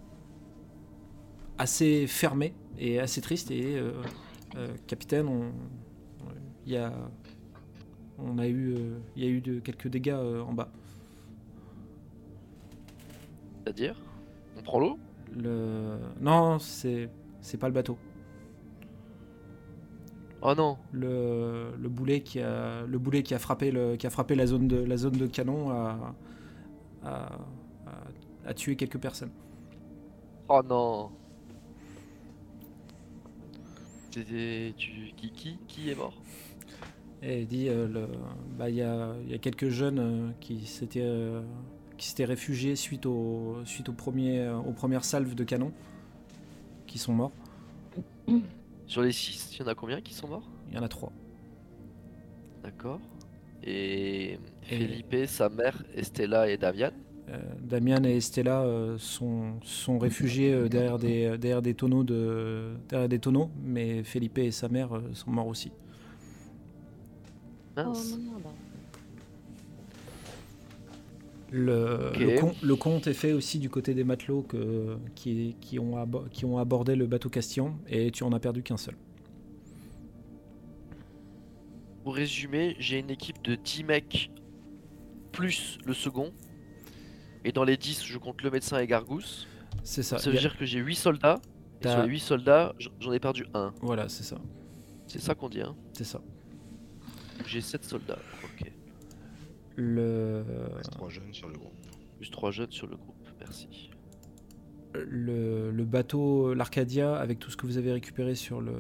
assez fermée et assez triste. Et capitaine, il y a, on a eu, euh, il y a eu de, quelques dégâts euh, en bas. C'est-à-dire, on prend l'eau? Le... Non, c'est c'est pas le bateau. Oh non, Le, le boulet qui a le boulet qui a frappé le qui a frappé la zone de la zone de canon a, a, a- a tué quelques personnes. oh non. C'était tu qui qui qui est mort? Et il dit euh, bah, il y, a, il y a quelques jeunes euh, qui s'étaient euh, qui s'étaient réfugiés suite au suite au premier aux premières salves de canon qui sont morts. Sur les 6, il y en a combien qui sont morts? Il y en a trois. D'accord. Et Et- Felipe, sa mère, Estella et Davian Euh, Damian et Estella sont, sont réfugiés derrière, des, derrière des tonneaux de derrière des tonneaux, mais Felipe et sa mère sont morts aussi. Oh Mince. merde. Le, compte est fait aussi du côté des matelots que, qui, qui, ont abo- qui ont abordé le bateau Castillan et tu en as perdu qu'un seul. Pour résumer, j'ai une équipe de 10 mecs plus le second. Et dans les 10, je compte le médecin et Gargousse. C'est ça. Ça veut a- dire que j'ai 8 soldats. Et sur les 8 soldats, j'en ai perdu un. Voilà, c'est ça. C'est ça qu'on dit, hein. C'est ça. J'ai 7 soldats. Ok. Le, Il reste trois jeunes sur le groupe. Plus 3 jeunes sur le groupe. Merci. le, le bateau, l'Arcadia, avec tout ce que vous avez récupéré sur le,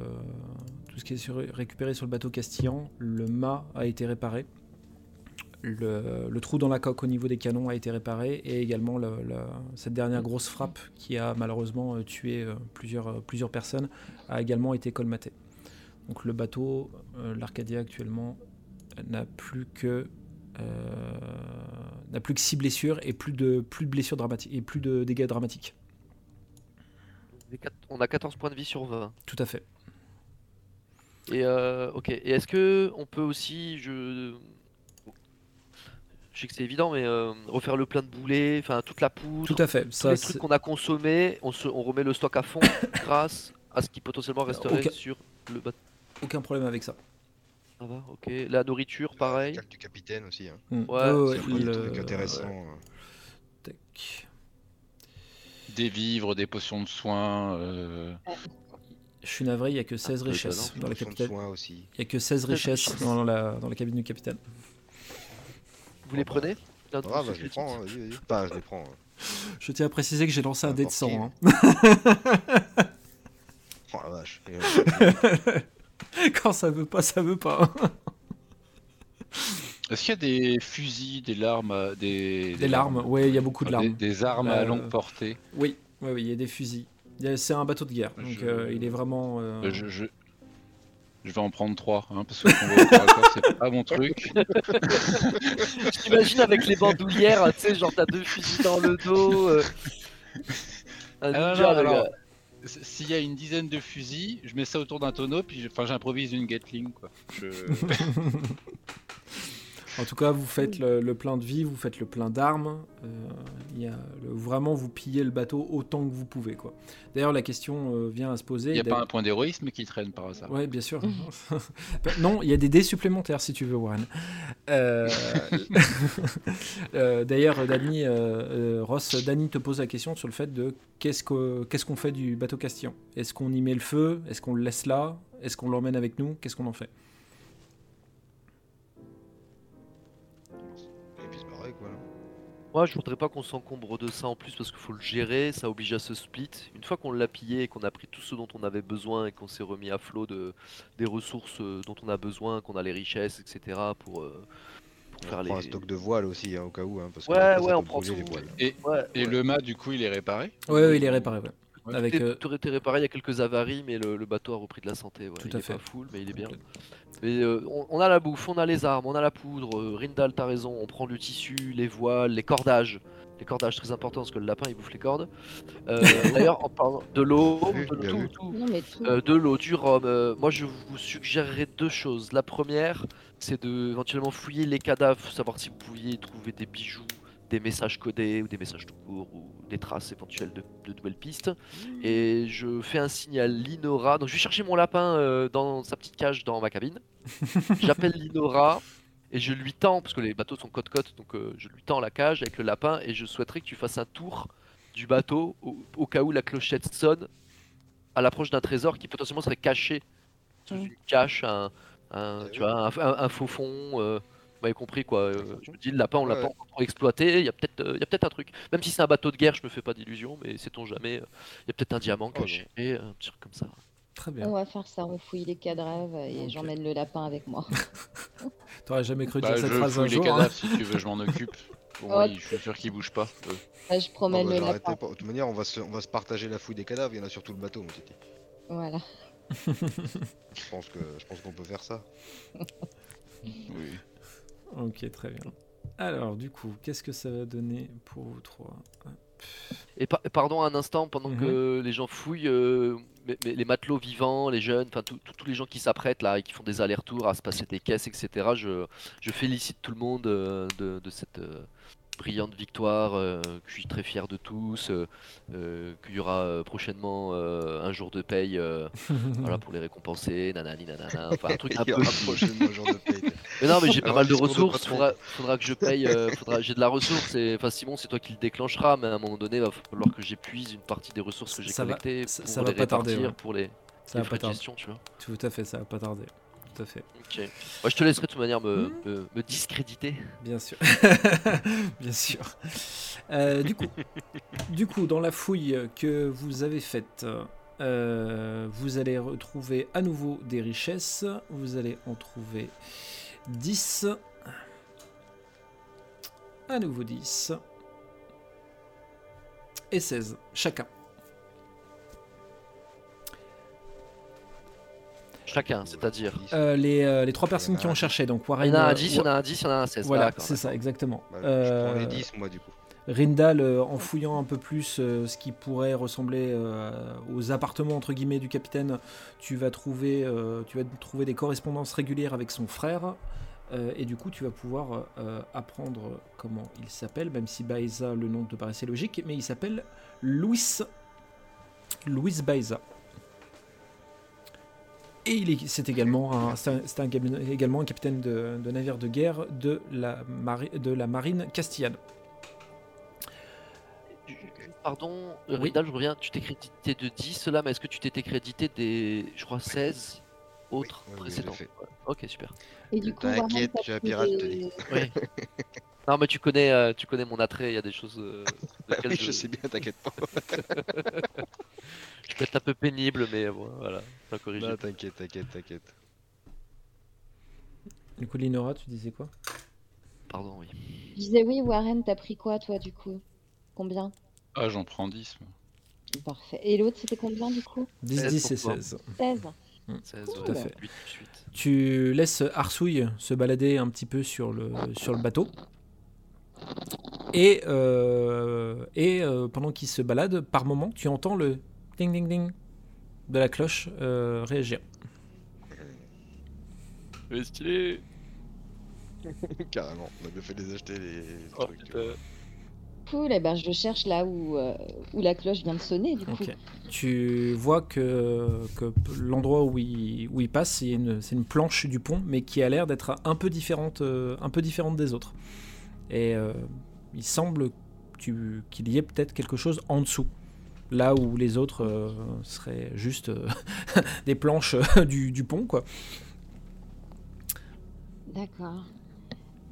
tout ce qui est sur- récupéré sur le bateau Castillan, le mât a été réparé. Le, le trou dans la coque au niveau des canons a été réparé et également le- cette dernière grosse frappe qui a malheureusement euh, tué euh, plusieurs, euh, plusieurs personnes a également été colmatée. Donc le bateau, l'Arcadia actuellement, n'a plus que euh, n'a plus que 6 blessures et plus de, plus de blessures dramatiques et plus de dégâts dramatiques. On a 14 points de vie sur 20. Tout à fait. Et euh, ok. Et est-ce que on peut aussi, je, je sais que c'est évident, mais euh, refaire le plein de boulets, enfin toute la poudre, Tout à fait. tous Ça, les trucs qu'on a consommés, on, se, on remet le stock à fond grâce à ce qui potentiellement resterait aucun- sur le bateau. aucun problème avec ça. Ça va, ok. La nourriture, pareil. Le du capitaine aussi. Hein. Mm. Ouais, Oh, C'est ouais, un peu des le- trucs intéressants. euh. Tac. Des vivres, des potions de soins. euh, Je suis navré, il n'y a que 16 peu richesses Des dans la potions de capitaine. soins aussi. Il n'y a que 16 richesses dans la, dans la cabine du capitaine. Vous les prenez Ah bah je les prends, hein, vas-y, vas-y. Enfin, je les prends. hein. Je tiens à préciser que j'ai lancé un dé de 100. hein. Oh la vache. Euh, Quand ça veut pas, ça veut pas. Est-ce qu'il y a des fusils, des larmes, à- des, Des larmes, ouais, il y a beaucoup de des, larmes. des armes à Euh, longue portée Oui, oui, oui, il y a des fusils. C'est un bateau de guerre, donc Je- euh, il est vraiment. euh, Euh, je, je... je vais en prendre trois, hein, parce que c'est pas mon truc. Je t'imagine avec les bandoulières, tu sais, genre t'as deux fusils dans le dos. euh, Un Ah, non, non, alors, S'il y a une dizaine de fusils, je mets ça autour d'un tonneau, puis j'improvise une Gatling. En tout cas, vous faites le, le plein de vie, vous faites le plein d'armes. euh, il y a le- vraiment, vous pillez le bateau autant que vous pouvez. quoi. D'ailleurs, la question euh, vient à se poser. Il n'y a pas un point d'héroïsme qui traîne par hasard. Ouais, bien sûr. Bah, non, il y a des dés supplémentaires si tu veux, Warren. Euh, D'ailleurs, euh, euh, Ross, Dany te pose la question sur le fait de qu'est-ce que- qu'est-ce qu'on fait du bateau Castillon? Est-ce qu'on y met le feu? Est-ce qu'on le laisse là? Est-ce qu'on l'emmène avec nous? Qu'est-ce qu'on en fait? Moi, je voudrais pas qu'on s'encombre de ça en plus parce qu'il faut le gérer, ça oblige à se split. Une fois qu'on l'a pillé et qu'on a pris tout ce dont on avait besoin et qu'on s'est remis à flot de, des ressources euh, dont on a besoin, qu'on a les richesses, etc. pour, euh, pour On faire les. prend un stock de voiles aussi hein, au cas où. Hein, parce que Ouais, après, ça ouais, peut on prend les voiles. Et, Ouais, et ouais. le mât, du coup, il est réparé? Oui, oui, il est réparé. ouais. Ouais. Avec, Tout est- euh, tout était réparé, il y a quelques avaries, mais le, le bateau a repris de la santé. ouais. Tout il à est fait. pas full, mais il est bien. Mais euh, on, on a la bouffe, on a les armes, on a la poudre. euh, Rindal, t'as raison, on prend le tissu, les voiles, les cordages. Les cordages très importants parce que le lapin il bouffe les cordes. Euh, D'ailleurs, en parlant de l'eau, de bien tout, vu. tout. Non, mais tout. Euh, de l'eau, du rhum. euh, moi, je vous suggérerais deux choses. La première, c'est de éventuellement fouiller les cadavres, savoir si vous pouviez y trouver des bijoux, des messages codés ou des messages tout court ou des traces éventuelles de, de nouvelles pistes. Et je fais un signe à Linora. Donc, je vais chercher mon lapin euh, dans sa petite cage dans ma cabine. J'appelle Linora. Et je lui tends, parce que les bateaux sont côte-côte, donc euh, je lui tends la cage avec le lapin et je souhaiterais que tu fasses un tour du bateau au, au cas où la clochette sonne à l'approche d'un trésor qui potentiellement serait caché sous Mm. une cache, un, un- Ouais, tu vois, un, un- un faux fond. euh, vous m'avez compris quoi. euh, je me dis, le lapin, on l'a Ouais, pas encore trop exploité. Il y a peut-être euh, il y a peut-être un truc. Même si c'est un bateau de guerre, je me fais pas d'illusions, mais sait-on jamais. euh, Il y a peut-être un diamant Oh, caché, un truc comme ça. Très bien. On va faire ça, on fouille les cadavres et j'emmène le lapin avec moi. T'aurais jamais cru dire Bah, cette je phrase un fouille les jour. hein. cadavres si tu veux, je m'en occupe. Bon, Oh. oui, je suis sûr qu'il bouge pas. Euh, Là, je Non, promène bah, le lapin. pas. De toute manière, on va, se, on va se partager la fouille des cadavres. Il y en a sur tout le bateau, mon titi. Voilà. Je pense que je pense qu'on peut faire ça. oui. Ok, très bien. Alors, du coup, qu'est-ce que ça va donner pour vous trois Et pa- pardon un instant, pendant Mhm. que les gens fouillent, euh, mais- mais les matelots vivants, les jeunes, enfin tous- les gens qui s'apprêtent là et qui font des allers-retours à se passer des caisses, etc. Je, je félicite tout le monde euh, de, de cette euh, brillante victoire, euh, que je suis très fier de tous, euh, euh, qu'il y aura euh, prochainement euh, un jour de paye euh, voilà, pour les récompenser, nanani nanana, enfin un truc un peu... prochainement un jour de paye. Mais non mais j'ai pas mal de ressources, faudra, faudra que je paye, euh, faudra, j'ai de la ressource, et enfin Simon c'est toi qui le déclenchera, mais à un moment donné il va falloir que j'épuise une partie des ressources que j'ai Ça va- collectées ça- pour ça va les pas tarder, répartir ouais. pour les, Ça les va pas de tarder. gestion, tu vois. Tout à fait, ça va pas tarder. Tout à fait. Ok. Moi, je te laisserai de toute manière me, me, me discréditer. Bien sûr. Bien sûr. Euh, du, coup, du coup, dans la fouille que vous avez faite, euh, vous allez retrouver à nouveau des richesses. Vous allez en trouver 10. À nouveau 10. Et 16, chacun. Chacun, c'est-à-dire. Euh, les, euh, les trois personnes qui ont cherché, donc Il Warren. y en a un euh, 10, il y en a un 10, il y en a un 16. Voilà, c'est ça, exactement. Bah, Je Euh, prends les 10 moi du coup. Rindal, euh, en fouillant un peu plus euh, ce qui pourrait ressembler euh, aux appartements entre guillemets du capitaine, tu vas trouver, des correspondances régulières avec son frère. et du coup, tu vas pouvoir apprendre comment il s'appelle, même si Baeza, le nom te paraissait logique, mais il s'appelle Louis. Louis Baeza. Et c'est également un, capitaine de, navire de guerre de la marine castillane. Pardon, Oui. Rindal, je reviens, tu t'es crédité de 10 là, mais est-ce que tu t'étais crédité des, je crois, 16 autres oui, oui, précédents. Ok, super. Et du coup, Warren, T'inquiète, je suis un pirate, je te des- dis. Oui. non, mais tu connais, euh, tu connais mon attrait, il y a des choses. euh, Oui, je, je sais bien, t'inquiète pas. je peux être un peu pénible, mais bon, voilà, pas corrigé. Non, t'inquiète, t'inquiète, t'inquiète. Du coup, Linora, tu disais quoi? Pardon, oui. Je disais oui, Warren, t'as pris quoi toi du coup? Combien? Ah, j'en prends 10. moi. Parfait. Et l'autre, c'était combien du coup 10, 16 10 et pour toi. 16. 16. 16, Tout ouais, à fait. 8 plus 8. Tu laisses Arsouille se balader un petit peu sur le, sur le bateau. Et, euh, et euh, pendant qu'il se balade, par moment, tu entends le ding ding ding de la cloche euh, réagir. Mais stylé Carrément, on a bien fait de les acheter les Oh, trucs. Cool, et ben je cherche là où, euh, où la cloche vient de sonner du coup. Tu vois que, que l'endroit où il, où il passe, c'est une, c'est une planche du pont, mais qui a l'air d'être un peu différente, euh, un peu différente des autres. Et euh, il semble tu- qu'il y ait peut-être quelque chose en dessous. Là où les autres seraient juste des planches du, du pont, quoi. D'accord.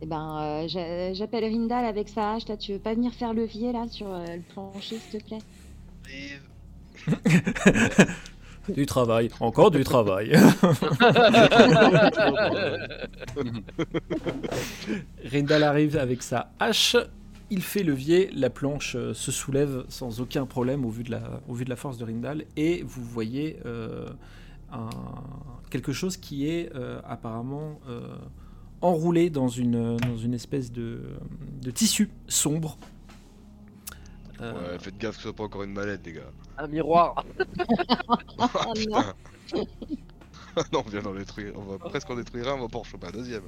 Et ben euh, j'a- j'appelle Rindal avec sa hache là. Tu veux pas venir faire levier là sur euh, le plancher s'il te plaît? Du travail, encore du travail. Rindal arrive avec sa hache, il fait levier, la planche euh, se soulève sans aucun problème au vu de la, au vu de la force de Rindal, et vous voyez euh, un- quelque chose qui est euh, apparemment euh, enroulé dans une, dans une espèce de, de tissu sombre. Euh, Ouais, faites gaffe que ce soit pas encore une mallette, les gars. Un miroir Oh non. non, on vient d'en détruire. On va presque en détruire un, on va pas en choper un deuxième.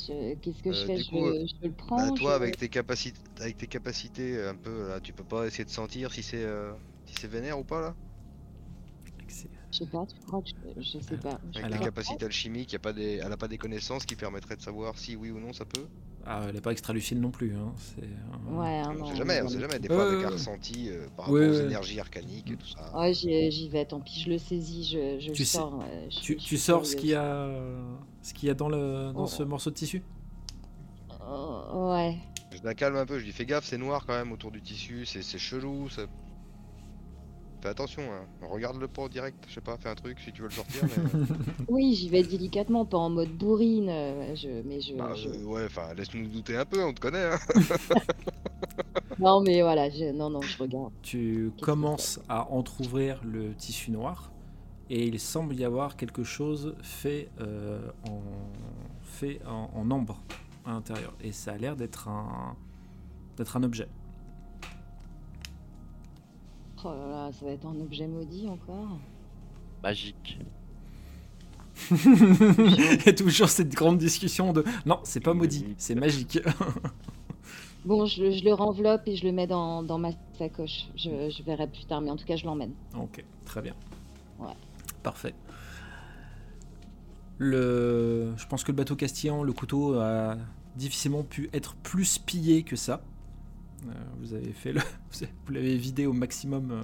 Je- Qu'est-ce que je Euh, fais? du je, coup, je le Bah, prends toi, je- avec tes capacités, avec tes capacités un peu là, tu peux pas essayer de sentir si c'est euh, si c'est vénère ou pas là? Je sais pas, tu crois que je, je sais pas. Je Avec pas. capacités alchimiques, y a pas des, elle a pas des connaissances qui permettraient de savoir si oui ou non ça peut. Ah, elle n'est pas extra lucide non plus. hein, c'est, euh, Ouais, hein, on non, sait jamais, on sait mais- jamais. Des fois avec Euh, un ressenti euh, par ouais, rapport aux ouais. énergies arcaniques et tout ça. Ouais, j'y j'y vais, tant pis, je le saisis, je, je Tu le sais- sors. euh, je Tu, sors ce qu'il y a, ce qu'il y a dans, le, dans Oh. ce morceau de tissu? Euh, ouais. Je la calme un peu, je lui fais gaffe, c'est noir quand même autour du tissu, c'est c'est chelou. Ça... Fais attention, hein. regarde le pas direct, je sais pas, fais un truc si tu veux le sortir. Mais... Oui, j'y vais délicatement, pas en mode bourrine, euh, je, mais je, Bah, je- euh, ouais, enfin laisse-nous nous douter un peu, on te connaît. Hein. Non, mais voilà, je... non, non, je regarde. Tu commences à entr'ouvrir le tissu noir et il semble y avoir quelque chose fait, euh, en, fait en, en ambre à l'intérieur. Et ça a l'air d'être un, d'être un objet. Oh là là, ça va être un objet maudit encore. Magique. Il y a toujours cette grande discussion de non, c'est pas maudit, c'est magique. Bon, je, le- je le renveloppe et je le mets dans, dans ma sacoche. Je, je verrai plus tard, mais en tout cas, je l'emmène. ok, très bien. Ouais. Parfait. Le... Je pense que le bateau castillan, le couteau, a difficilement pu être plus pillé que ça. Euh, vous avez fait le... vous l'avez vidé au maximum euh,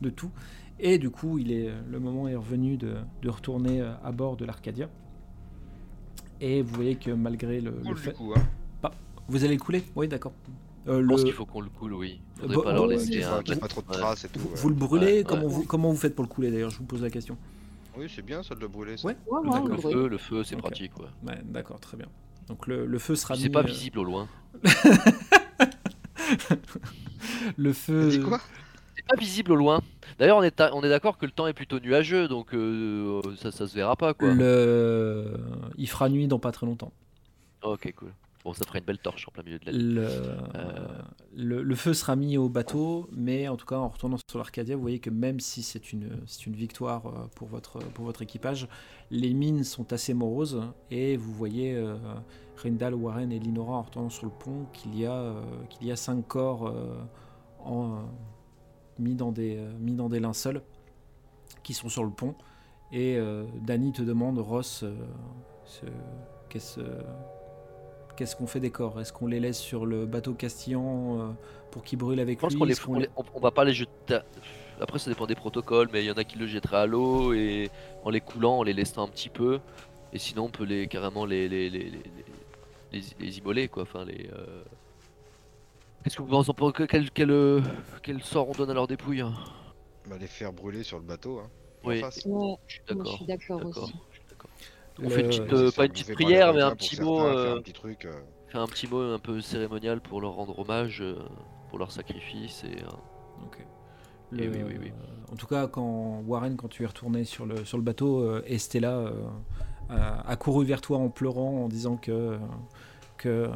de tout. Et du coup, il est... le moment est revenu de, de retourner euh, à bord de l'Arcadia. Et vous voyez que malgré le, fait... coup, hein. Vous allez le couler? Oui, d'accord. Euh, Je pense le- qu'il faut qu'on le coule, oui. Faudrait Bon, pas leur bon, laisser oui, un. Pas trop de Ouais. traces et tout. ouais. Vous le brûlez? Ouais, comment, ouais. Vous, comment vous faites pour le couler d'ailleurs? Je vous pose la question. Oui, c'est bien ça de le brûler. Ça. Ouais. Ouais, ouais, D'accord. on Le feu, le feu, c'est pratique, quoi. Ouais, d'accord, très bien. Donc le, le feu sera C'est pas euh, visible au loin. Le feu. dit quoi? C'est pas visible au loin. D'ailleurs, on est, ta- on est d'accord que le temps est plutôt nuageux, donc euh, ça, ça se verra pas quoi. Le... Il fera nuit dans pas très longtemps. Ok, cool. Bon, ça ferait une belle torche en plein milieu de la. Le... Euh. le, le feu sera mis au bateau, mais en tout cas en retournant sur l'Arcadia, vous voyez que même si c'est une, c'est une victoire euh, pour votre, pour votre équipage, les mines sont assez moroses et vous voyez euh, Rindal, Warren et Linora en retournant sur le pont qu'il y a, euh, qu'il y a cinq corps en, mis, dans des, mis dans des linceuls qui sont sur le pont. Et Danny te demande, Ross, ce- qu'est-ce qu'est-ce qu'on fait des corps? Est-ce qu'on les laisse sur le bateau castillan euh, pour qu'ils brûlent avec Je pense lui? qu'on les, on, les- les- on- on va pas les jeter. Après, ça dépend des protocoles, mais il y en a qui le jetteraient à l'eau et en les coulant, en les laissant un petit peu. Et sinon, on peut les carrément les les, les, les, les- les immoler quoi. Enfin, les. euh, Qu'est-ce que vous pensez quel, quel, euh, quel sort on donne à leur dépouille hein? Bah, les faire brûler sur le bateau. Hein, en Oui. face. Ouais, Je suis d'accord, aussi. Le- On fait une petite, euh, pas une petite prière, mais un petit certains, mot. faire euh, un petit truc. euh, un petit mot un peu cérémonial pour leur rendre hommage euh, pour leur sacrifice et Ok. Le- oui, oui, oui. En tout cas, quand Warren, quand tu es retourné sur le, sur le bateau, euh, Estella euh, a, a couru vers toi en pleurant, en disant que, que,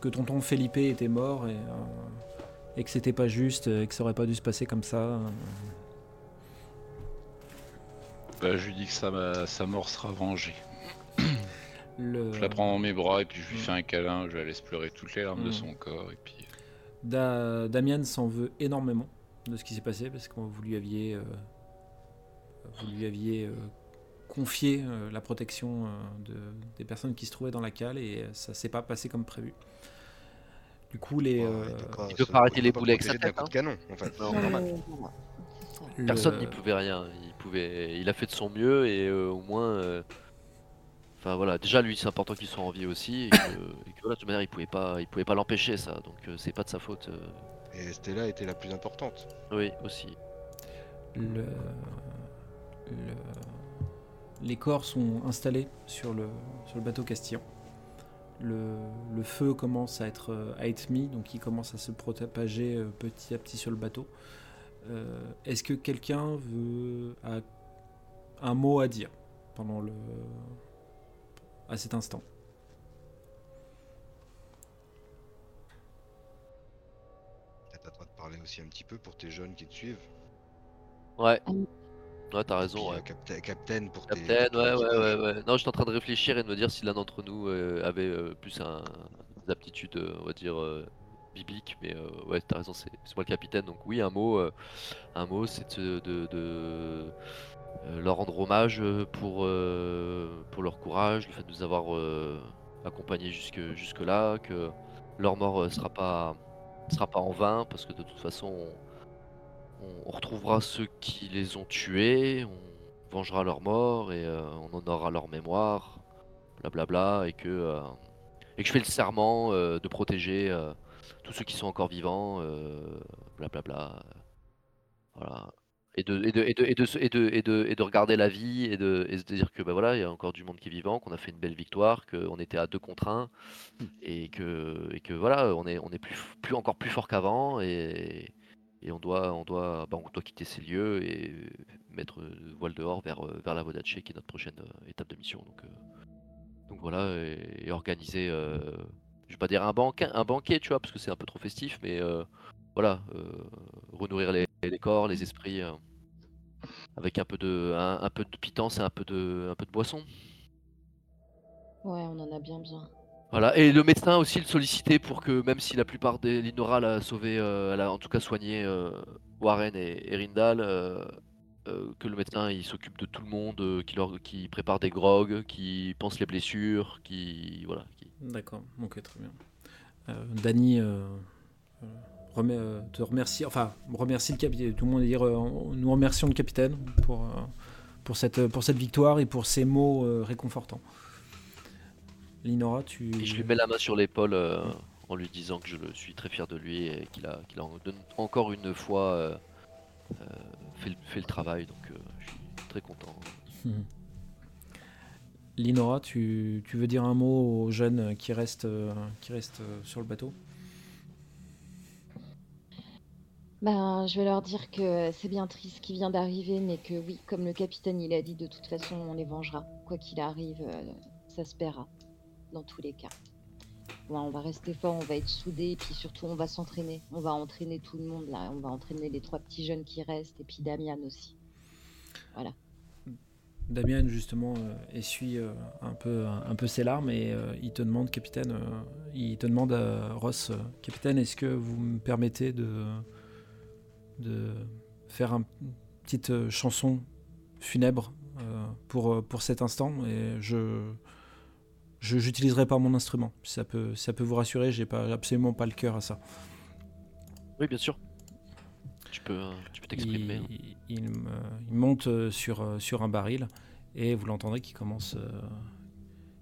que tonton Felipe était mort et, euh, et que c'était pas juste, et que ça aurait pas dû se passer comme ça. Euh. Bah, je lui dis que sa, sa mort sera vengée. Le- Je la prends dans mes bras et puis je lui Mm. fais un câlin, je la laisse pleurer toutes les larmes de Mm. son corps et puis Da- Damian s'en veut énormément de ce qui s'est passé parce que vous lui aviez, euh, vous lui aviez euh, confié euh, la protection euh, de, des personnes qui se trouvaient dans la cale et euh, ça s'est pas passé comme prévu. Du coup, les, ouais, euh, il peut pas arrêter les boulets avec sa d'un coup de tête, canon, en fait. Non, C'est normal. Le- personne n'y pouvait rien. Il pouvait, il a fait de son mieux et euh, au moins, euh, enfin voilà, déjà lui c'est important qu'il soit en vie aussi et que, et que, voilà, de toute manière il pouvait pas, il pouvait pas l'empêcher ça, donc euh, c'est pas de sa faute. euh. Et Stella était la plus importante. Oui aussi. le- le- les corps sont installés sur le, sur le bateau Castillan. Le, le feu commence à être, à être mis, donc il commence à se propager petit à petit sur le bateau. Euh, Est-ce que quelqu'un veut a un mot à dire pendant le à cet instant? Peut-être à toi de parler aussi un petit peu pour tes jeunes qui te suivent. Ouais. Oui. Ouais, t'as raison. euh, Ouais. Capta- Captain pour tes. Captain, ouais, ouais, ouais, ouais. Non, j'étais en train de réfléchir et de me dire si l'un d'entre nous euh, avait euh, plus un, des aptitudes, euh, on va dire, bibliques. Mais euh, ouais, t'as raison, c'est moi le capitaine. Donc oui, un mot, euh, un mot, c'est de, euh, leur rendre hommage pour, pour leur courage, le fait de nous avoir accompagnés jusque, jusque là, que leur mort sera pas sera pas en vain parce que de toute façon on, retrouvera ceux qui les ont tués, on vengera leur mort et on honorera leur mémoire, blablabla, et que et que je fais le serment de protéger tous ceux qui sont encore vivants, blablabla, voilà. Et de, regarder la vie et de, et de se dire que bah voilà, il y a encore du monde qui est vivant, qu'on a fait une belle victoire, qu'on était à deux contre un, et que, et que voilà, on est, on est plus, plus, encore plus fort qu'avant, et, et on doit, on, doit, bah, on doit quitter ces lieux et mettre le voile dehors vers, vers la Vodace, qui est notre prochaine euh, étape de mission. Donc, euh, donc voilà, et, et organiser, euh, je vais pas dire un, banquet, un banquet, tu vois, parce que c'est un peu trop festif, mais euh, voilà, euh, renourrir les, les corps, les esprits, euh, avec un peu de, un, un peu de pitance et un peu de, un peu de boisson. Ouais, on en a bien besoin. Voilà, et le médecin aussi le solliciter pour que même si la plupart des l'Inora l'a sauvé, euh, elle a en tout cas soigné euh, Warren et, et Rindal, euh, euh, que le médecin il s'occupe de tout le monde, euh, qui leur qui prépare des grogs, qui pense les blessures, qui voilà. Qui... D'accord, ok, très bien. Euh, Dany euh, remet- te remercie, enfin, remercie le capitaine. Tout le monde dire, nous remercions le capitaine pour, pour, cette, pour cette victoire et pour ces mots réconfortants. Linora, tu. Et je lui mets la main sur l'épaule en lui disant que je le suis très fier de lui et qu'il a, qu'il a en- de- encore une fois fait, le, fait le travail, donc euh, je suis très content. Linora, tu, tu veux dire un mot aux jeunes qui restent, euh, qui restent euh, sur le bateau? Ben, je vais leur dire que c'est bien triste ce qui vient d'arriver, mais que oui, comme le capitaine il a dit, de toute façon on les vengera. Quoi qu'il arrive, ça se paiera. Dans tous les cas. On va rester fort, on va être soudés, et puis surtout on va s'entraîner. On va entraîner tout le monde là, on va entraîner les trois petits jeunes qui restent, et puis Damian aussi. Voilà. Damien justement euh, essuie euh, un, peu, un, peu ses larmes et euh, il te demande, capitaine, il te demande à Ross, capitaine, est-ce que vous me permettez de, de faire un- une petite chanson funèbre pour, pour cet instant? Et je je j'utiliserai pas mon instrument. Ça peut, ça peut vous rassurer, j'ai pas absolument pas le cœur à ça. Oui, bien sûr. Tu peux, euh, tu peux t'exprimer. hein. Il, il monte euh, sur, euh, sur un baril et vous l'entendrez qui commence, euh,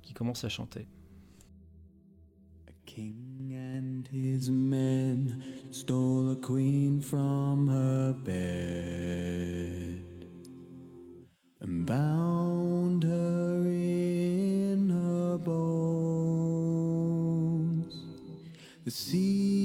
qui commence à chanter. A king and his men stole a queen from her bed and bound bones. The seas